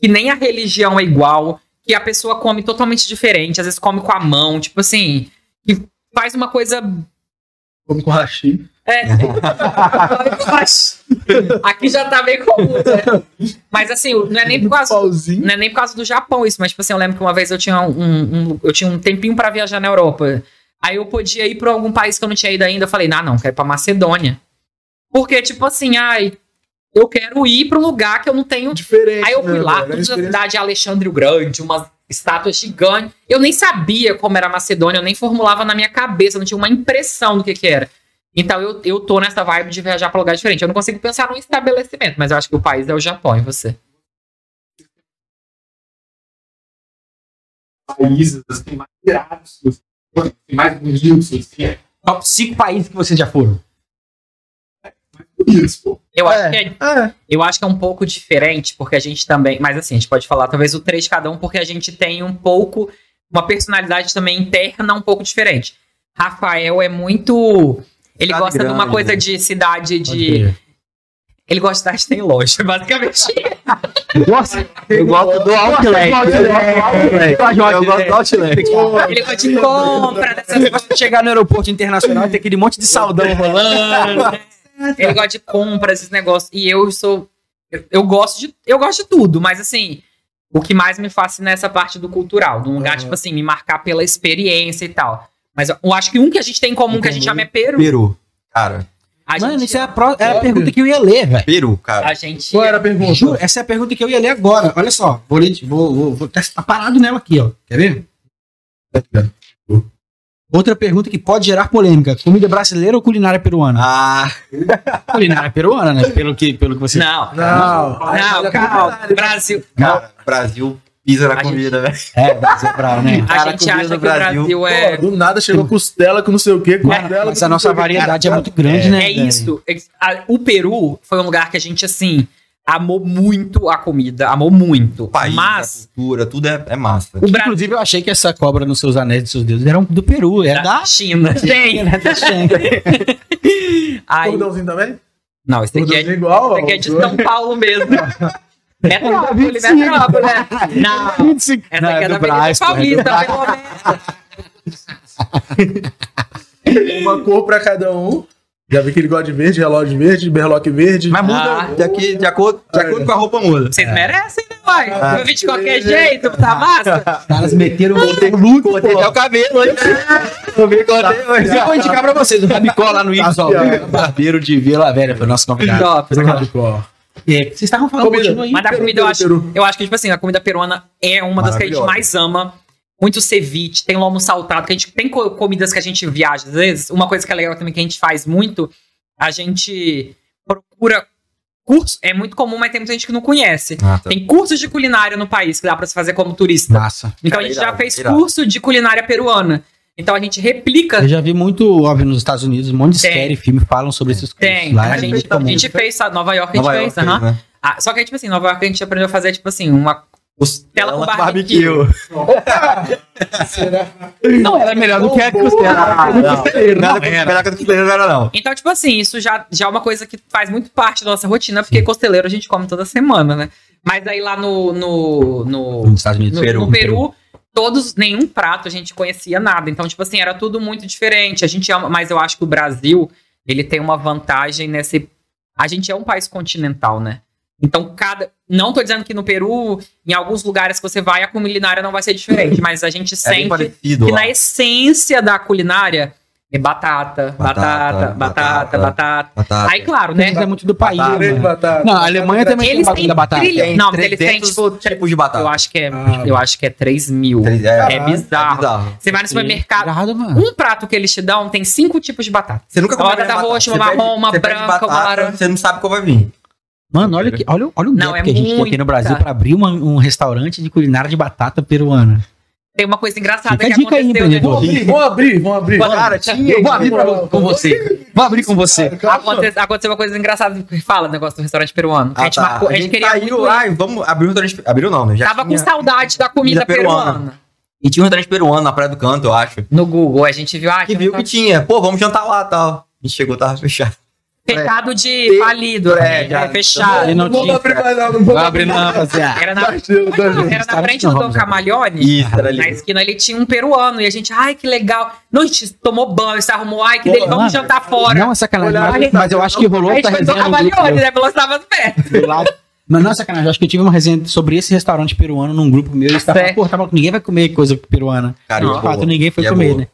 que nem a religião é igual, que a pessoa come totalmente diferente, às vezes come com a mão, tipo assim, que faz uma coisa. Como com hashi. É. Aqui já tá bem comum, né? Mas assim, não é nem por causa. Pauzinho. Não é nem por causa do Japão isso, mas tipo assim, eu lembro que uma vez eu tinha um, um- eu tinha um tempinho pra viajar na Europa. Aí eu podia ir pra algum país que eu não tinha ido ainda. Eu falei, não, não, quero ir pra Macedônia. Porque, tipo assim, ai, eu quero ir pra um lugar que eu não tenho. Diferente. Aí eu fui né, lá? É na experiência- cidade de Alexandre o Grande, umas estátuas gigantes. Eu nem sabia como era a Macedônia, eu nem formulava na minha cabeça, não tinha uma impressão do que que era. Então eu, eu tô nessa vibe de viajar pra lugar diferente. Eu não consigo pensar num estabelecimento, mas eu acho que o país é o Japão, e você? países assim, mais irados, assim, mais bonitos, assim, Top 5 países que vocês já foram. Bonitos, pô. Eu É. acho que é É, Eu acho que é um pouco diferente, porque a gente também. Mas assim, a gente pode falar talvez o três cada um, porque a gente tem um pouco. Uma personalidade também interna um pouco diferente. Rafael é muito. Ele Cidade gosta de uma grande, coisa né? de cidade de. Ele gosta de cidade tem loja, basicamente. Nossa, Eu gosto do Outlet. Eu gosto do Outlet. Ele gosta de compra, dessas Você gosta de chegar no aeroporto internacional e ter aquele monte de saldão rolando. Ele gosta de compras, esses negócios. E eu sou. Eu, eu gosto de. Eu gosto de tudo, mas assim. O que mais me fascina é essa parte do cultural. De um lugar, Uhum. tipo assim, me marcar pela experiência e tal. Mas eu, eu acho que um que a gente tem em comum, que a gente chama é Peru. Peru. Cara, A Mano, gente, isso é a, pró- é a pergunta que eu ia ler, velho. Peru, cara. a gente. qual era a pergunta? Juro, essa é a pergunta que eu ia ler agora. Olha só, vou ler, vou, vou, vou tá parado nela aqui, ó. Quer ver? Outra pergunta que pode gerar polêmica: comida brasileira ou culinária peruana? Ah, Culinária peruana, né? Pelo que, pelo que você. Não. Não, Não, calma. Brasil. cara, Brasil. pisa na A comida, velho. É, Brasil Brau, né? A Cara, gente acha que o Brasil. Brasil é. Pô, do nada chegou costela com não sei o que, costela Mas com a não nossa quê. variedade é muito grande, É, né? é isso. É- a- O Peru foi um lugar que a gente, assim, amou muito a comida. Amou muito. O país, Mas a cultura, tudo é, é massa. o Brasil. Inclusive, eu achei que essa cobra nos seus anéis dos seus dedos era um do Peru, era da China. Tem. da China. Aí, Cordãozinho também? não, esse aqui é, igual. esse aqui é de São Paulo mesmo. Metrópole, metrópole, né? Não, essa aqui é da Avenida Paulista, pelo menos. Uma cor pra cada um. Já vi que ele gosta de verde, relógio verde, berloque verde. Mas muda Ah. de, aqui, de, acordo, de acordo com a roupa muda. Vocês merecem, né, pai? Eu vi de qualquer jeito, tá massa? Os caras meteram o Cortei até o cabelo hoje. Eu vi cortei hoje. Eu vou indicar pra vocês o Rabicó lá no Ibis, ó. Tá Barbeiro de Vila Velha, foi o nosso convidado. Top. Rabicó. É, vocês estavam falando, Comida. continua aí. Mas da comida eu acho, eu acho que, tipo assim, a comida peruana é uma das que a gente mais ama. Muito ceviche, tem lomo saltado, que a gente tem co- comidas que a gente viaja às vezes. Uma coisa que é legal também que a gente faz muito, a gente procura curso. É muito comum, mas tem muita gente que não conhece. Ah, tá. Tem cursos de culinária no país que dá pra se fazer como turista. Massa. Então Cara, a gente já irado, fez irado. curso de culinária peruana. Então a gente replica. Eu já vi muito, óbvio, nos Estados Unidos, um monte de Tem. série e filme falam sobre esses cursos. Tem. Lá A é gente, a gente fez, sabe, Nova York a gente Nova fez. York, aham. né? Ah, só que, tipo assim, Nova York a gente aprendeu a fazer, tipo assim, uma Costela com barbecue. Não, era melhor do que a costela. Não. Nada com era. melhor que a costeleira não era, não. Então, tipo assim, isso já, já é uma coisa que faz muito parte da nossa rotina, porque costeleiro a gente come toda semana, né? Mas aí lá no. no, no, Nos Estados Unidos, no- Peru. no Peru, todos, nenhum prato a gente conhecia nada. Então, tipo assim, era tudo muito diferente. A gente ama, mas eu acho que o Brasil, ele tem uma vantagem nesse. A gente é um país continental, né? Então, cada. Não tô dizendo que no Peru, em alguns lugares que você vai, a culinária não vai ser diferente, mas a gente É sente parecido que lá. na essência da culinária é batata, batata, Batata, batata, batata. Batata. Aí, claro, né? É muito do país. Batata. Né? batata. Não, a Alemanha também tem Eles têm da batata. trilha- Tem Não, eles têm, 300 tipo, tipos de batata. Eu acho que é, Ah. eu acho que é 3 mil. É, É bizarro. É bizarro. Você vai no supermercado, Errado, um prato que eles te dão tem cinco tipos de batata. Você nunca Uma come batata roxa, uma marrom, uma branca, uma laranja. Você não sabe qual vai vir. Mano, olha, que, olha, olha o Não, gap é que a gente tem aqui no Brasil muita. pra abrir uma- um restaurante de culinária de batata peruana. Tem uma coisa engraçada Fica a que dica aí, aconteceu. empreendedor. né? Vamos abrir, vamos abrir, vamos abrir. Cara, tinha- Eu vou abrir pra, com você. Vou abrir com você. Aconte- Aconteceu uma coisa engraçada que fala o negócio do restaurante peruano. a Ah, gente tá. marcou, a gente queria saiu, muito ir. ai, vamos abrir um restaurante. Abriu não, né? Já Tava com saudade da comida, peruana. peruana. E tinha um restaurante peruano na Praia do Canto, eu acho. No Google, a gente viu, ah, Que que viu que tinha. Pô, vamos jantar lá e tal. A gente chegou, tava fechado. Fechado de falido, É, é, já- fechado. Ele não Não vamos tinha. abrir mais não, não vamos abrir não, rapaziada. Era na, Tá tá era na frente do Dom. Camaleone. Na esquina ele tinha um peruano e a gente, ai, que legal. Não, a gente tomou banho, se arrumou, ai, que dele, vamos mano, jantar fora. Não é sacanagem, Olha, mas, mas eu acho que rolou a gente essa foi do resenha grupo Camaleone, né? Pelo estava perto. do lado. Mas não é sacanagem, eu acho que eu tive uma resenha sobre esse restaurante peruano num grupo meu. E eles estavam pô, tava, ninguém vai comer coisa peruana. Cara, de é fato, ninguém foi é comer, né?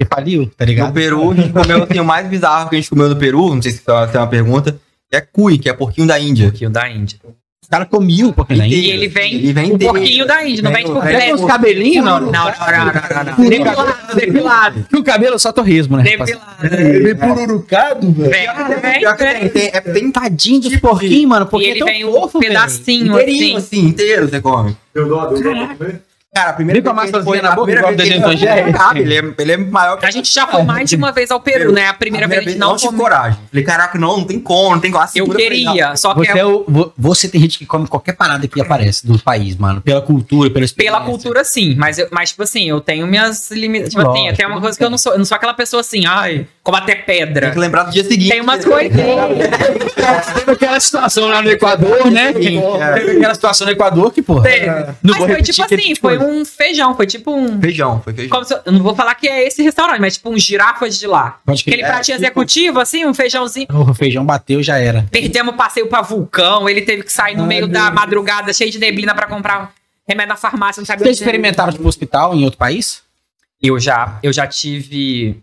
E faliu, tá No ligado? Peru, a gente comeu assim, o mais bizarro que a gente comeu no Peru, não sei se você tem uma pergunta, que é cui, que é porquinho da Índia. Pouquinho da Índia. Os caras comiam um pouquinho da E Índia. ele vem, Ele vem um inteiro. pouquinho da Índia, não vem Vem tipo o- Até vem- com os cabelinhos, não? Não, não, não, não, não. Depilado, depilado. Que o cabelo é só torresmo, né? Depilado. Ele vem pururucado, velho. Vem, vem, Pior que tem, vem. tem, é, tem Tadinho dos porquinhos, mano. E Porque ele é tão vem um pedacinho inteirinho, assim. assim, inteiro você come. Eu dou, eu dou pra comer. Cara, a primeira Vem com a vez que ele maçãzinha foi- na a boca, primeira igual vez que ele o cabe, ele é, ele é maior que A gente já foi mais de uma vez ao Peru, né? A primeira vez a gente não tive coragem. Falei, caraca, não, não tem como, não tem como. A Eu queria, só que Você, é o, vo- você tem gente que come qualquer parada que aparece do país, mano. Pela cultura, pela experiência. Pela cultura, sim, mas, eu- mas tipo assim, eu tenho minhas limitações. Tipo assim, tem uma coisa que eu não sou. Eu não sou aquela pessoa assim, ai, como até Tem pedra. que lembrar do dia seguinte. Tem umas coisinhas. Teve aquela situação lá no Equador, né? É. Teve aquela situação no Equador que. Teve. Não Mas foi tipo é assim, tipo foi isso. Um feijão, foi tipo um. Feijão, foi feijão. como se eu, não vou falar que é esse restaurante, mas tipo um girafas de lá. Pode que Aquele pratinho executivo, assim, um feijãozinho. o feijão bateu, já era. Perdemos o passeio pra vulcão, ele teve que sair no Ai, meio meu da Deus. madrugada, cheio de neblina pra comprar remédio na farmácia, não sabia Vocês onde- experimentaram tipo hospital em outro país? Eu já, eu já tive.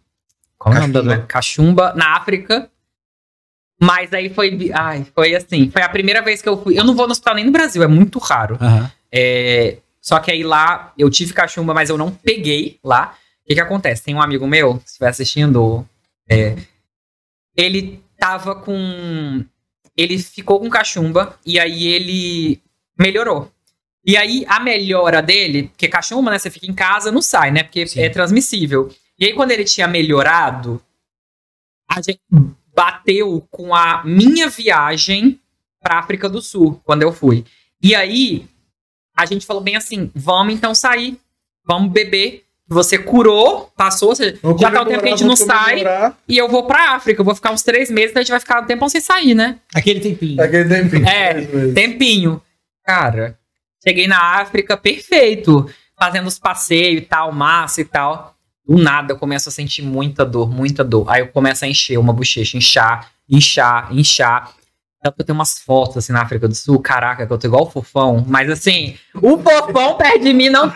Qual é o nome da Cachumba. doença? Cachumba na África. Mas aí foi. Ai, foi assim. Foi a primeira vez que eu fui. Eu não vou no hospital nem no Brasil, é muito raro. Aham. É, só que aí lá eu tive cachumba, mas eu não peguei lá. O que, que acontece? Tem um amigo meu, se estiver assistindo, é, ele tava com. Ele ficou com cachumba e aí ele melhorou. E aí, a melhora dele, porque cachumba, né? Você fica em casa, não sai, né? Porque Sim. é transmissível. E aí, quando ele tinha melhorado, a gente bateu com a minha viagem pra África do Sul, quando eu fui. E aí, a gente falou bem assim: vamos então sair, vamos beber. Você curou, passou, ou seja, já tá o tempo que a gente não sai. E eu vou pra África, eu vou ficar uns três meses, então a gente vai ficar um tempão sem sair, né? Aquele tempinho. Aquele tempinho. É, tempinho. Cara, cheguei na África, perfeito. Fazendo os passeios e tal, massa e tal. Do nada eu começo a sentir muita dor, muita dor. Aí eu começo a encher uma bochecha, inchar, inchar, inchar. Tanto que eu tenho umas fotos assim na África do Sul, caraca, que eu tô igual o fofão. Mas assim, o fofão perto de mim não.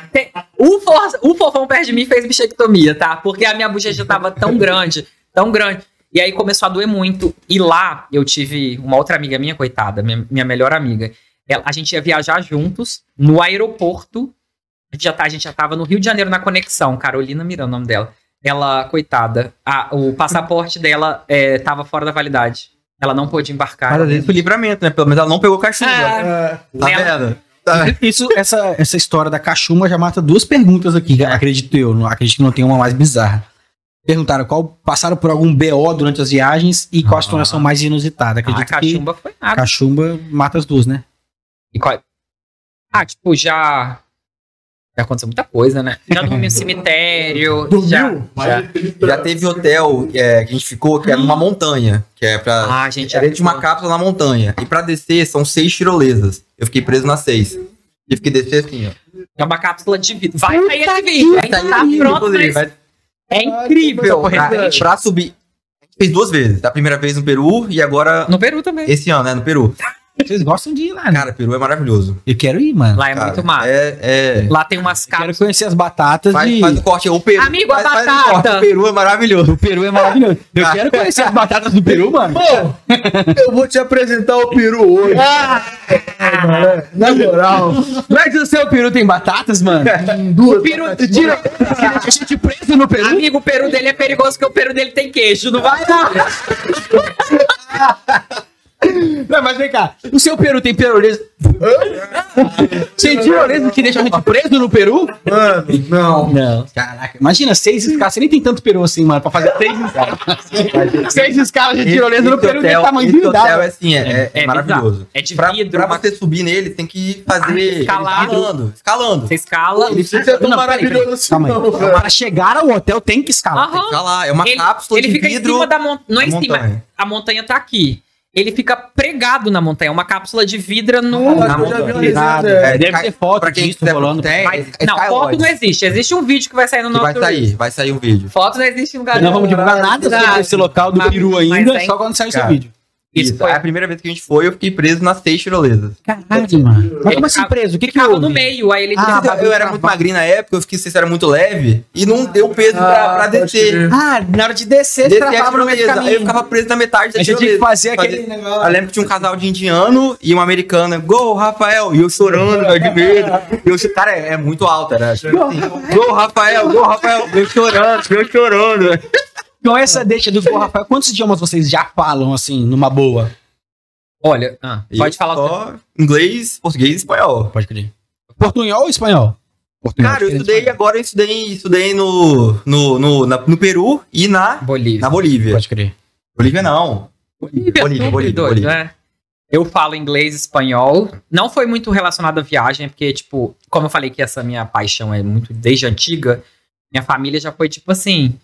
O, for... o fofão perto de mim fez bichectomia, tá? Porque a minha bochecha tava tão grande, tão grande. E aí começou a doer muito. E lá eu tive uma outra amiga minha, coitada, minha, minha melhor amiga. Ela- a gente ia viajar juntos no aeroporto. A gente, já tá, a gente já tava no Rio de Janeiro na conexão. Carolina Miranda, o nome dela. Ela, coitada, a- o passaporte dela é, tava fora da validade. Ela não pôde embarcar. Mas foi livramento, né? Pelo menos ela não pegou cachumba. Ah, É, Tá ela- vendo? Tá. Isso, essa, essa história da cachumba já mata duas perguntas aqui, acredito eu. Não, acredito que não tem uma mais bizarra. Perguntaram qual passaram por algum BO durante as viagens e qual a Ah. situação mais inusitada. a Acredito que cachumba foi nada. cachumba mata as duas, né? E qual- Ah, tipo, já. Já aconteceu muita coisa, né? Já dormi no cemitério. Dormiu? Já, já. Já teve hotel é, que a gente ficou, que é numa montanha. Que é pra. Ah, gente, É dentro de uma cápsula na montanha. E pra descer são seis tirolesas. Eu fiquei preso nas seis. Tive que descer assim, ó. É uma cápsula de vida. Vai sair esse vídeo. Vai sair tá pronto, mas vai- é incrível. pra, pra subir. A gente fez duas vezes. A primeira vez no Peru e agora No Peru também. esse ano, né? No Peru. Vocês gostam de ir lá, né? Cara, Peru é maravilhoso. Eu quero ir, mano. Lá é Cara, muito massa. É. é... Lá tem umas Quero cápsulas. conhecer as batatas Faz, de... faz o corte. O Peru. Amigo, a faz, faz o batata. corte. O Peru é maravilhoso. O Peru é maravilhoso. Eu Ah. quero conhecer as batatas do Peru, mano. eu vou te apresentar o peru hoje. Ah! É, mano, Na moral. Mas o seu Peru tem batatas, mano? Duas Peru, batatinhas. tira- a gente preso no Peru? Amigo, o peru dele é perigoso porque o peru dele tem queijo. Não vai não. Não, mas vem cá. O seu Peru tem tirolesa? Tem tirolesa que deixa a gente preso no Peru? Mano, não. Não. Caraca, imagina seis escalas. Você nem tem tanto Peru assim, mano, pra fazer seis escalas. seis escalas de tirolesa no Peru tem hotel- tamanho hotel é assim, é, é- é É maravilhoso. É de pra, vidro, pra você subir nele, tem que fazer Ah, escalando. Escalando. Você escala. Precisa ser tão maravilhoso peraí. assim, Calma não. Para chegar ao hotel tem que escalar. Aham. Escalar. É uma ele, cápsula ele de fica vidro. em cima da montanha. Não é em cima. montanha. A montanha tá aqui. Ele fica pregado na montanha. Uma cápsula de vidro no. Ah, desenho, É, deve cai- ter foto pra quem disso rolando. tem, Mas- é não, foto não existe. Existe um vídeo que vai sair no nosso. vai sair, vai sair um vídeo. Foto não existe em lugar Não vamos nenhum. divulgar nada sobre esse local do Mas- Peru mas ainda, é- só quando sair o seu Cara, vídeo. Isso foi. A primeira vez que a gente foi, eu fiquei preso nas seis tirolesas. Caralho, mano. Mas como assim ficava- preso? O que que Ficava houve? no meio. Aí ele Ah, eu, eu era muito magrinho na época, eu fiquei se era muito leve e não deu peso pra, Ah, pra descer. Ah, na hora de descer, Descer você a travava no meio do tirolesa. Aí eu caminho. ficava preso na metade da Aí você tinha que tirolesa. fazer aquele Fazer- negócio. Eu lembro que tinha um casal de indiano e uma americana. Gol, Rafael! E eu chorando, velho, de medo. E eu, cara, é, muito alto, era. Tipo assim, gol, Rafael! Gol, Rafael! Eu chorando, eu chorando. velho. Com essa deixa do Rafael, quantos idiomas vocês já falam, assim, numa boa? Olha, ah, pode falar. Só inglês, português e espanhol. Pode crer. Portunhol ou espanhol? Portunhol. Cara, eu diferente estudei espanhol. agora, eu estudei, estudei no, no, no, na- no Peru e na, Bolívia. na Bolívia. Pode crer. Bolívia não. Bolívia, Bolívia, super Bolívia, doido, Bolívia. né? Eu falo inglês e espanhol. Não foi muito relacionado à viagem, porque, tipo, como eu falei que essa minha paixão é muito desde antiga, minha família já foi, tipo assim.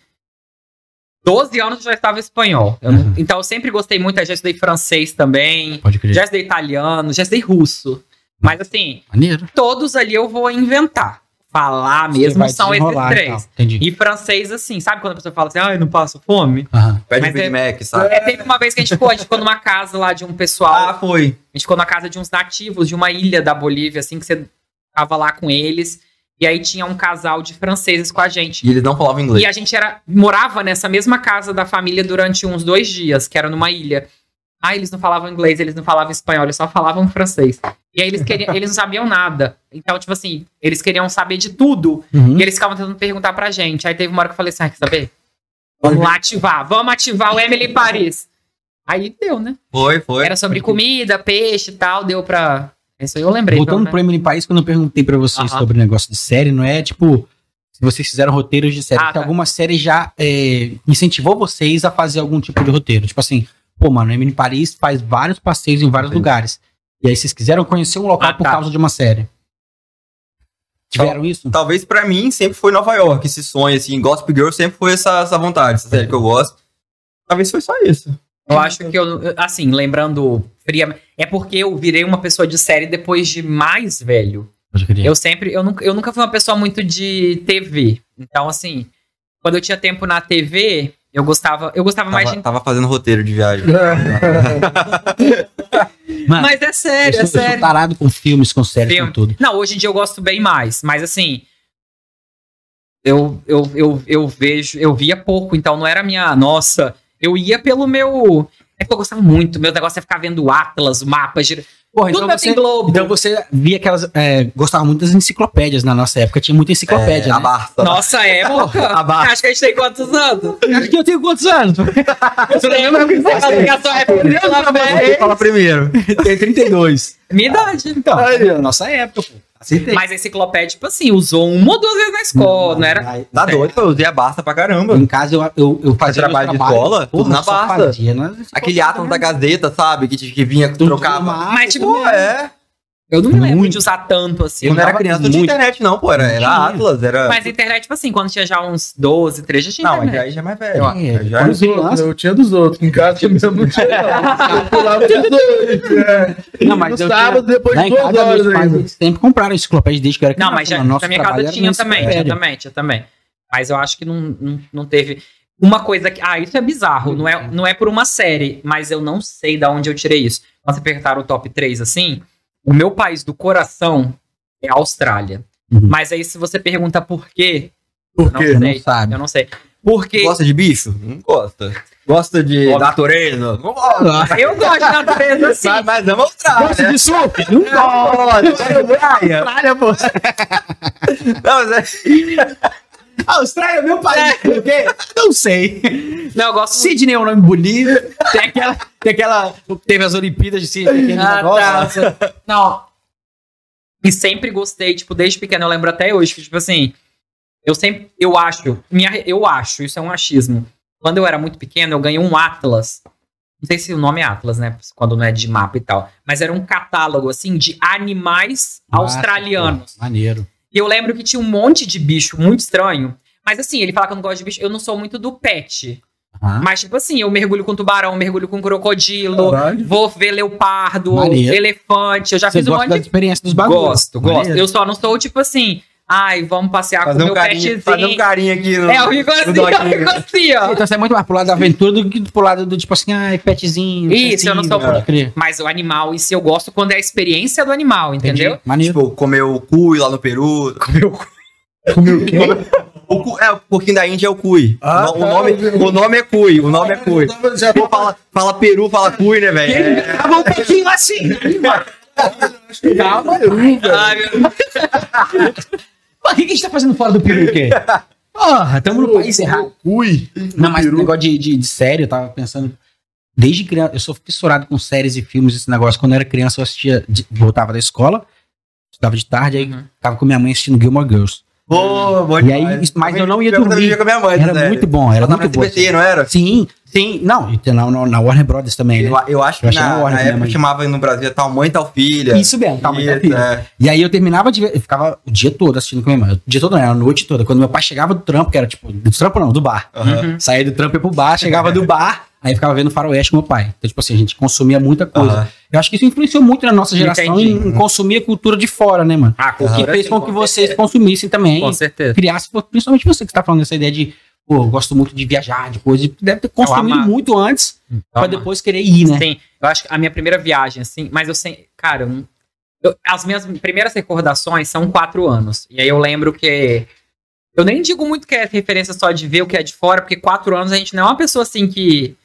12 anos eu já estava espanhol. Eu não- Uhum. então eu sempre gostei muito, eu já estudei francês também, Pode crer. já estudei italiano, já estudei russo. Mas assim, Maneiro. todos ali eu vou inventar. Falar mesmo são esses e três. tal. Entendi. E francês, assim, sabe quando a pessoa fala assim, ai, não passo fome? Aham. Pede Mas um Big é- Mac, sabe? É, teve uma vez que a gente ficou, a gente ficou numa casa lá de um pessoal. Ah, foi. A gente ficou na casa de uns nativos de uma ilha da Bolívia, assim, que você tava lá com eles. E aí tinha um casal de franceses com a gente. E eles não falavam inglês. E a gente era morava nessa mesma casa da família durante uns dois dias, que era numa ilha. Ah, eles não falavam inglês, eles não falavam espanhol, eles só falavam francês. E aí eles queriam, eles não sabiam nada. Então, tipo assim, eles queriam saber de tudo. Uhum. E eles ficavam tentando perguntar pra gente. Aí teve uma hora que eu falei assim: ah, quer saber? Vamos lá ativar, vamos ativar o Emily Paris. Aí deu, né? Foi, foi. Era sobre comida, peixe e tal, deu pra. Isso aí eu lembrei. Voltando pelo pro Emily País, quando eu perguntei pra vocês Aham. sobre o negócio de série, não é tipo. Se vocês fizeram roteiros de série, Ah, tá. alguma série já é, incentivou vocês a fazer algum tipo de roteiro. Tipo assim, pô, mano, Emily Paris faz vários passeios em vários Sim. lugares. E aí vocês quiseram conhecer um local Ah, por tá. causa de uma série. Tiveram isso? Talvez pra mim sempre foi Nova York, esse sonho, assim. Gossip Girl sempre foi essa, essa vontade, essa série que eu gosto. Talvez foi só isso. Eu acho que eu, assim, lembrando friamente, é porque eu virei uma pessoa de série depois de mais velho. Eu sempre, eu nunca, eu nunca fui uma pessoa muito de TV. Então, assim, quando eu tinha tempo na TV, eu gostava, eu gostava mais Tava, de. tava fazendo roteiro de viagem. Mano, Mas é eu, sério, sou, é eu sou sério. tarado com filmes, com séries, Filme. com tudo. Não, hoje em dia eu gosto bem mais, mas assim. Eu, eu, eu, eu vejo, eu via pouco, então não era minha. Nossa, eu ia pelo meu. É porque eu gostava muito. Meu negócio é ficar vendo Atlas, mapas. gira- Porra, Tudo então você, Globo. então você via aquelas. É, gostava muito das enciclopédias na nossa época. Tinha muita enciclopédia, É, a né? Barça. Nossa época. A barra. Acho que a gente tem quantos anos? Acho que eu tenho quantos anos? Você lembra que você que a sua época Você fala primeiro. Tenho 32. Minha idade. Então, nossa época, pô. Acertei. Mas a enciclopédia, tipo assim, usou uma ou duas vezes na escola, não, era? Tá doido, pô, eu usei a Barça pra caramba. Em casa eu, eu, eu fazia trabalho meus de escola? Porra, Tudo na Barça. fazia Aquele átomo da Gazeta, sabe? Que, que vinha, Tudo trocava. Mas, tipo, Pô, é. Eu não me lembro Muito. de usar tanto assim. Eu não era criança, não tinha internet, não, pô. Era, era. Atlas, era. Mas a internet, tipo assim, quando tinha já uns 12, 13, já tinha Não, mas internet. aí já é mais velho. É, já quando Dos outros, eu tinha dos outros. Em casa mesmo não tinha, não. Eu pulava dos dois. É. Não, mas no eu sábado, tinha- depois de duas casa, horas ainda. eles sempre compraram enciclopédia desde que eu era Não, criança, mas já. Nosso na minha casa era tinha também, tinha também, tinha também. Mas eu acho que não, não, não teve. Uma coisa que. Ah, isso é bizarro. Não é, não é por uma série, mas eu não sei de onde eu tirei isso. Quando você perguntaram o top 3 assim, o meu país do coração é a Austrália. Uhum. Mas aí, se você pergunta por quê, Por eu não quê? Não sei. sabe. Eu não sei. Porque Gosta de bicho? Não gosta. Gosta de Gosto. natureza? Não gosta. eu gosto de natureza assim. Mas, mas ama Austrália. Gosta né? de surf? Não Gosta. Praia. Austrália, pô. Não, mas é... Austrália é meu país. Por quê? Não sei. Não, eu gosto Sydney é um nome bonito. Tem aquela. Tem aquela teve as Olimpíadas de aquele Ah, negócio. tá. Não. E sempre gostei, tipo, desde pequeno, eu lembro até hoje, que, tipo assim, eu sempre, eu acho, minha, eu acho, isso é um achismo. Quando eu era muito pequeno, eu ganhei um Atlas. Não sei se o nome é Atlas, né? Quando não é de mapa e tal. Mas era um catálogo, assim, de animais australianos. Pô, Maneiro. E eu lembro que tinha um monte de bicho muito estranho. Mas assim, ele fala que eu não gosto de bicho. Eu não sou muito do pet. Aham. Mas, tipo assim, eu mergulho com tubarão, mergulho com crocodilo. Caralho. Vou ver leopardo, Maneiro. elefante. Eu já Você fiz um monte de. experiência dos bagulhos. Gosto, gosto. Maneiro. Eu só não sou tipo assim. Ai, vamos passear Fazer com um meu carinho, petzinho. fazer um carinho aqui no... É, eu fico assim, no doquinho. fico assim, ó. Então você é muito mais pro lado da aventura do que pro lado do tipo assim, ai, petzinho. Isso, eu não sou- Pode crer. Mas o animal, e se eu gosto quando é a experiência do animal, entendeu? Entendi. Tipo, comer o cui lá no Peru. Comeu o quê? O cu, é, o porquinho da Índia é o cui. Ah, o, tá. o nome, o nome é cui, o nome é cui. Já Pô, fala, fala Peru, fala cui, né, velho? É. Tava um pouquinho assim. Calma, Ai, meu Pô, O que, que a gente tá fazendo fora do peru, o quê? Porra, tamo no país errado. Ui. Não, mas peru. negócio de, de, de série, eu tava pensando. Desde criança, eu sou fissurado com séries e filmes, esse negócio. Quando eu era criança, eu assistia, de- voltava da escola, estudava de tarde, aí Uhum. tava com minha mãe assistindo Gilmore Girls. Pô, bom E aí, mas eu não ia dormir. via com a minha mãe, Era muito bom, era Ela tava muito no bom. SBT, não era? Sim, sim. Não, e tem na, na- na Warner Brothers também, né? Eu, eu acho que Eu na, na hora na época mãe- chamava no Brasil tal mãe, tal filha. Isso mesmo, tá, mas Isso, filho. é. E aí eu terminava de ver, eu ficava o dia todo assistindo com minha mãe. O dia todo não, era a noite toda. Quando meu pai chegava do trampo, que era tipo, do trampo não, do bar. Uhum. Saía do trampo ia pro bar, chegava do bar, aí ficava vendo faroeste com meu pai. Então, tipo assim, a gente consumia muita coisa. Aham. Eu acho que isso influenciou muito na nossa geração Entendi. em, em consumir a cultura de fora, né, mano? Ah, O que fez com que vocês consumissem também. Com certeza. Criasse, principalmente você que tá falando dessa ideia de, pô, eu gosto muito de viajar, de coisa. Deve ter amava. muito antes, pra Toma. depois querer ir, né? Sim, eu acho que a minha primeira viagem, assim, mas eu sei, cara, eu eu- as minhas primeiras recordações são quatro anos. E aí eu lembro que. Eu nem digo muito que é referência só de ver o que é de fora, porque quatro anos a gente não é uma pessoa assim que.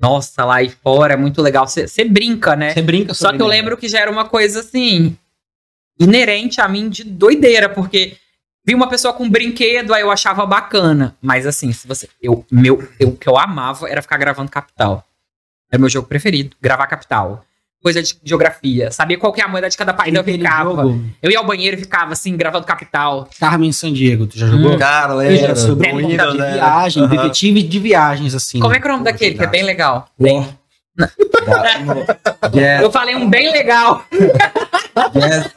Nossa, lá e fora é muito legal. Você brinca, né? Você brinca Só que eu lembro que já era uma coisa assim. inerente a mim de doideira, porque vi uma pessoa com um brinquedo, aí eu achava bacana. Mas assim, se você. Eu, meu, eu, o que eu amava era ficar gravando Capital. Era meu jogo preferido, gravar Capital. coisa de geografia. Sabia qual que é a moeda de cada país. Eu Aquele ficava. jogo, Eu ia ao banheiro e ficava assim, gravando capital. Carmen San Diego, tu já jogou? Cara, Eu já lembra? sobre um de né? viagem, Aham. detetive de viagens, assim. Como é que é o nome daquele? Que é bem legal. War. Yes, Eu falei um bem legal. yes.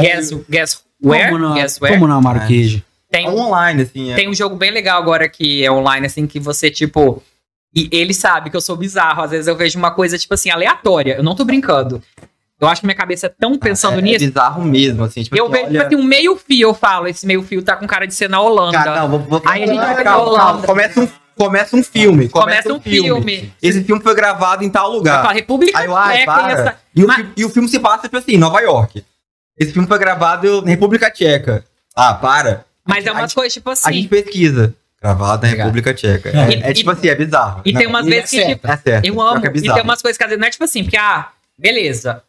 Guess, guess where? Como não, Guess where? como amar o queijo? Tem, É online, assim. É. tem um jogo bem legal agora que é online, assim, que você, tipo. E ele sabe que eu sou bizarro. Às vezes eu vejo uma coisa, tipo assim, aleatória. Eu não tô brincando. Eu acho que minha cabeça é tão pensando é, É nisso. bizarro mesmo, assim. Tipo, eu assim, vejo, tipo olha- assim, um meio fio, eu falo. Esse meio fio tá com cara de ser na Holanda. Cara, não, vou, vou... Aí a gente vai pra Holanda. Começa um, começa um filme. Começa um filme. Esse filme foi gravado em tal Eu lugar. falo, República Aí eu, ai, Tcheca e essa. E o, Mas- e o filme se passa, tipo assim, em Nova York. Esse filme foi gravado na República Tcheca. Ah, para. Mas é A umas gente- coisas, tipo A assim. gente pesquisa. Gravado na. República Tcheca. E- É, é e- tipo assim, é bizarro. E Não, tem umas e vezes é que, certo. tipo, É certo. eu pior amo. que é e tem umas coisas que às vezes não é tipo assim, porque, ah, beleza.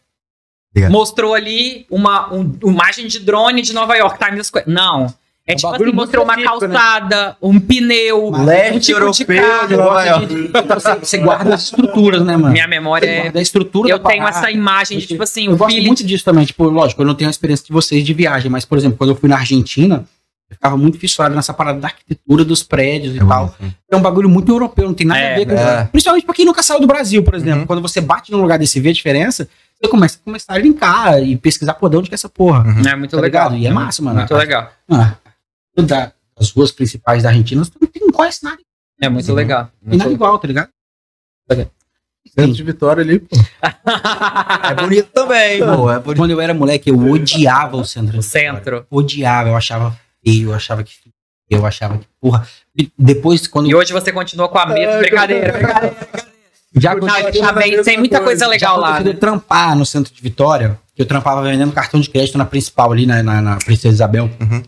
Obrigado. Mostrou ali uma, um- uma imagem de drone de Nova York, Times Square. Não. É Um tipo bagulho assim, mostrou uma específico, né? calçada, um pneu, Leste um tipo de europeu carro. de Nova Gosta de- Então você, você guarda as estruturas, né, mano? Minha memória Você é. guarda a estrutura Eu da tenho parada. essa imagem de, tipo assim, Eu o gosto feeling. muito disso também. Tipo, lógico, eu não tenho a experiência de vocês de viagem, mas, por exemplo, quando eu fui na Argentina, eu ficava muito fissurado nessa parada da arquitetura dos prédios e tal. É um bagulho muito europeu, não tem nada É, a ver com é. Principalmente pra quem nunca saiu do Brasil, por exemplo. Uhum. Quando você bate num lugar desse e vê a diferença, você começa a começar a linkar e pesquisar por de onde que é essa porra. Uhum. É muito Tá legal. ligado? E é massa, mano. Muito legal. Ah, da- as ruas principais da Argentina, você não conhece nada. É muito Uhum. legal. Tem Muito nada igual, tá ligado? Centro de Vitória ali, pô. É bonito também, pô. É bonito. Quando eu era moleque, eu odiava o centro. O centro. Odiava, eu achava feio, eu achava que. Eu achava que, porra. E Depois, quando. E hoje você continua com a mesma. Brincadeira, brincadeira. já Não, eu já bem, tem muita coisa legal lá. Eu né? trampar no centro de Vitória, que eu trampava vendendo cartão de crédito na principal ali, na, na, na Princesa Isabel. Uhum.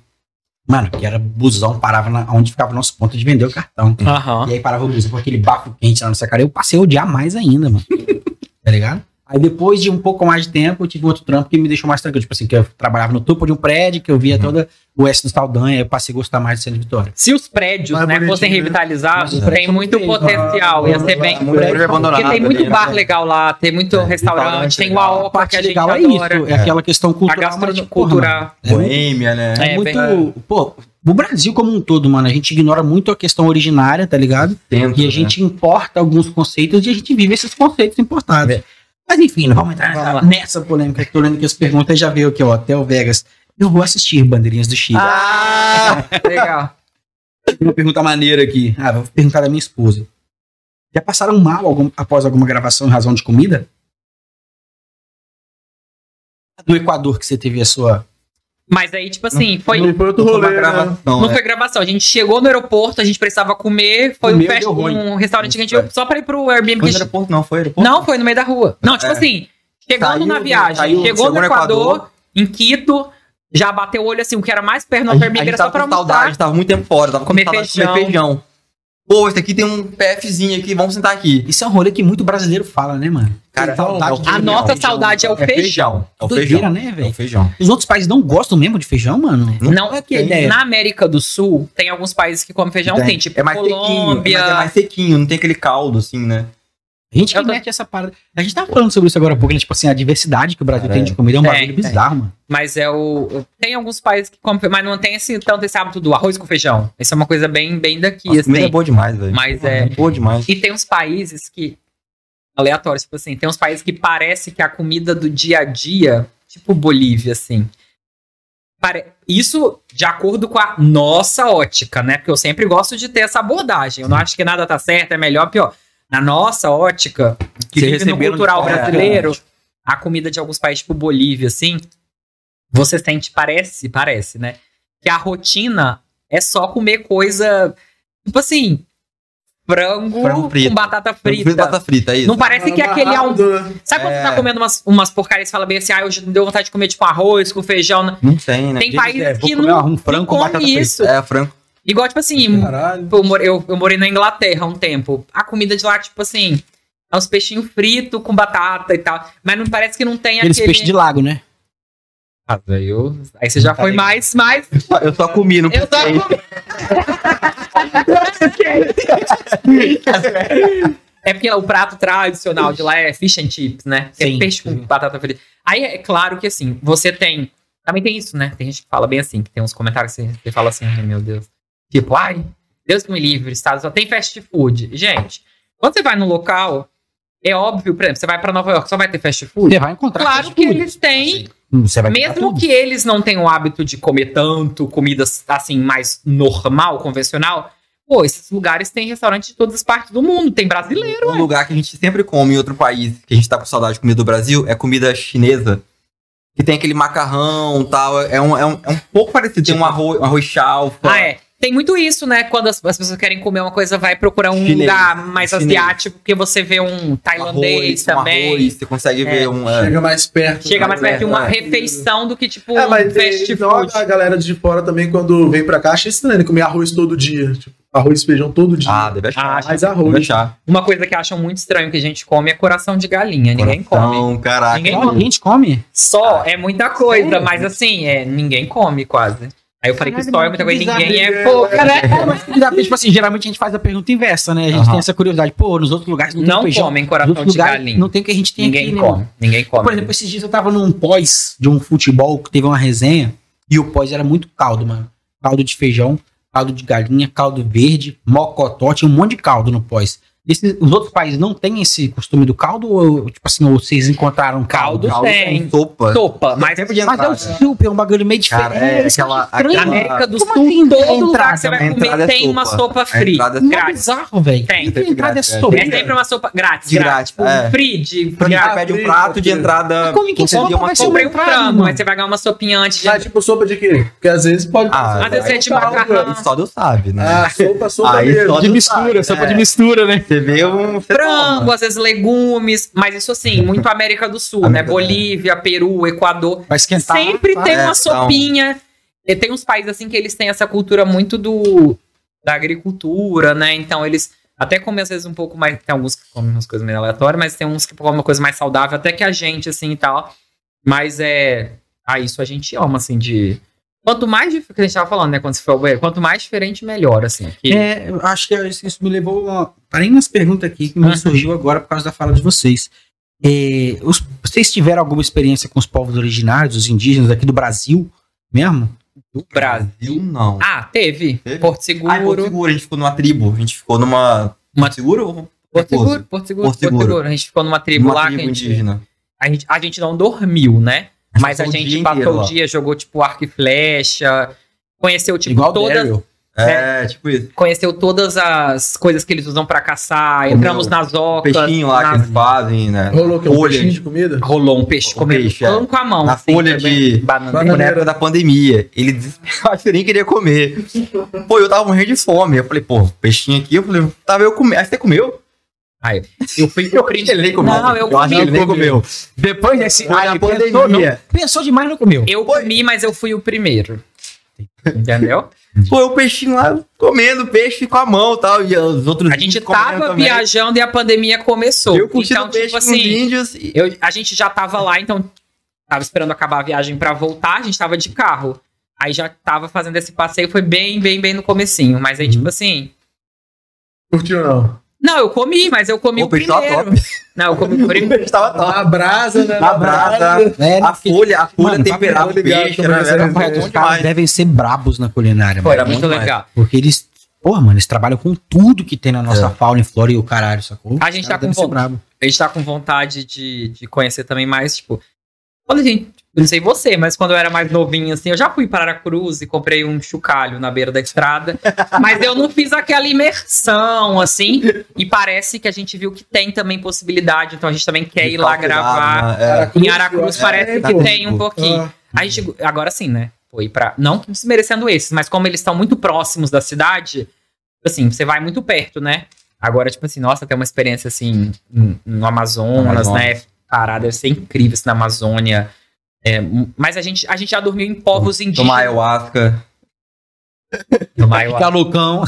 Mano, que era busão, parava na, onde ficava o nosso ponto de vender o cartão. Aham. E aí parava o busão com aquele bafo quente lá na nossa cara. Eu passei a odiar mais ainda, mano. tá ligado? Aí depois de um pouco mais de tempo, eu tive outro trampo que me deixou mais tranquilo. Tipo assim, que eu trabalhava no topo de um prédio, que eu via toda o oeste do Saldanha, eu passei a gostar mais do centro de Vitória. Se os prédios, Mais né, fossem né? revitalizados, tem muito potencial. Ia ser bem. Muito prédio abandonado Porque tem muito ali, né? bar legal lá, tem muito É, restaurante, tem o legal. A AOPA que parte a gente legal é adora. isso, é aquela questão A cultural. mas, gastronomia é Boêmia, né? É, É, muito. Pô, o Brasil como um todo, mano, a gente ignora muito a questão originária, tá ligado? Centro, E a né? gente importa alguns conceitos e a gente vive esses conceitos importados. É. Mas enfim, não vamos entrar nessa, polêmica que tô lendo que as perguntas já veio aqui, ó, até o Vegas. Eu vou assistir Bandeirinhas do Chile. Ah, legal. Uma pergunta maneira aqui. Ah, vou perguntar da minha esposa. Já passaram mal algum- após alguma gravação em razão de comida? Do Equador que você teve a sua. Mas aí, tipo assim, foi. Não foi outro Não foi rolê, né? gravação, Não né? foi gravação. A gente chegou no aeroporto, a gente precisava comer. Foi um, fest... um restaurante que a gente só pra ir pro Airbnb. Foi no aeroporto, não, foi aeroporto? Não, foi no meio da rua. Não, tipo É. assim, chegando Saiu na viagem, saiu- chegou no Equador, Equador. em Quito, já bateu o olho assim, o que era mais perto no Airbnb era só tava pra com saudade, almoçar. tava muito tempo fora, tava com Comer saudade de feijão. comer feijão. Pô, esse aqui tem um PFzinho aqui, vamos sentar aqui. Isso é um rolê que muito brasileiro fala, né, mano? Cara, Saudade é o de A feijão. nossa saudade é o feijão. É o Doideira, feijão. né, É o velho? feijão. Os outros países não gostam mesmo de feijão, mano? Não, é que ideia. na América do Sul, tem alguns países que comem feijão, tem, tipo é mais sequinho, Colômbia. mas é mais sequinho, não tem aquele caldo assim, né? A gente que tô- mete essa parada. A gente tava falando sobre isso agora há pouco, né? Tipo assim, a diversidade que o Brasil É. tem de comida é um Tem, bagulho tem. bizarro, mano. Mas é o. Tem alguns países que comem, mas não tem esse, tanto esse hábito do arroz com feijão. Isso é uma coisa bem, bem daqui, Nossa, a comida assim. é boa demais, velho. Mas é- boa demais. E tem uns países que. Aleatórios, tipo assim, tem uns países que parece que a comida do dia a dia, tipo Bolívia, assim. pare- Isso de acordo com a nossa ótica, né? Porque eu sempre gosto de ter essa abordagem. Eu não acho que nada tá certo, é melhor, pior. Na nossa ótica, que Vocês vive no de cultural brasileiro, a comida de alguns países, tipo Bolívia, assim, você sente, parece, parece, né? Que a rotina é só comer coisa, tipo assim, frango, Frango frito. com batata Frita. frita. batata frita, é isso. Não parece que aquele. Rápido, né? Sabe quando É. você tá comendo umas, umas porcarias e fala bem assim, ah, hoje não deu vontade de comer tipo arroz com feijão. né? Não tem, né? Tem Diz, países é, que não, um frango com batata frita. isso. É, frango. Igual, tipo assim, eu, morei- eu, eu morei na Inglaterra há um tempo. A comida de lá, tipo assim, é uns peixinhos fritos com batata e tal. Mas não parece que não tem Aqueles aquele... peixes de lago, né? Ah, aí, eu- aí você já Tá foi ligado. mais, mais... Eu só comi, não Eu só pensei. É porque o prato tradicional de lá é fish and chips, né? Que Sim, é peixe com sim. batata frita. Aí é claro que assim, você tem. Também tem isso, né? Tem gente que fala bem assim, que tem uns comentários que você, você fala assim, ai meu Deus. Tipo, ai, Deus que me livre, Estado só tem fast food. Gente, quando você vai no local, é óbvio, por exemplo, você vai pra Nova York, só vai ter fast food? Você vai encontrar. Claro fast que food. eles têm, Você vai encontrar mesmo tudo. que eles não tenham o hábito de comer tanto comidas assim, mais normal, convencional. Pô, esses lugares têm restaurante de todas as partes do mundo, tem brasileiro. Um lugar que a gente sempre come em outro país, que a gente tá com saudade de comida do Brasil, é comida chinesa. Que tem aquele macarrão e tal. É um, é, um, é um pouco parecido. Tem um arroz, um arroz chalfa. Ah, é. Tem muito isso, né? Quando as, as pessoas querem comer uma coisa, vai procurar um Chinês. lugar mais Chinês. asiático, porque você vê um Um tailandês arroz, um também. arroz, você consegue É. ver um. é, Chega mais perto. Chega mais perto de uma É. refeição do que, tipo, É, um mas fast tem, então food. a galera de fora também, quando vem pra cá, acha estranho comer arroz todo dia. Tipo, arroz e feijão todo dia. Ah, deve achar. Acha. mais Deve arroz. achar. Uma coisa que acham muito estranho que a gente come é coração de galinha. Ninguém come. Coração, Caraca. Ninguém Ó, A gente come. Só é muita coisa, Sério? mas assim, é, ninguém come quase. Aí eu falei que Caralho, é muita coisa, ninguém é né? pouca, né? É, mas, tipo assim, geralmente a gente faz a pergunta inversa, né? A gente Aham. tem essa curiosidade. Pô, nos outros lugares não, Não tem feijão. comem coração de lugares galinha. não tem o que a gente tem Ninguém aqui, né? come. Ninguém come. Por exemplo, esses dias eu tava num pós de um futebol que teve uma resenha e o pós era muito caldo, mano. Caldo de feijão, caldo de galinha, caldo verde, mocotó, tinha um monte de caldo no pós. Esses- os outros países não têm esse costume do caldo ou, tipo assim, ou vocês encontraram caldo? Caldo tem. Sopa. Sopa, mas Mas é entrada. o suco, é um bagulho meio diferente. Cara, é aquela- aquela- América do Como Sul, assim, todo a lugar entrada? que você vai A entrada comer é tem uma sopa. sopa A free. entrada é é bizarro, velho. Tem. Tem entrada é é. sopa. É sempre uma sopa grátis. De grátis. grátis, é. free de Quando você grátis. pede um prato de entrada. Como que você sopa uma vai ser sopa. Um entrada, frango, mas você vai ganhar uma sopinha antes de... Ah, tipo sopa de quê? Porque às vezes pode. Ah, Às vezes é de macarrão. Só Deus sabe, né? Ah, sopa, sopa Aí mesmo. só De mistura, sabe, sopa é. de mistura, né? Você vê um. você frango, toma. às vezes legumes, mas isso assim, muito América do Sul, né? América do Sul. Bolívia, Peru, Equador. Vai esquentar. Sempre tem É, uma então. sopinha. E tem uns países assim que eles têm essa cultura muito do da agricultura, né? Então eles até comem às vezes um pouco mais. Tem alguns que comem umas coisas meio aleatórias, mas tem uns que comem uma coisa mais saudável, até que a gente, assim e tal. Mas é. Ah, isso a gente ama, assim, de. Quanto mais dif- que a gente tava falando, né? Quando você for ao banheiro, quanto mais diferente, melhor, assim. Que- É, acho que isso me levou. a- Parei nas perguntas aqui que me surgiu agora por causa da fala de vocês. É, os- vocês tiveram alguma experiência com os povos originários, os indígenas aqui do Brasil mesmo? do Brasil. não. Ah, teve. Teve? Porto Seguro. Ah, Porto Seguro, a gente ficou numa tribo. A gente ficou numa. Uma- Porto Seguro? Porto Seguro, Porto Seguro, Porto Porto Seguro. Seguro. A gente ficou numa tribo Numa lá tribo que a gente, indígena. a gente. A gente não dormiu, né? A gente Mas a passou o gente dia passou inteiro o dia, jogou tipo arco e flecha, conheceu tipo Igual todas, Daryl. É, tipo isso. conheceu todas as coisas que eles usam pra caçar, Comeu entramos nas ocas, peixinho lá na- que eles fazem, né? Rolou que é um Folha peixinho de- comida? rolou um peixe, comendo peixe, é. com a mão, Na assim, folha de- banana. Na época da pandemia. Ele desesperado, acho que eu nem queria comer. Pô, eu tava morrendo de fome. Eu falei, pô, peixinho aqui. Eu falei, tava eu comendo. Aí você comeu? Aí, eu fui Eu acho que ele nem comeu. Não, eu acho que comi. ele nem comeu. Depois desse. Foi na aí pensou, pandemia. não- pensou demais, não comeu. Eu comi, mas eu fui o primeiro. Entendeu? Pô, o peixinho lá comendo peixe com a mão e tal. E os outros A gente tava também. viajando e a pandemia começou. Eu curtindo então, peixe tipo com os assim, índios. E... Eu, a gente já tava lá, então tava esperando acabar a viagem pra voltar, a gente tava de carro. Aí já tava fazendo esse passeio, foi bem, bem, bem no comecinho. Mas aí, Uhum. tipo assim. Curtiu não? Não, eu comi, mas eu comi o o peixe tava primeiro. Não, eu comi o O primeiro. peixe tava top. Na brasa, né? Na brasa. É, A folha, a folha Mano, temperava o peixe. bom os caras devem ser brabos na culinária, Pô, mano. era muito muito mais. legal. Porque eles. Porra, mano, eles trabalham com tudo que tem na nossa fauna e flora e o caralho, sacou? A gente tá com brabo. A gente tá com vontade de, de conhecer também mais, tipo. Quando a gente. eu Não sei você, mas quando eu era mais novinho, assim, eu já fui para Aracruz e comprei um chocalho na beira da estrada. mas eu não fiz aquela imersão, assim. E parece que a gente viu que tem também possibilidade, então a gente também quer ir lá gravar. É. Em Aracruz É, parece tá que tem um pouquinho. Ah, A gente, agora sim, né? Foi pra. Não desmerecendo esses, mas como eles estão muito próximos da cidade, assim, você vai muito perto, né? Agora, tipo assim, nossa, tem uma experiência assim no- no Amazonas, Amazonas. né? Parada, deve ser incrível isso na Amazônia. É, mas a gente, a gente já dormiu em povos indígenas. Tomar ayahuasca. Tomar ayahuasca. Ficar loucão.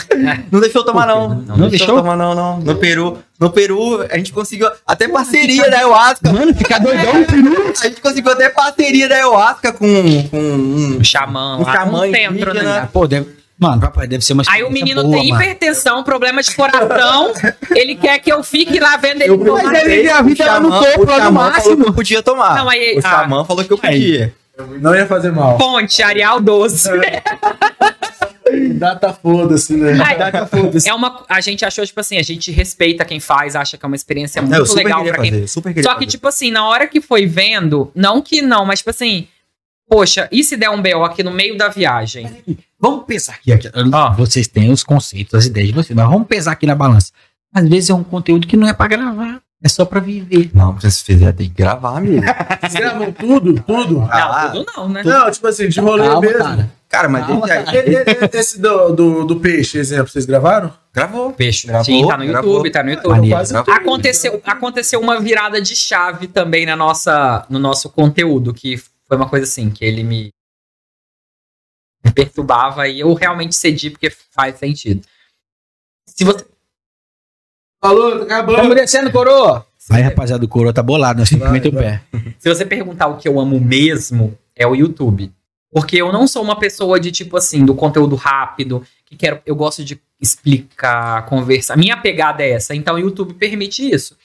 Não deixou tomar, não. Não Não, deixou? deixou tomar, não, não. No Peru, no Peru, a gente conseguiu até parceria da ayahuasca. Mano, ficar doidão. A gente conseguiu até parceria da ayahuasca com, com um, Um xamã, um lá xamã no centro, né? Pô, deve... Mano, papai, deve ser uma Aí o menino boa, tem mano. hipertensão, problema de coração. ele quer que eu fique lá vendo ele Eu- tomar. Mas ele a vida lá no topo, lá no máximo. eu podia tomar. Não, aí- o ah. xamã falou que eu podia. Não ia fazer mal. Ponte, Arial 12. Data foda-se, né? É uma. A gente achou, tipo assim, a gente respeita quem faz, acha que é uma experiência É, muito super legal pra quem. fazer, super Só que, fazer. tipo assim, na hora que foi vendo, não que não, mas tipo assim, poxa, e se der um BO aqui no meio da viagem? Vamos pensar aqui. aqui. Ó. Vocês têm os conceitos, as ideias de vocês, mas vamos pesar aqui na balança. Às vezes é um conteúdo que não é pra gravar, é só pra viver. Não, se vocês fizerem, tem que gravar, amigo. Vocês gravam tudo? Tudo? Ah, não, tudo não, né? Não, tipo assim, de rolê Calma, mesmo. cara. Cara, mas Calma, ele, cara. E- e- e- Esse do, do, do peixe, exemplo, vocês gravaram? gravou. Peixe. Gravou, Sim, tá no gravou. YouTube, tá no YouTube. Tudo. Aconteceu, aconteceu uma virada de chave também na nossa, no nosso conteúdo, que foi uma coisa assim, que ele me, me perturbava e eu realmente cedi porque faz sentido. Se você. Falou, tá acabando. Vamos descendo, coroa. Aí, rapaziada, o coroa tá bolado, nós temos que Vai, meter o pé. Se você perguntar o que eu amo mesmo, é o YouTube. Porque eu não sou uma pessoa de tipo assim, do conteúdo rápido, que quero, eu gosto de explicar, conversar. Minha pegada é essa, então o YouTube permite isso.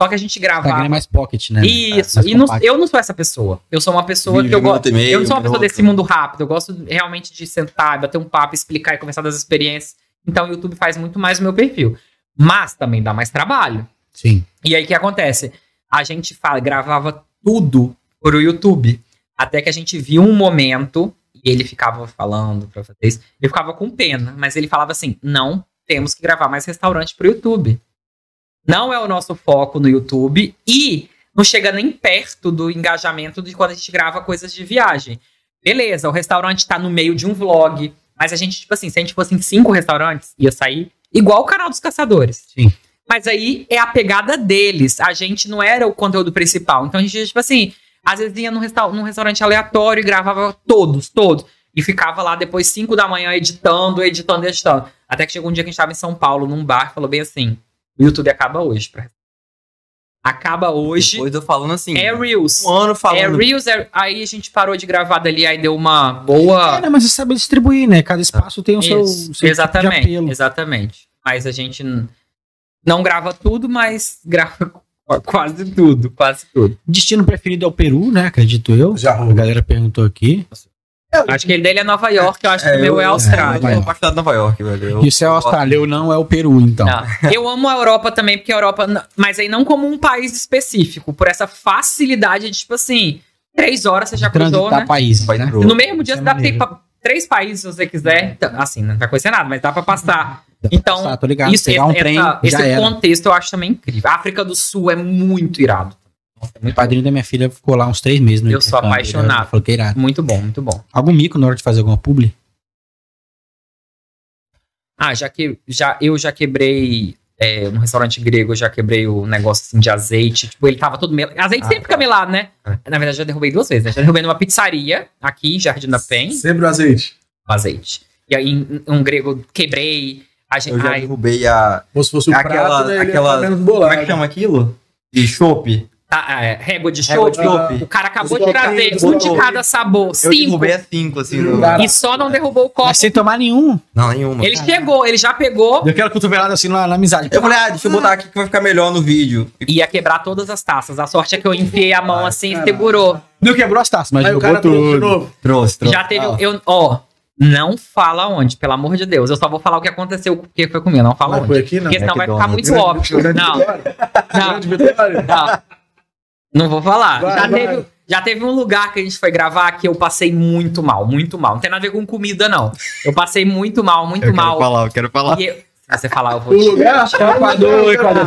Só que a gente Instagram é mais pocket, né? Isso, Mais e não- eu não sou essa pessoa. Eu sou uma pessoa que eu gosto. meio, Eu não sou uma pessoa desse mundo rápido. Eu gosto realmente de sentar, bater um papo, explicar e conversar das experiências. Então o YouTube faz muito mais o meu perfil. Mas também dá mais trabalho. Sim. E aí o que acontece? A gente fala, gravava tudo pro YouTube. Até que a gente viu um momento, e ele ficava falando pra vocês, ele ficava com pena, mas ele falava assim: não temos que gravar mais restaurante pro YouTube. Não é o nosso foco no YouTube e não chega nem perto do engajamento de quando a gente grava coisas de viagem. Beleza, o restaurante tá no meio de um vlog, mas a gente, tipo assim, se a gente fosse em cinco restaurantes, ia sair igual o canal dos caçadores. Sim. Mas aí é a pegada deles. A gente não era o conteúdo principal. Então a gente, tipo assim, às vezes ia num, resta num restaurante aleatório e gravava todos, todos. E ficava lá depois 5 da manhã editando, editando, editando. Até que chegou um dia que a gente tava em São Paulo, num bar, e falou bem assim: o YouTube acaba hoje. pra- Acaba hoje. Depois eu falando assim. É Reels. Um ano É falando. Reels, é- aí a gente parou de gravar dali, aí deu uma boa. É, né, mas você sabe distribuir, né? Cada espaço tem o seu, seu tipo de exatamente, apelo. exatamente. Mas a gente não grava tudo, mas grava qu- quase tudo, quase tudo. Destino preferido é o Peru, né? Acredito eu. Já A galera perguntou aqui. Acho que ele dele é Nova York, eu acho que É, o meu é Austrália. Eu sou apaixonado em Nova York, velho. Eu- o céu eu Austrália, eu não é o Peru, então. Não. Eu amo a Europa também, porque a Europa. Mas aí não como um país específico, por essa facilidade de, tipo assim, três horas você já cruzou, né? países, Vai né? pro- No mesmo dia Isso você é dá maneiro. pra três países se você quiser. Então, Assim, não vai acontecer nada, mas dá pra passar. Então, tô ligado. Isso, Pegar um essa- trem, essa- esse era. contexto eu acho também incrível. A África do Sul é muito irado. O padrinho da minha filha ficou lá uns três meses no Eu sou intercâmbio, apaixonado. Falou que é irado. Muito bom, muito bom. Algum mico na hora de fazer alguma publi? Ah, já que já, eu já quebrei é, no restaurante grego, eu já quebrei o negócio assim, de azeite. Tipo, ele tava todo melado. Azeite Ah, sempre fica tá. melado, né? Na verdade, já derrubei duas vezes. Né? Já derrubei numa pizzaria aqui, em Jardim da Pen, Sempre o azeite. o azeite. E aí, em um grego, quebrei. A gente, Eu já ai, derrubei a. Como se fosse o Aquela- prato, né? Aquela- menos Como é que chama aquilo? De chopp. Tá, é, régua de chope. chope. O cara acabou de trazer um de cada sabor. Eu Cinco. derrubei a cinco, assim. No... E só não derrubou o copo. Mas sem tomar nenhum. Não, nenhuma. Ele chegou, ele já pegou. Deu aquela cotovelada assim na, na amizade. Eu falei, ah, deixa eu botar aqui que vai ficar melhor no vídeo. Ia quebrar todas as taças. A sorte é que eu enfiei a mão assim e caralho. segurou. Não quebrou as taças, mas Aí o cara trouxe de tudo. novo. Trouxe, trouxe. Já teve. Ah, Eu, ó, não fala onde, pelo amor de Deus. Eu só vou falar o que aconteceu, porque foi comigo. Não fala Mas onde. foi aqui, não. Porque senão vai ficar muito óbvio. Não, não, não. Não vou falar. Vai, já, vai. Teve, já teve um lugar que a gente foi gravar que eu passei muito mal, muito mal. Não tem nada a ver com comida, não. Eu passei muito mal, muito Eu quero mal. falar, eu quero falar. E eu- se você falar, eu vou O te. Equador, Equador.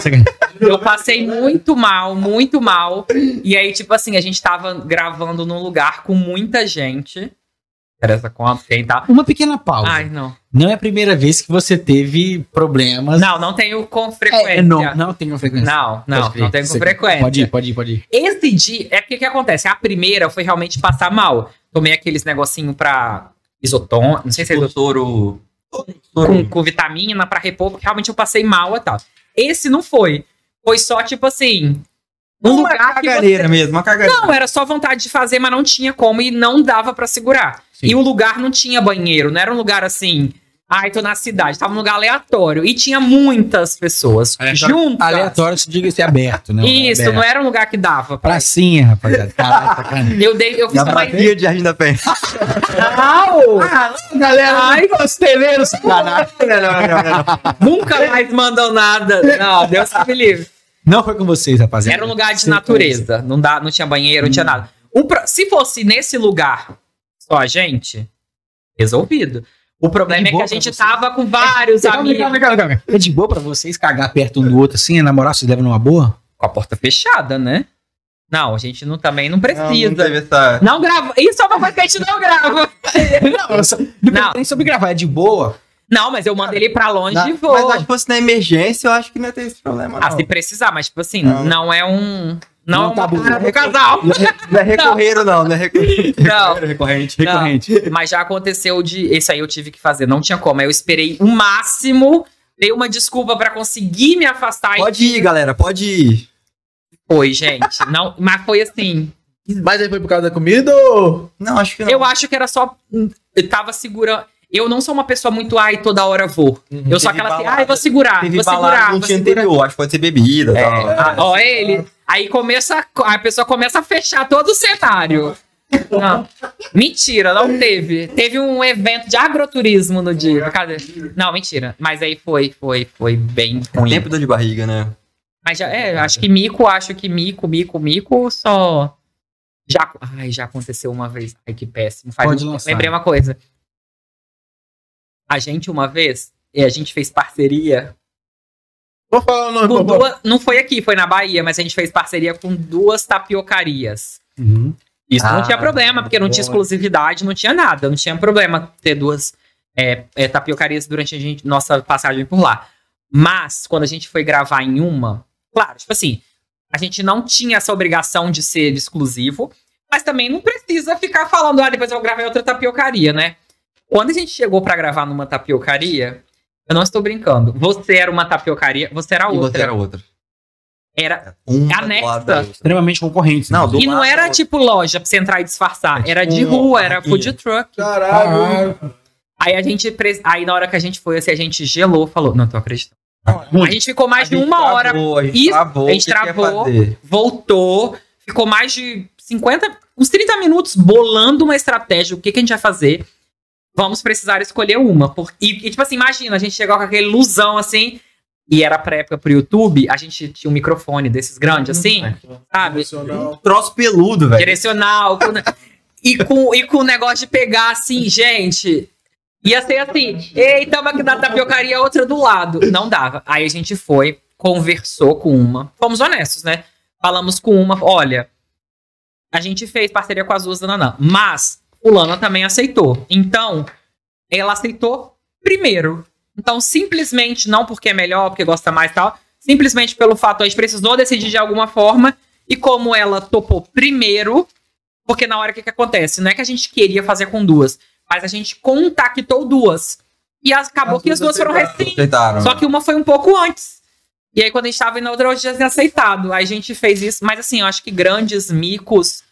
Eu passei muito mal, muito mal. E aí, tipo assim, a gente tava gravando num lugar com muita gente. Interessa quanto, quem tá. Uma pequena pausa. Ai, não. Não é a primeira vez que você teve problemas. Não, não tenho com frequência. É, não, não tem com frequência. Não, não, Pode não tenho com frequência. Pode ir, pode ir, pode ir. Esse dia, é porque o que acontece? A primeira foi realmente passar mal. Tomei aqueles negocinho pra isoton, não sei se é O isoton, soro. com, com vitamina pra repor, porque realmente eu passei mal e tal. Esse não foi. Foi só tipo assim, Um uma lugar que caganeira você... mesmo, uma caganeira. Não, era só vontade de fazer, mas não tinha como e não dava pra segurar. Sim. E o lugar não tinha banheiro, não era um lugar assim. Ai, tô na cidade, tava num lugar aleatório. E tinha muitas pessoas juntas. Aleatório, se diga ser aberto, né? Isso, aberto. não era um lugar que dava. Pra... Pracinha, rapaziada. Caralho, sacanagem. Eu dei, eu fiz uma praia de Jardim da Penha. Não! galera, Ai, costeleiros, caralho. Não, não, não, não, não. Nunca mais mandam nada. Não, Deus me livre. Não foi com vocês, rapaziada. Era um lugar de Sem natureza. Não, dá, não tinha banheiro, não tinha nada. Se fosse nesse lugar só a gente, resolvido. O problema De é que a gente tava com vários Calma, amigos calma, calma, calma. É de boa pra vocês cagar perto um do outro assim, namorar, vocês levam numa boa? com a porta fechada, né? Não, a gente não, também não Não, precisa. não essa... Não grava. Isso é uma coisa que a gente não grava. Não, eu só, Não. nem sobre gravar, é de boa. Não, mas eu mando ele pra longe Na- e Mas vou. acho que fosse na emergência, eu acho que não ia ter esse problema, Ah, não. se precisar, mas tipo assim, Não. não, é um. Não, Não é uma tabu. parada do casal. Não é recorreiro, não. Não é recorreiro. Não. Recorrente. Não, mas já aconteceu de. Esse aí eu tive que fazer, não tinha como. Aí eu esperei o máximo, dei uma desculpa pra conseguir me afastar Pode ir, galera, pode ir. e foi, gente. Não, mas foi assim. Mas aí foi por causa da comida ou. Não, acho que não. Eu acho que era só. Eu tava segurando. Eu não sou uma pessoa muito, ai, toda hora vou. Eu sou aquela assim, ai, vou segurar, Teve vou segurar. Vou segurar. anterior, acho que pode ser bebida É, tal. ah, ó, ele. Aí começa. A pessoa começa a fechar todo o cenário. Não. Mentira, não teve. Teve um evento de agroturismo no dia. Cadê? Não, mentira. Mas aí foi, foi, foi bem É ruim. tempo dor de barriga, né? Mas já, é, acho que mico, acho que mico, mico, mico só. Já, ai, já aconteceu uma vez. Ai, que péssimo. Faz Pode lançar. Lembrei uma coisa. A gente, uma vez, e a gente fez parceria Vou falar o nome, com duas. Não foi aqui, foi na Bahia, mas a gente fez parceria com duas tapiocarias. Uhum. Isso não Ah, tinha problema, porque não tinha exclusividade, não tinha nada. Não tinha problema ter duas é, é, tapiocarias durante a gente, nossa passagem por lá. Mas, quando a gente foi gravar em uma, claro, tipo assim, a gente não tinha essa obrigação de ser exclusivo, mas também não precisa ficar falando, ah, depois eu gravei outra tapiocaria, né? Quando a gente chegou pra gravar numa tapiocaria, eu não estou brincando, você era uma tapiocaria, você era E outra. você era outra. Era, Uma Anexa. Extremamente concorrentes. Não, né? do e não era tipo loja pra você entrar e disfarçar, É era tipo de um rua, era food truck. Caralho. Aí a gente, aí na hora que a gente foi, assim, a gente gelou, falou, não tô acreditando. A gente ficou mais A de uma hora, travou, a gente Isso, travou, a gente travou. voltou, ficou mais de 50, uns 30 minutos bolando uma estratégia, o que, que a gente vai fazer. Vamos precisar escolher uma. Por, e, e, tipo assim, imagina, a gente chegou com aquele ilusão assim, e era pra época pro YouTube, a gente tinha um microfone desses grandes assim, sabe? Emocional. Troço peludo, velho. direcional. com- e, com, e com o negócio de pegar assim, gente. Ia ser assim, ei, tamo aqui na tapiocaria, outra do lado. Não dava. Aí a gente foi, conversou com uma. Fomos honestos, né? Falamos com uma, olha, a gente fez parceria com as duas da Nanã, mas o Lana também aceitou. Então, ela aceitou primeiro. Então, simplesmente, não porque é melhor, porque gosta mais e tal, simplesmente pelo fato, a gente precisou decidir de alguma forma, e como ela topou primeiro, porque na hora o que, que acontece? Não é que a gente queria fazer com duas, mas a gente contactou duas. E as- acabou As que as duas foram. Aceitaram. Só que uma foi um pouco antes. E aí, quando a gente tava indo na outra, eu já tinha aceitado. Aí a gente fez isso. Mas assim, eu acho que grandes micos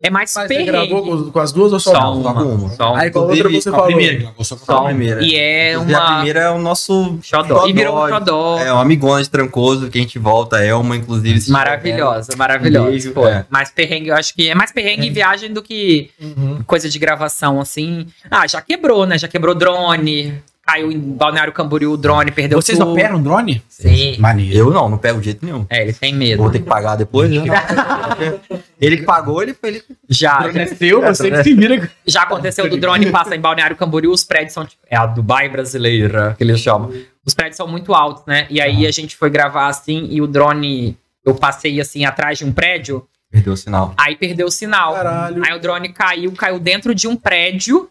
é mais Mas você perrengue. gravou com, com as duas ou só, Só uma? Só com uma. Só um. Aí com a outra você a falou. Sou Só a um. primeira. E é Inclusive, A uma. primeira é o nosso Xodó. E virou um xodó. É uma amigona de Trancoso, que a gente volta, é uma, inclusive. se Maravilhosa, maravilhosa. Um beijo, Pô, é. Mais perrengue, eu acho que é mais perrengue em viagem do que Uhum. coisa de gravação, assim. Ah, já quebrou, né? Já quebrou drone. Caiu em Balneário Camboriú o drone, perdeu Vocês tudo. operam drone? Sim. Maneiro. Eu não, não pego de jeito nenhum. É, ele tem medo. Vou ter que pagar depois, né? ele que pagou, ele foi. Ele... Já, É seu, você que se vira. já aconteceu do drone passa em Balneário Camboriú, os prédios são tipo, é a Dubai brasileira, que eles chamam. Os prédios são muito altos, né? E aí a gente foi gravar assim e o drone eu passei assim atrás de um prédio, Perdeu o sinal. aí perdeu o sinal. Caralho. Aí o drone caiu, caiu dentro de um prédio.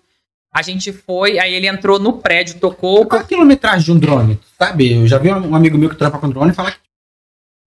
A gente foi, aí ele entrou no prédio, tocou, Qual a quilometragem de um drone? Sabe? Eu já vi um amigo meu que trampa com drone falar que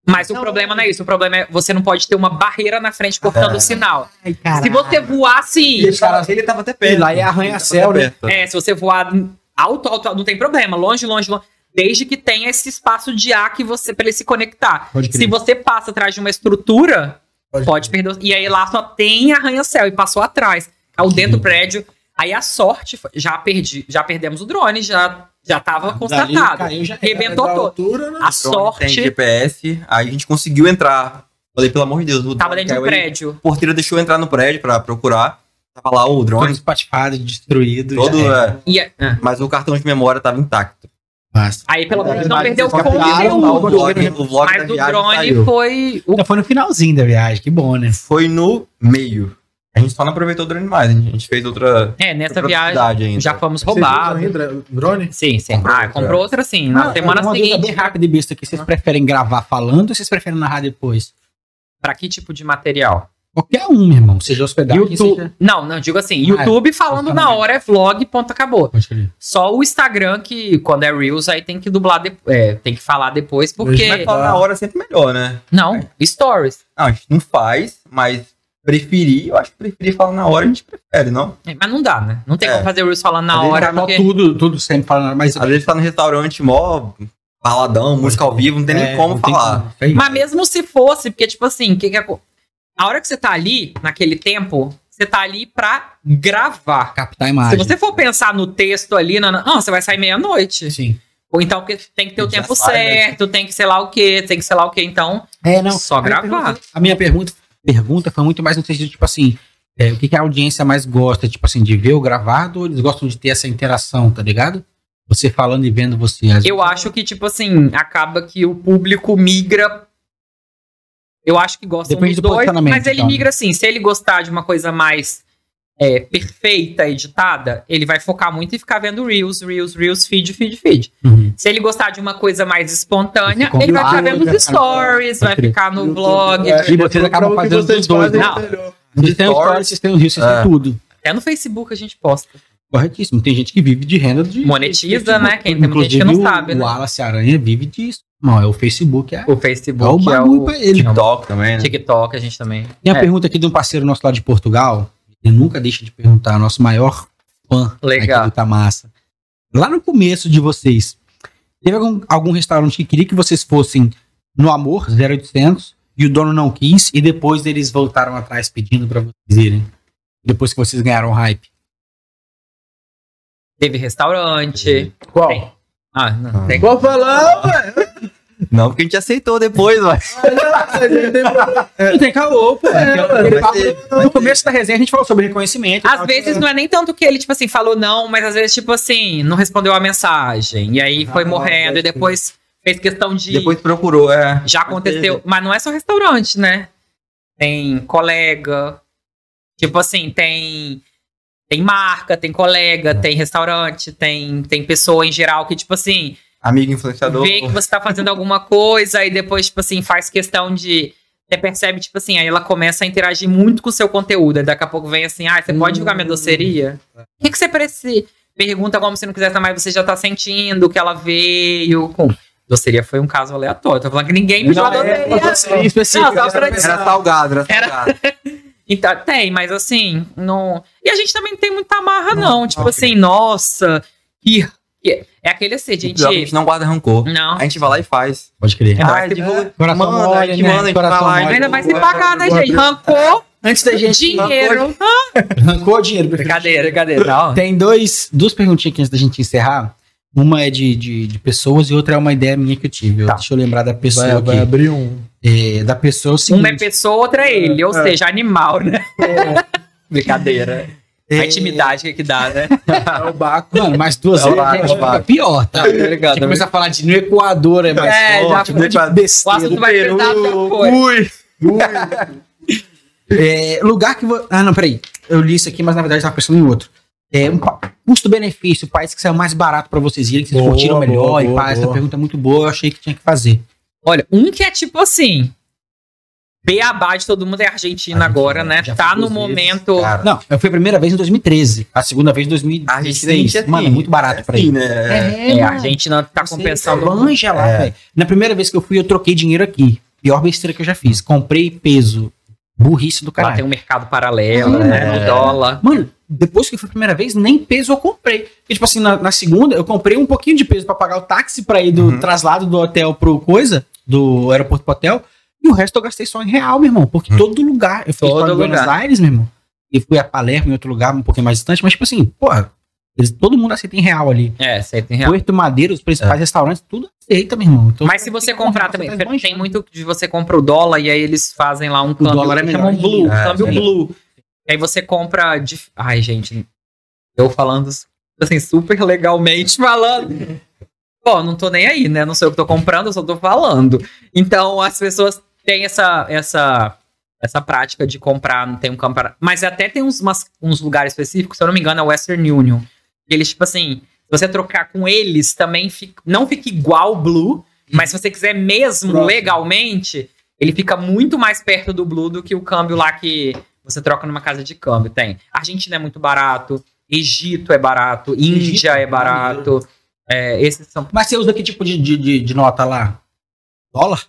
mas o problema não é isso, o problema é você não pode ter uma barreira na frente cortando É. o sinal. Ai, Se você voar assim, Esse cara- ele tava até E perto. lá é arranha-céu, né? É, se você voar alto, alto, não tem problema. Longe, longe, longe. Desde que tenha esse espaço de ar que você para ele se conectar. Se você passa atrás de uma estrutura, Pode, pode perder. E aí lá só tem arranha-céu e passou atrás. Caiu dentro do prédio. Aí a sorte, foi- já perdi, já perdemos o drone, já já tava constatado. Caiu, já- Rebentou todo. altura, né? A Drone Tem sorte GPS, aí a gente conseguiu entrar. Falei, pelo amor de Deus, o tava dentro do prédio. O porteiro deixou eu entrar no prédio pra procurar. Tava lá o Todo drone, espatifado, destruído. todo, é, E, é, mas o cartão de memória tava intacto. Basta. aí pelo menos É, não mas perdeu o conteúdo. o vlog, o vlog da Mas o drone saiu. foi. o- Ainda foi no finalzinho da viagem, que bom, né? Foi no meio. A gente só não aproveitou o drone mais, a gente fez outra, É, nessa outra viagem ainda. já fomos roubados. drone? Sim, sim. Comprou ah, outra. comprou outra sim. Na Ah, semana seguinte. bem rápida e besta aqui. Vocês preferem gravar falando ou vocês preferem narrar depois? Pra que tipo de material? Qualquer um, meu irmão. Seja hospedagem, YouTube. seja... Não, não, digo assim, Ah, YouTube falando na hora é vlog, ponto, acabou. Só o Instagram, que quando é Reels, aí tem que dublar, de, é, tem que falar depois, porque. Mas falar na hora é sempre melhor, né? Não, Stories. Não, a gente não faz, mas preferir, eu acho que preferir falar na hora a gente prefere, não? É, mas não dá, né? Não tem É. como fazer Reels falando na hora, porque. tudo, tudo sempre falando, mas... Às vezes tá no restaurante mó baladão, música ao vivo, não tem nem É, como não tem falar. como. Mas mesmo se fosse, porque, tipo assim, que que é... a hora que você tá ali, naquele tempo, você tá ali pra gravar. Captar a Se imagem. você for pensar no texto ali, na, na- ah, você vai sair meia-noite. Sim. Ou então porque tem que ter o tempo sai, né? certo, tem que sei lá o quê, tem que sei lá o quê. Então, É, não. Só a minha gravar. pergunta- A minha pergunta, pergunta foi muito mais no sentido, tipo assim, é, o que, que a audiência mais gosta, tipo assim, de ver o gravado ou eles gostam de ter essa interação, tá ligado? Você falando e vendo você. Eu acho que, tipo assim, acaba que o público migra. Eu acho que gosta Depende dos do dois, mas ele então. migra assim. Se ele gostar de uma coisa mais é, perfeita, editada, ele vai focar muito em ficar vendo Reels, Reels, Reels, feed, feed, feed. Uhum. Se ele gostar de uma coisa mais espontânea, Fica ele vai ficar vendo os no- stories, vai ficar no YouTube, blog. é, E vocês acabam fazendo vocês dos dois, fazem né? Vocês têm os Stories. têm os rios, vocês É. têm tudo. Até no Facebook a gente posta. Corretíssimo. Tem gente que vive de renda de. Monetiza, de- né? Quem tem muita gente que não sabe, o, né? O Wallace Aranha vive disso. Não, é o Facebook, é, O é o Facebook é o pra ele. TikTok também, né? TikTok, a gente também. Tem a É. pergunta aqui de um parceiro nosso lá de Portugal. Ele nunca deixa de perguntar, nosso maior fã Legal. aqui do Tamassa. Lá no começo de vocês, teve algum, algum restaurante que queria que vocês fossem no Amor 0800 e o dono não quis e depois eles voltaram atrás pedindo pra vocês irem? Depois que vocês ganharam o hype. Teve restaurante. Qual? Tem. Ah, não. Tem. Vou falar, velho. Não, porque a gente aceitou depois, vai. Não tem caô, pô. É, no começo da resenha a gente falou sobre reconhecimento. Às tal, vezes que- não é nem tanto que ele, tipo assim, falou não, mas às vezes, tipo assim, não respondeu a mensagem. E aí foi Ah, morrendo. E depois fez questão de. Depois procurou, é. Já aconteceu. Mas não é só restaurante, né? Tem colega. Tipo assim, tem. Tem marca, tem colega, tem restaurante, tem, tem pessoa em geral que, tipo assim, Amigo influenciador. vê que você tá fazendo alguma coisa e depois, tipo assim, faz questão de. Você percebe, tipo assim, aí ela começa a interagir muito com o seu conteúdo. Aí daqui a pouco vem assim, ah, você pode divulgar minha doceria? O que, que você precisa? Pergunta como se não quisesse, mas você já tá sentindo que ela veio com. Doceria foi um caso aleatório. Tô falando que ninguém pediu a Não, é, doceria. doceria específica. Não, pra Era salgado, era Era- salgado. Então, tem, mas assim, não. E a gente também não tem muita amarra, não. Tipo assim, nossa, que. que- É aquele assim, gente. Pior que a gente não guarda rancor. Não. A gente vai lá e faz. Pode crer. Ainda Ah, vai se- divulga- Coração manda, mole, a gente né? manda, a gente Coração vai lá. mole. Ainda vai se divulga. pagar, né, gente? Rancor, Antes da gente. dinheiro. Rancor dinheiro. prefiro. Brincadeira, brincadeira. Não. Tem dois, duas perguntinhas aqui antes da gente encerrar. Uma é de, de, de pessoas e outra é uma ideia minha que eu tive. Tá. Deixa eu lembrar da pessoa Vai, vai aqui. abrir um. É, da pessoa é o seguinte. Uma é pessoa, outra é ele. Ou É. seja, animal, né? Brincadeira. A É, intimidade que, que dá, né? É o Baco. Mano, mas duas É o a gente é o fica Baco. pior, tá? Obrigado, Você começa a falar de no Equador é mais É, já forte, monte de O besteira. assunto vai já foi. Ui. É, lugar que. vo- Ah, não, peraí. Eu li isso aqui, mas na verdade eu tava pensando em outro. É, um custo-benefício, o país que saiu mais barato pra vocês irem, que vocês Boa, curtiram melhor boa, e boa, pá, essa pergunta é muito boa, eu achei que tinha que fazer. Olha, um que é tipo assim. Beabá de todo mundo é Argentina, Argentina, agora, né? já Tá no vezes, momento. Cara, Não, eu fui a primeira vez em 2013, a segunda vez em a 2023. gente, assim, Mano, é muito barato pra assim, ir. né? É, a Argentina tá Você compensando. Manja lá, É. velho. Na primeira vez que eu fui, eu troquei dinheiro aqui. Pior besteira que eu já fiz. Comprei peso. Burrice do Lá caralho. tem um mercado paralelo, É. né? O dólar. Mano, depois que foi a primeira vez, nem peso eu comprei. Porque, tipo assim, na, na segunda, eu comprei um pouquinho de peso pra pagar o táxi pra ir do Uhum. traslado do hotel pro coisa, do aeroporto pro hotel. E o resto eu gastei só em real, meu irmão. Porque Uhum. todo lugar. Eu fui Todo pra Buenos. Aires, meu irmão. E fui a Palermo, em outro lugar, um pouquinho mais distante. Mas, tipo assim, porra, eles- todo mundo aceita em real ali. É, você tem real. Puerto Madeira, os principais restaurantes, tudo aceita, meu irmão. Então, Mas se você comprar também, tá tem muito de você compra o dólar e aí eles fazem lá um câmbio, dólar é melhor chamam blue, É, câmbio sim. blue. E aí você compra de... Ai, gente, eu falando assim super legalmente falando. Pô, não tô nem aí, né? Não sei o que tô comprando, eu só tô falando. Então as pessoas têm essa essa essa prática de comprar, não tem um comprar. Mas até tem uns, umas- uns lugares específicos, se eu não me engano, é o Western Union. Eles, tipo assim, se você trocar com eles, também fica, não fica igual o Blue, mas se você quiser mesmo Próximo. legalmente, ele fica muito mais perto do Blue do que o câmbio lá que você troca numa casa de câmbio. Tem. Argentina é muito barato, Egito é barato, Índia é barato. É, esses são. Mas você usa que tipo de, de- de nota lá? Dólar?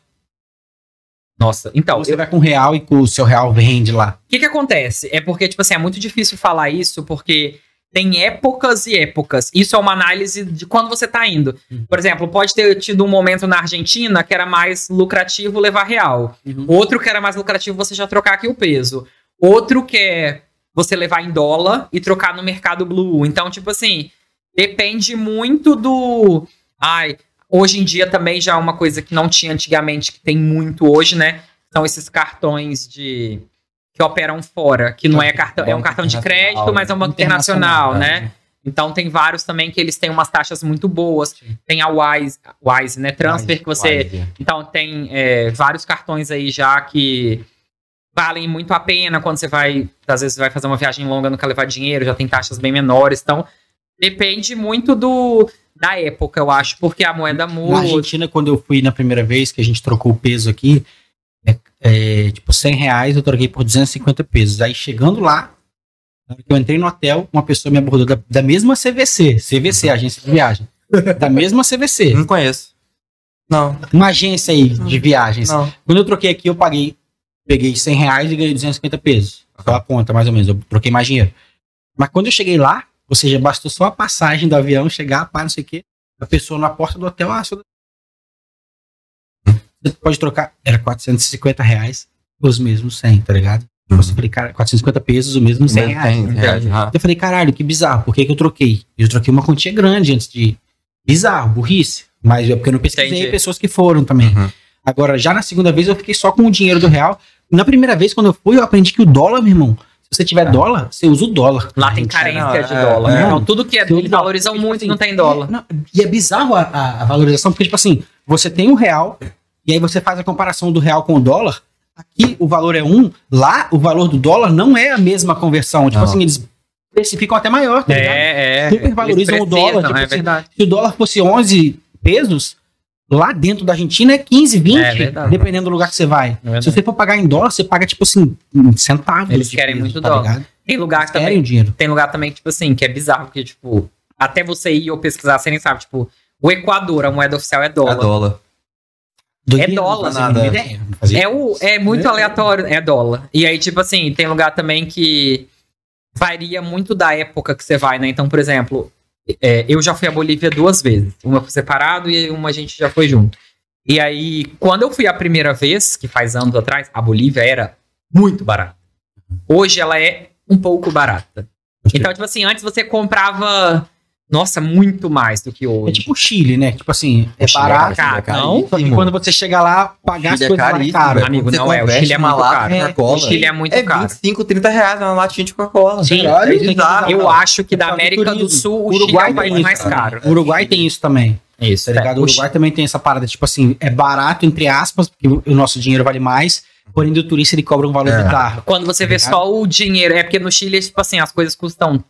Nossa, então. Você vai com real e com o seu real vende lá? O que que acontece? É porque, tipo assim, é muito difícil falar isso, porque tem épocas e épocas. Isso é uma análise de quando você tá indo. Uhum. Por exemplo, pode ter tido um momento na Argentina que era mais lucrativo levar real. Uhum. Outro que era mais lucrativo você já trocar aqui o peso. Outro que é você levar em dólar e trocar no mercado blue. Então, tipo assim, depende muito do. Ai, hoje em dia também já é uma coisa que não tinha antigamente, que tem muito hoje, né? São esses cartões de. que operam fora, que não é cartão, é um cartão de crédito, mas é um banco internacional, né? Então tem vários também que eles têm umas taxas muito boas. Sim. Tem a Wise, Wise, né? Transfer que você Wise. então tem é, vários cartões aí já que valem muito a pena quando você vai, às vezes vai fazer uma viagem longa, não quer levar dinheiro, já tem taxas bem menores. Então depende muito do da época, eu acho, porque a moeda Na muda. Argentina, quando eu fui na primeira vez, que a gente trocou o peso aqui, é, é, tipo, 100 reais eu troquei por 250 pesos. Aí chegando lá, na eu entrei no hotel, uma pessoa me abordou da, da mesma CVC, CVC, agência de viagem. Da mesma CVC. Não conheço. Não, Uma agência aí de viagens. não. Quando eu troquei aqui, eu paguei, peguei 100 reais e ganhei 250 pesos. Só a conta, mais ou menos. Eu troquei mais dinheiro. Mas quando eu cheguei lá, ou seja, bastou só a passagem do avião, chegar, para não sei o quê, a pessoa na porta do hotel, ah, sou... você pode trocar, era 450 reais, os mesmos 100, tá ligado? Uhum. Eu falei, cara, 450 pesos, os mesmos 100 reais. Tem, reais. Eu falei, caralho, que bizarro, por que, que eu troquei? Eu troquei uma quantia grande antes de. Bizarro, burrice. Mas é porque eu não pesquisei Entendi. pessoas que foram também. Uhum. Agora, já na segunda vez, eu fiquei só com o dinheiro do real. Na primeira vez, quando eu fui, eu aprendi que o dólar, meu irmão, você tiver dólar, você usa o dólar. Lá tem Gente, carência de é, dólar. é. Então, tudo que é, eles dólar. valorizam Tipo muito e assim, não tem dólar. Não, e é bizarro a, a- a valorização, porque, tipo assim, você tem o real, e aí você faz a comparação do real com o dólar. Aqui o valor é um, lá o valor do dólar não é a mesma conversão. Tipo Não. assim, eles especificam até maior, tá ligado? É, é. Supervalorizam o dólar, tipo é assim, verdade. Se o dólar fosse 11 pesos, lá dentro da Argentina é 15, 20, É dependendo do lugar que você vai. verdade. Se você for pagar em dólar, você paga, tipo assim, centavos. Eles querem peso, muito tá dólar. ligado? Tem lugar Eles também. dinheiro. Tem lugar também, tipo assim, que é bizarro, porque, tipo, até você ir ou pesquisar, você nem sabe, tipo, o Equador, a moeda oficial é É dólar. dólar. Doideira, dólar, não fazia a mínima nada. ideia, não fazia É, o, é muito aleatório, é dólar. E aí, tipo assim, tem lugar também que varia muito da época que você vai, né? Então, por exemplo, é, eu já fui à Bolívia duas vezes. Uma foi separado e uma a gente já foi junto. E aí, quando eu fui a primeira vez, que faz anos atrás, a Bolívia era muito barata. Hoje ela é um pouco barata. Então, tipo assim, antes você comprava, nossa, muito mais do que É hoje. tipo o Chile, né? Tipo assim, é é barato. caro, Chile é não? Só que quando você chega lá, pagar as Chile é coisas é caríssimo, caro. Amigo, não é, o Chile é uma muito lata caro. O. Chile é muito É caro. 25, 30 reais uma latinha de Coca-Cola. Sim, Caralho, é bizarro. Eu acho que da América do. Sul, o Uruguai Chile é o tem país isso, mais caro. O Uruguai tem isso também. Isso, Tá ligado? O Uruguai também tem essa parada, tipo assim, é barato, entre aspas, porque o nosso dinheiro vale mais, porém do turista ele cobra um valor É. bizarro. Quando você vê Ligado? só o dinheiro, é porque no Chile, tipo assim, as coisas custam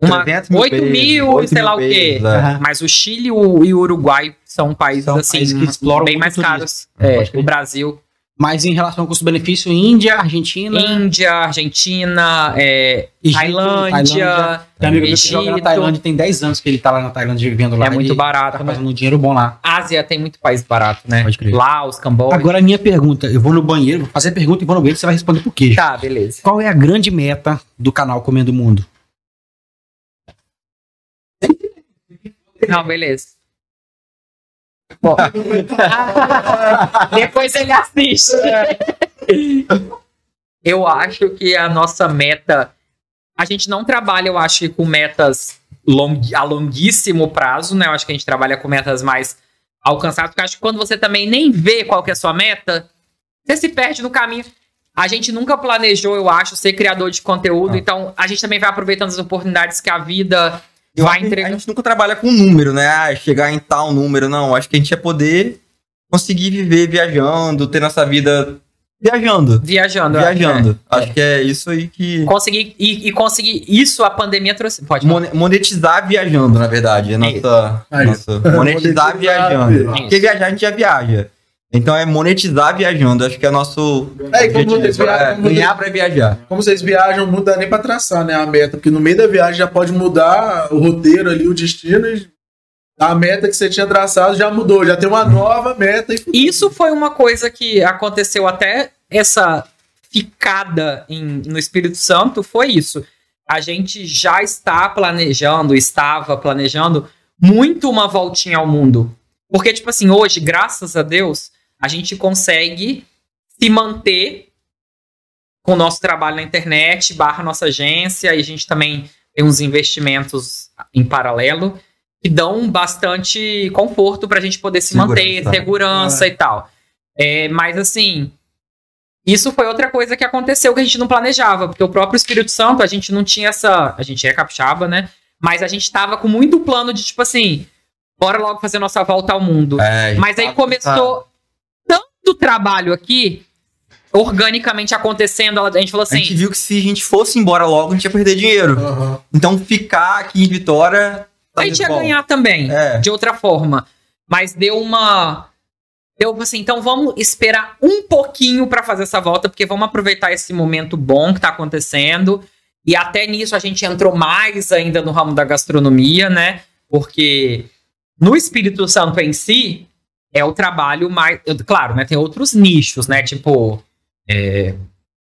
uma, 300 8 pesos, mil, 8 sei lá o mil quê. é. Mas o Chile e o, e o Uruguai são países, São assim, países que exploram bem mais caros. É, o Brasil, Mas em relação ao custo-benefício, Índia, Argentina, Índia, Argentina, é, Egito, Tailândia, Tem um amigo meu que joga na Egito. Tailândia, tem 10 anos que ele tá lá na Tailândia vivendo lá. é muito ele barato. Tá fazendo um dinheiro bom lá. Ásia tem muito país barato, né? Pode crer. Laos, Camboja. Agora a minha pergunta, eu vou no banheiro, vou fazer a pergunta e vou no banheiro, você vai responder por quê? Tá, beleza. Qual é a grande meta do canal Comendo o Mundo? Não, beleza. Bom. Depois ele assiste. Eu acho que a nossa meta. A gente não trabalha, eu acho, com metas long, a longuíssimo prazo, né? Eu acho que a gente trabalha com metas mais alcançadas, porque eu acho que quando você também nem vê qual que é a sua meta, você se perde no caminho. A gente nunca planejou, eu acho, ser criador de conteúdo, Ah. então a gente também vai aproveitando as oportunidades que a vida Eu vai entregando. A gente nunca trabalha com número, né? Ah, chegar em tal número, não. Acho que a gente ia poder conseguir viver viajando, ter nossa vida viajando. Viajando. Viajando. é. Acho que é isso aí que. Conseguir, e, e conseguir isso, a pandemia trouxe. Pode Monetizar viajando, na verdade. É nossa. Nossa monetizar Monetizar viajando. viajando. Porque viajar a gente já viaja. Então é monetizar viajando. Acho que é nosso. É, e como vocês objetivo. viajam, É, como ganhar pra viajar. Como vocês viajam, não dá nem pra traçar, né, a meta. Porque no meio da viagem já pode mudar o roteiro ali, o destino. E a meta que você tinha traçado já mudou. Já tem uma nova meta. E... Isso foi uma coisa que aconteceu até essa ficada em- no Espírito Santo, foi isso. A gente já está planejando, estava planejando muito uma voltinha ao mundo. Porque, tipo assim, hoje, graças a Deus, a gente consegue se manter com o nosso trabalho na internet, barra nossa agência, e a gente também tem uns investimentos em paralelo que dão bastante conforto para a gente poder se Segurança. manter, segurança e tal. É, mas assim, isso foi outra coisa que aconteceu que a gente não planejava, porque o próprio Espírito Santo, a gente não tinha essa. A gente é capixaba, né? Mas a gente tava com muito plano de, tipo assim, bora logo fazer nossa volta ao mundo. É, Mas aí começou tanto trabalho aqui, organicamente acontecendo, a gente falou A gente assim. viu que se a gente fosse embora logo, a gente ia perder dinheiro. Aham. Então ficar aqui em Vitória. tá A gente ia volta. ganhar também, É. de outra forma. Mas deu uma. Deu assim, então vamos esperar um pouquinho pra fazer essa volta, porque vamos aproveitar esse momento bom que tá acontecendo. E até nisso a gente entrou mais ainda no ramo da gastronomia, né? Porque no Espírito Santo em si é o trabalho mais. Claro, né? Tem outros nichos, né? Tipo. é,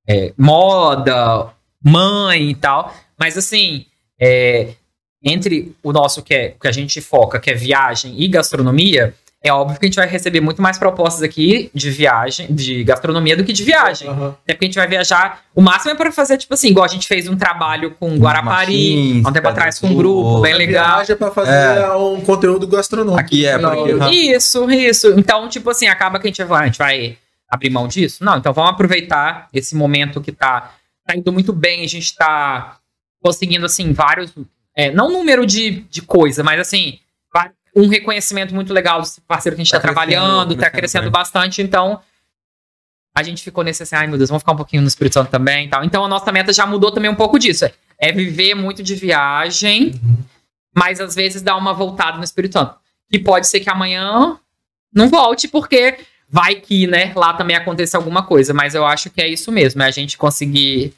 é, moda, mãe e tal. Mas assim, é, entre o nosso que, é, que a gente foca, que é viagem e gastronomia, é óbvio que a gente vai receber muito mais propostas aqui de viagem, de gastronomia do que de viagem. Aham. Até porque a gente vai viajar. O máximo é para fazer, tipo assim, igual a gente fez um trabalho com Guarapari, há um tempo atrás com um grupo bem A legal. viagem é pra fazer É. um conteúdo gastronômico. Aqui é, porque- Aham. Isso, isso. Então, tipo assim, acaba que a gente vai, a gente vai abrir mão disso? Não, então vamos aproveitar esse momento que tá, tá indo muito bem, a gente tá conseguindo, assim, vários. é, não número de, de coisa, mas assim, um reconhecimento muito legal desse parceiro que a gente tá, Tá crescendo, trabalhando, tá crescendo bastante, então. A gente ficou nesse assim, ai meu Deus, vamos ficar um pouquinho no Espírito Santo também e tal. Então a nossa meta já mudou também um pouco disso. É, é viver muito de viagem, mas às vezes dar uma voltada no Espírito Santo. Que pode ser que amanhã não volte, porque vai que, né, lá também aconteça alguma coisa. Mas eu acho que é isso mesmo, é a gente conseguir.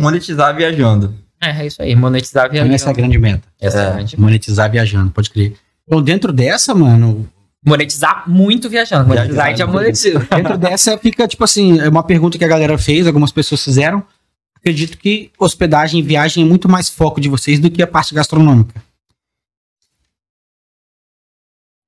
Monetizar viajando. É, é isso aí, monetizar viagem. Essa é a grande meta. Essa é a É. grande- Monetizar viajando, pode crer. Então, dentro dessa, mano, Monetizar muito viajando. Monetizar e já Viajando. monetiza. dentro dessa fica, tipo assim, é uma pergunta que a galera fez, algumas pessoas fizeram. Acredito que hospedagem e viagem é muito mais foco de vocês do que a parte gastronômica.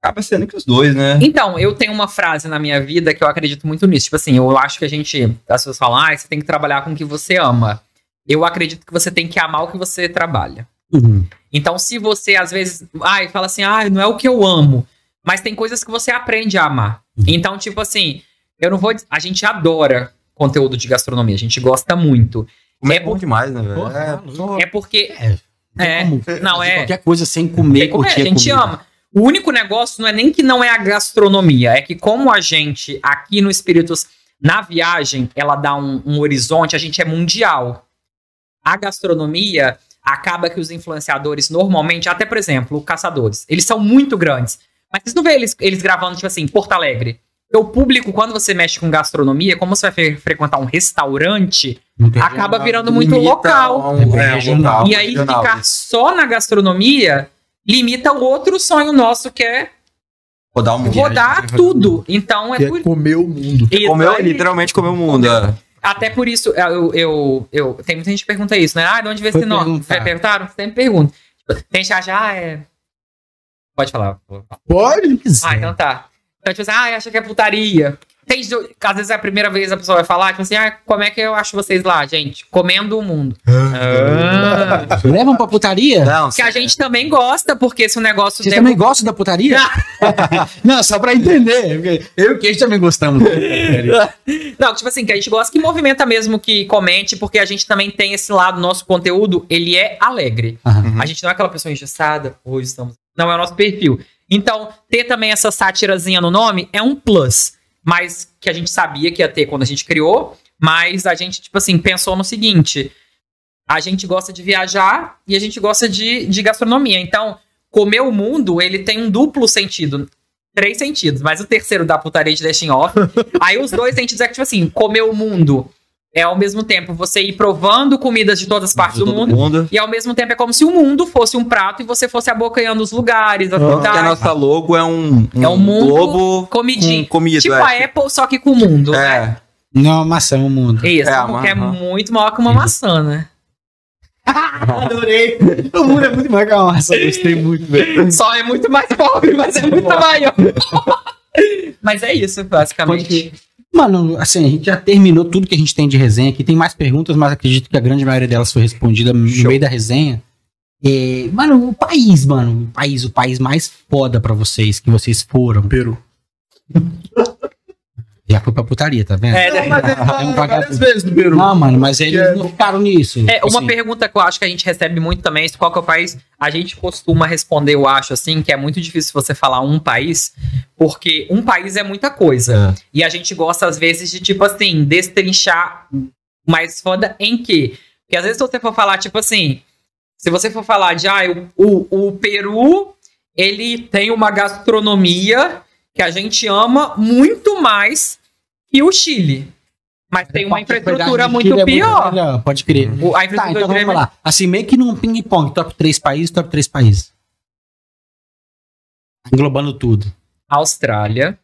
Acaba sendo que os dois, né? Então, eu tenho uma frase na minha vida que eu acredito muito nisso. Tipo assim, eu acho que a gente. As pessoas falam, ah, você tem que trabalhar com o que você ama. Eu acredito que você tem que amar o que você trabalha. Uhum. Então, se você às vezes. Ai, fala assim, ah, não é o que eu amo. Mas tem coisas que você aprende a amar. Uhum. Então, tipo assim, eu não vou. A gente adora conteúdo de gastronomia, a gente gosta muito. Como é É bom demais, né, velho? É, louco. É porque. É. É, Como não, é. Qualquer coisa sem comer, é, curtir a gente comida. ama. O único negócio não é nem que não é a gastronomia, é que como a gente aqui no Espíritos, na viagem, ela dá um, um horizonte, a gente é mundial. A gastronomia acaba que os influenciadores normalmente, até por exemplo, caçadores, eles são muito grandes. Mas vocês não vê eles, eles gravando, tipo assim, Porto Alegre. O público, quando você mexe com gastronomia, como você vai fre- frequentar um restaurante, acaba virando muito local. um- É é, um regional. E aí regional. ficar só na gastronomia limita o outro sonho nosso, que é Rodar o mundo. rodar tudo. Então é Que por é comer o mundo. isso. Comeu, literalmente comeu o mundo. é. Até por isso, eu, eu, eu- Tem muita gente que pergunta isso, né? Ah, de onde veio Foi esse nome? perguntaram? Sempre pergunta. Tipo, Tem gente que acha, ah, é. Pode falar. Pode? Ah, então tá. Então, tipo assim, ah, acha que é putaria. Tem, às vezes é a primeira vez a pessoa vai falar, tipo assim, ah, como é que eu acho vocês lá, gente? Comendo o mundo. Ah. Levam pra putaria? Não, Que a gente também gosta, porque se o negócio Vocês também gostam da putaria? não, só pra entender. Eu e o Queijo também gostamos. Não, tipo assim, que a gente gosta que movimenta mesmo que comente, porque a gente também tem esse lado, nosso conteúdo, ele é alegre. Aham. A gente não é aquela pessoa engessada, hoje estamos. Não é o nosso perfil. Então, ter também essa sátirazinha no nome é um plus. Mas que a gente sabia que ia ter quando a gente criou. Mas a gente, tipo assim, pensou no seguinte: a gente gosta de viajar e a gente gosta de, de gastronomia. Então, comer o mundo, ele tem um duplo sentido. Três sentidos, mas o terceiro da putaria de deixa em off. Aí os dois sentidos é que, tipo assim, comer o mundo é ao mesmo tempo você ir provando comidas de todas as partes do mundo. mundo. E ao mesmo tempo é como se o mundo fosse um prato e você fosse abocanhando os lugares, as que a nossa logo é um, É um mundo globo comidinho. com comida. Tipo é. a Apple, só que com o mundo. né? É. Não é uma maçã, é um mundo. Isso, É, porque é muito maior que uma maçã, né? Adorei. O mundo é muito mais que uma maçã. Gostei muito, velho. Só é muito mais pobre, mas é muito maior. mas é isso, basicamente. Mano, assim, a gente já terminou tudo que a gente tem de resenha aqui. Tem mais perguntas, mas acredito que a grande maioria delas foi respondida no Show. meio da resenha. É, mano, o país, mano. O país, o país mais foda pra vocês, que vocês foram. Peru. Já foi pra putaria, tá vendo? É, né? Mas ele É um fala várias vezes do Peru. Não, mano, mas eles é- não ficaram nisso. É, Tipo uma assim, pergunta que eu acho que a gente recebe muito também, é qual que é o país? A gente costuma responder, eu acho, assim, que é muito difícil você falar um país, porque um país é muita coisa. E a gente gosta, às vezes, de, tipo assim, destrinchar mais foda em quê? Porque às vezes se você for falar, tipo assim, se você for falar de, ah, o, o, o Peru, ele tem uma gastronomia que a gente ama muito mais que o Chile. Mas tem uma infraestrutura do muito Chile é pior. melhor, Pode crer. O- A Tá, infraestrutura então vamos é lá. Assim, meio que num ping-pong, top 3 países, top 3 países. Englobando tudo. Austrália,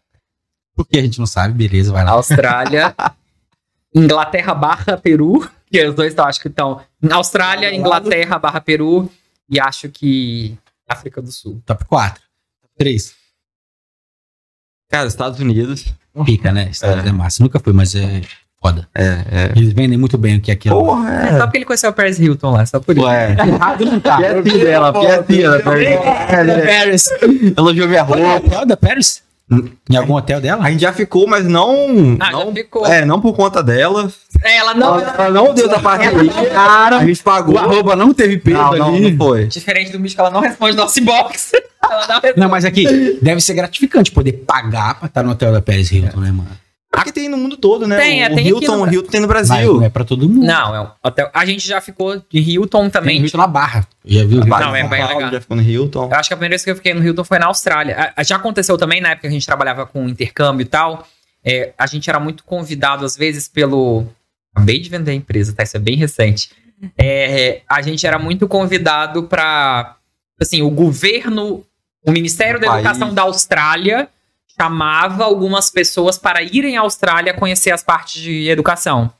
Porque a gente não sabe, beleza, vai lá. Austrália, Inglaterra barra Peru, que os dois eu acho que estão. Austrália, Inglaterra barra Peru e acho que África do Sul. Top 4. Top 3. Cara, Estados Unidos. Pica, né? Estados Unidos é massa. Nunca fui, mas é foda. É, é. Eles vendem muito bem o que é aquilo. Porra, É só porque ele conheceu o Paris Hilton lá, só por isso. Ué. Errado não tá. Piacinha dela, piacinha dela. É, Paris. Elogiou minha Foi no roupa. hotel da Paris? Em algum hotel dela? A gente já ficou, mas não. Ah, não já ficou. É, não por conta dela. É, ela não. Ela, ela não deu da parceria. A gente pagou. O arroba não teve peso Não, não, ali. não foi. Diferente do Místico, ela não responde nosso inbox. ela não. Não, mas aqui, deve ser gratificante poder pagar pra estar no hotel da Paris Hilton, né, mano? Aqui tem no mundo todo, né? Tem, é, o tem Hilton, no- o Hilton tem no Mas Brasil. não é pra todo mundo. Não, é um hotel. A gente já ficou de Hilton Tem também. Hilton na Barra. Já viu? Não, Hilton? é bem Paulo, legal. Já ficou no Hilton. Eu acho que a primeira vez que eu fiquei no Hilton foi na Austrália. Já aconteceu também na época que a gente trabalhava com intercâmbio e tal. É, a gente era muito convidado, às vezes, pelo. Acabei de vender a empresa, tá? Isso é bem recente. É, a gente era muito convidado para. Assim, o governo, o Ministério da País. Educação da Austrália chamava algumas pessoas para irem à Austrália conhecer as partes de educação.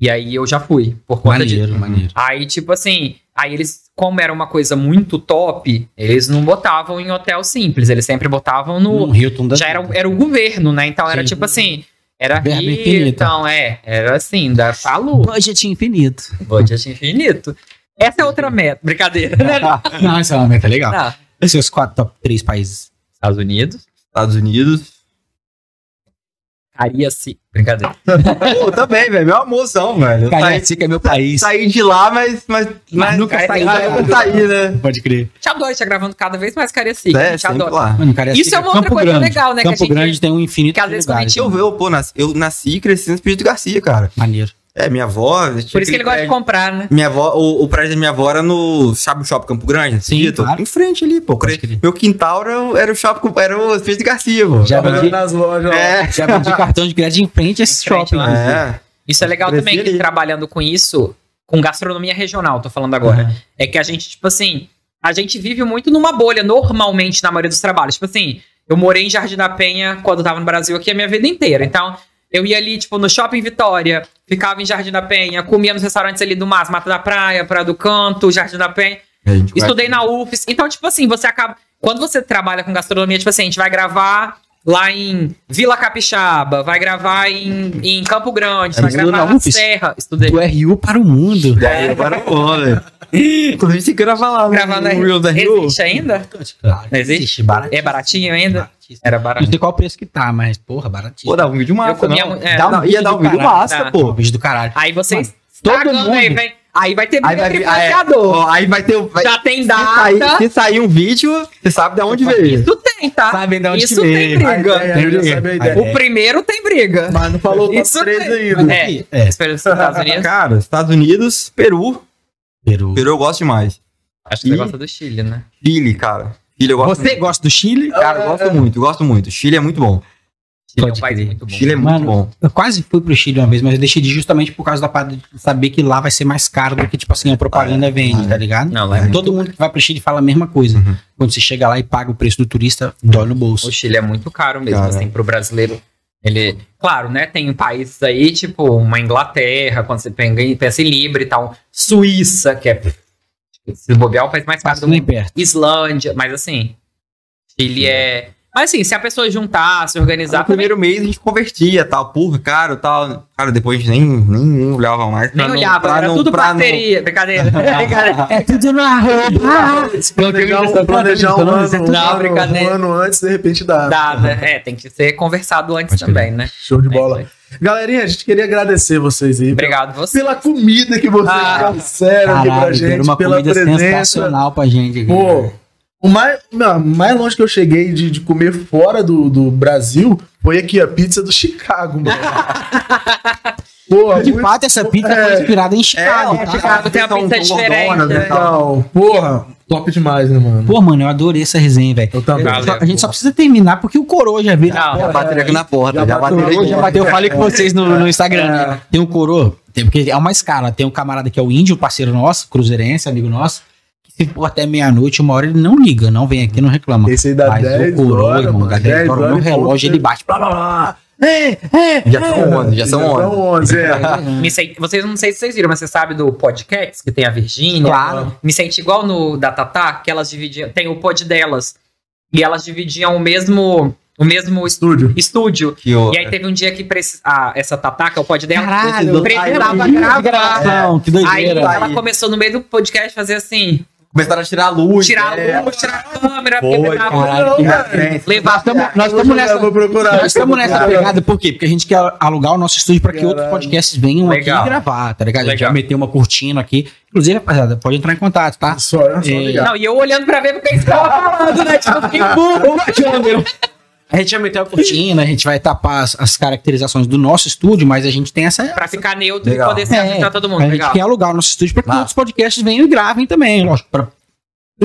E aí eu já fui, por conta de. Maneiro, maneiro. Aí, tipo assim, aí eles, como era uma coisa muito top, eles não botavam em hotel simples, eles sempre botavam no. No Hilton da já era, era o governo, né? Então era Sim. tipo assim. Era Verba então é, era assim, da Falu, Budget infinito. budget infinito. Essa é outra meta, brincadeira, né? Não, essa é uma meta legal. Não. Esses seus quatro top 3 países. Estados Unidos, Estados Unidos. Cariaci, brincadeira. Pô, também, velho. Meu amorzão, velho. Cariacica é meu país. saí de lá, mas. Mas, mas nunca saí mas lá. nunca saí, né? Pode crer. Te adoro, te gravando cada vez mais Cariaci. É, te adoro. lá. Mano, Cariacica, Isso é uma outra Campo coisa Grande. legal, né, que a Campo gente- Grande tem um infinito que às vezes quando a gente- Eu, eu, pô, nasci, eu nasci e cresci no Espírito Garcia, cara. Maneiro. É, minha avó. Por isso que ele gosta de comprar, né? Minha avó, o, o prédio da minha avó era no. Sabe o shopping Campo Grande? Sim, Dito? claro. Em frente ali, pô. Crer. Meu quintal era, o- era o shopping, era o Espírito Garcia, pô. Já vendi, nas lojas, ó. É. já vendi cartão de crédito em frente a esse Em frente shopping. lá. É. Isso é legal também, que ali. trabalhando com isso, com gastronomia regional, tô falando agora. Uhum. É que a gente, tipo assim, a gente vive muito numa bolha, normalmente, na maioria dos trabalhos. Tipo assim, eu morei em Jardim da Penha quando eu tava no Brasil aqui a minha vida inteira. Então, eu ia ali, tipo, no Shopping Vitória, ficava em Jardim da Penha, comia nos restaurantes ali do Mas, Mata da Praia, Praia do Canto, Jardim da Penha. Estudei na UFES. Então, tipo assim, você acaba. Quando você trabalha com gastronomia, tipo assim, a gente vai gravar lá em Vila Capixaba, vai gravar em, em Campo Grande, É, vai gravar na na? Serra. Estudei. Do RU para o mundo. E aí, agora pô, velho. Inclusive, você grava lá Gravar na no Reels da Rio. Existe ainda? Claro, Não existe? baratinho. É baratinho ainda? Baratíssimo. Era Não baratinho. sei qual preço que tá, mas, porra, baratinho. Pô, dá um vídeo massa, Eu comia não. é, Dá um- dá um ia dar um vídeo massa, tá. Pô, pô. vídeo do caralho. Aí vocês. todo Pagando, mundo- Aí, vem- aí vai ter Aí vai, briga vir- ah, é. Ó, aí vai ter. Vai, Já tem se, sair, data. se sair um vídeo, você sabe de onde veio. Isso tem, tá? Sabem de onde Isso tem veio. A briga. Tem briga. sabe a A ideia. ideia. O primeiro tem briga. Mas não falou top Isso 3 tem. ainda. É. É, Estados Unidos. Cara, Estados Unidos, Peru. Peru. Peru eu gosto demais. Acho que você E- gosta do Chile, né? Chile, cara. Chile eu gosto Você muito. gosta do Chile? Cara, eu gosto muito, eu gosto muito. Chile é muito bom. Chile é Pode um país muito bom. Chile é muito Mano, bom. Eu quase fui pro Chile uma vez, mas eu deixei de justamente por causa da parada de saber que lá vai ser mais caro do que, tipo assim, a propaganda vende, tá ligado? Não, lá é muito... Todo mundo que vai pro Chile fala a mesma coisa. Uhum. Quando você chega lá e paga o preço do turista, dói no bolso. O Chile é muito caro mesmo, Cara. assim, pro brasileiro. Ele, claro, né? Tem países aí, tipo, uma Inglaterra, quando você pensa em- Libra e tal. Suíça, que é. Se bobear, é o país mais caro do mundo. Islândia, mas assim. Chile é. Mas assim, se a pessoa juntar, se organizar. No primeiro mês a gente convertia, tal, porra, caro, tal. Cara, depois a gente nem, nem, nem olhava mais. Nem não- olhava, pra era não- tudo pra não- parceria. Brincadeira. É tudo na roupa. Planejar um, planejar um, ano, um, ano, um antes, de repente dá. Dada. É, tem que ser conversado antes crer. também, né? Show de bola. É, Galerinha, a gente queria agradecer vocês aí. Obrigado você. Pela comida que vocês Ah, trouxeram aqui pra gente, uma pela comida presença. sensacional pra gente aqui. Pô, o mais, não, mais longe que eu cheguei de, de comer fora do, do Brasil foi aqui, a pizza do Chicago, mano. Porra, De muito fato, essa pizza É. foi inspirada em Chicago, É, tá? Chicago tem uma pizza diferente. né, né? Porra, top demais, né, mano? Pô, mano, eu adorei essa resenha, velho. Eu também. Valeu. A gente só precisa terminar porque o coroa já veio. Não, Já bateram aqui na porta, Já já, bateu, aqui. já bateu. Eu falei com vocês no, no Instagram. É. né? Tem um coroa, tem, porque é uma escala. Tem um camarada que é o índio, parceiro nosso, cruzeirense, amigo nosso. Se for até meia-noite, uma hora ele não liga, não vem aqui, não reclama. Esse aí dá Mas 10 o coroa, horas, irmão, mano, dá 10 horas no relógio, ele bate. Blá, blá, blá. É, é, Já são 11, já são 11. 11, é. Me senti- vocês não sei se vocês viram, mas você sabe do podcast que tem a Virgínia? Claro. Me senti igual no da Tatá, que elas dividiam. Tem o pod delas. E elas dividiam o mesmo. O mesmo es- Estúdio. estúdio. E aí teve um dia que precis- essa Tatá, que é o pod dela, Caralho, precisava gravar. que Aí doideira. ela começou no meio do podcast a fazer assim: Começaram a tirar a luz. tirar né? a luz, tirar a câmera, Foi, caralho, que levar. Nós Eu estamos nessa. eu vou procurar. Nós estamos nessa pegada, por quê? Porque a gente quer alugar o nosso estúdio para que outros podcasts venham Legal. aqui gravar, tá ligado? A gente Legal. vai meter uma cortina aqui. Inclusive, rapaziada, pode entrar em contato, tá? Só, é só É. ligar. Não, e eu olhando pra ver porque eles estavam falando, né? Tipo, que burro. A gente vai meter a cortina, a gente vai tapar as, as caracterizações do nosso estúdio, mas a gente tem essa. Pra ficar neutro Legal. e poder se É, todo a mundo. gente Legal. quer alugar o nosso estúdio para que outros podcasts venham e gravem também, lógico, pra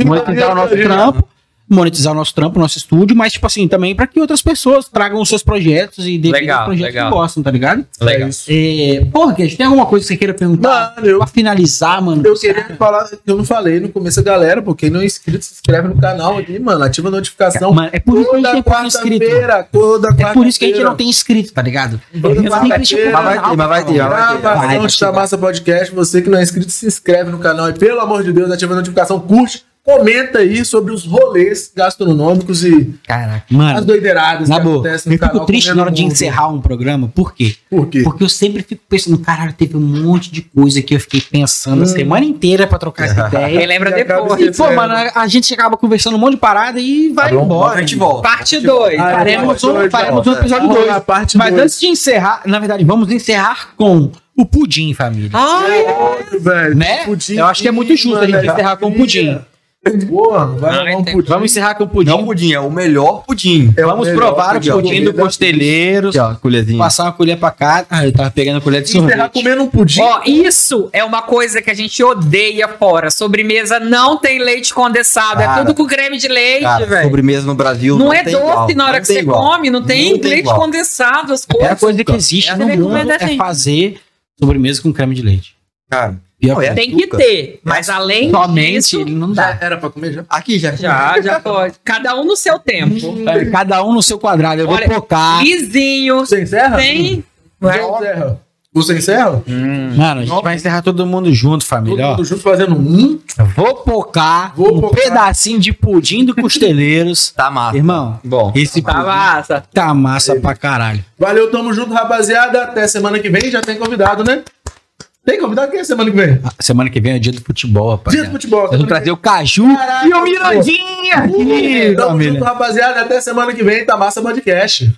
monetizar o nosso trampo, monetizar o nosso trampo, o nosso estúdio, mas, tipo assim, também para que outras pessoas tragam os seus projetos e defendam Legal, os projetos legal. que gostam, tá ligado? Legal. É. É, porra, Guedes, tem alguma coisa que você queira perguntar? Mano, eu, Pra finalizar, mano. eu queria falar, eu não falei no começo, galera, pô, quem não é inscrito, se inscreve no canal aqui, mano, ativa a notificação. Mano, é por isso que a gente Toda tem pouco inscrito. quarta-feira, toda É por isso que a gente não tem inscrito, tá ligado? Toda. Mas vai ter, mas vai ter, mas vai ter. Gravação Vai, vai de. Massa Podcast. Você que não é inscrito, se inscreve no canal e, pelo amor de Deus, ativa a notificação, curte, comenta aí sobre os rolês gastronômicos e Caraca, as mano. doideiradas Na que boa, acontecem eu fico triste na hora de encerrar um programa, por quê? Por quê? Porque eu sempre fico pensando, caralho, teve um monte de coisa que eu fiquei pensando a semana inteira pra trocar essa ideia. lembra E depois. E, pô, mano, a, gente acaba conversando um monte de parada e vai Tá embora. A gente volta. Parte 2. Ah, Faremos Parte um, dois, faremos um episódio Vamos 2. lá, parte Mas dois. antes de encerrar, na verdade, vamos encerrar com o pudim, família. Ai, velho. Né? Pudim, Eu acho que é muito justo a gente mano, encerrar com o é pudim. Porra, vai Não, um pudim. Vamos encerrar com o pudim. Não pudim, é o melhor pudim. É o Vamos melhor provar o pudim, pudim do. Costeleiros. Aqui, ó, colherzinha. Passar uma colher pra cá. Ah, eu tava pegando a colher de Encerrar sorvete. comendo um pudim. Ó, isso é uma coisa que a gente odeia fora. Sobremesa não tem leite condensado. é Cara, tudo com creme de leite, velho. sobremesa no Brasil Não, é tem doce igual, na hora não que você igual. come, não tem, Não tem leite igual. condensado, as A pior coisas. coisa que existe Essa no mundo é fazer sobremesa com creme de leite. Cara, É. Tem que ter, mas além Somente disso, ele não Já dá. era pra comer já? aqui já. já, já pode. Cada um no seu tempo. É, Cada um no seu quadrado. Eu Olha, vou focar. Lisinho, Você encerra? tem... Você encerra. Você encerra? Mano, a gente vai encerrar todo mundo junto, Todo família. Ó, mundo junto fazendo um. vou pocar Vou um pocar. pedacinho de pudim do Costeleiros. Tá massa. Irmão, Bom, esse tá pudim massa. tá massa pra caralho. Valeu, tamo junto, rapaziada. Até semana que vem. Já tem convidado, né? Tem convidado quem é semana que vem? Ah, Semana que vem é dia do futebol, rapaz. Dia do futebol. Nós vamos trazer o Caju Caraca, e o Mirandinha aqui, Tamo família. junto, rapaziada. Até semana que vem. Tá massa podcast.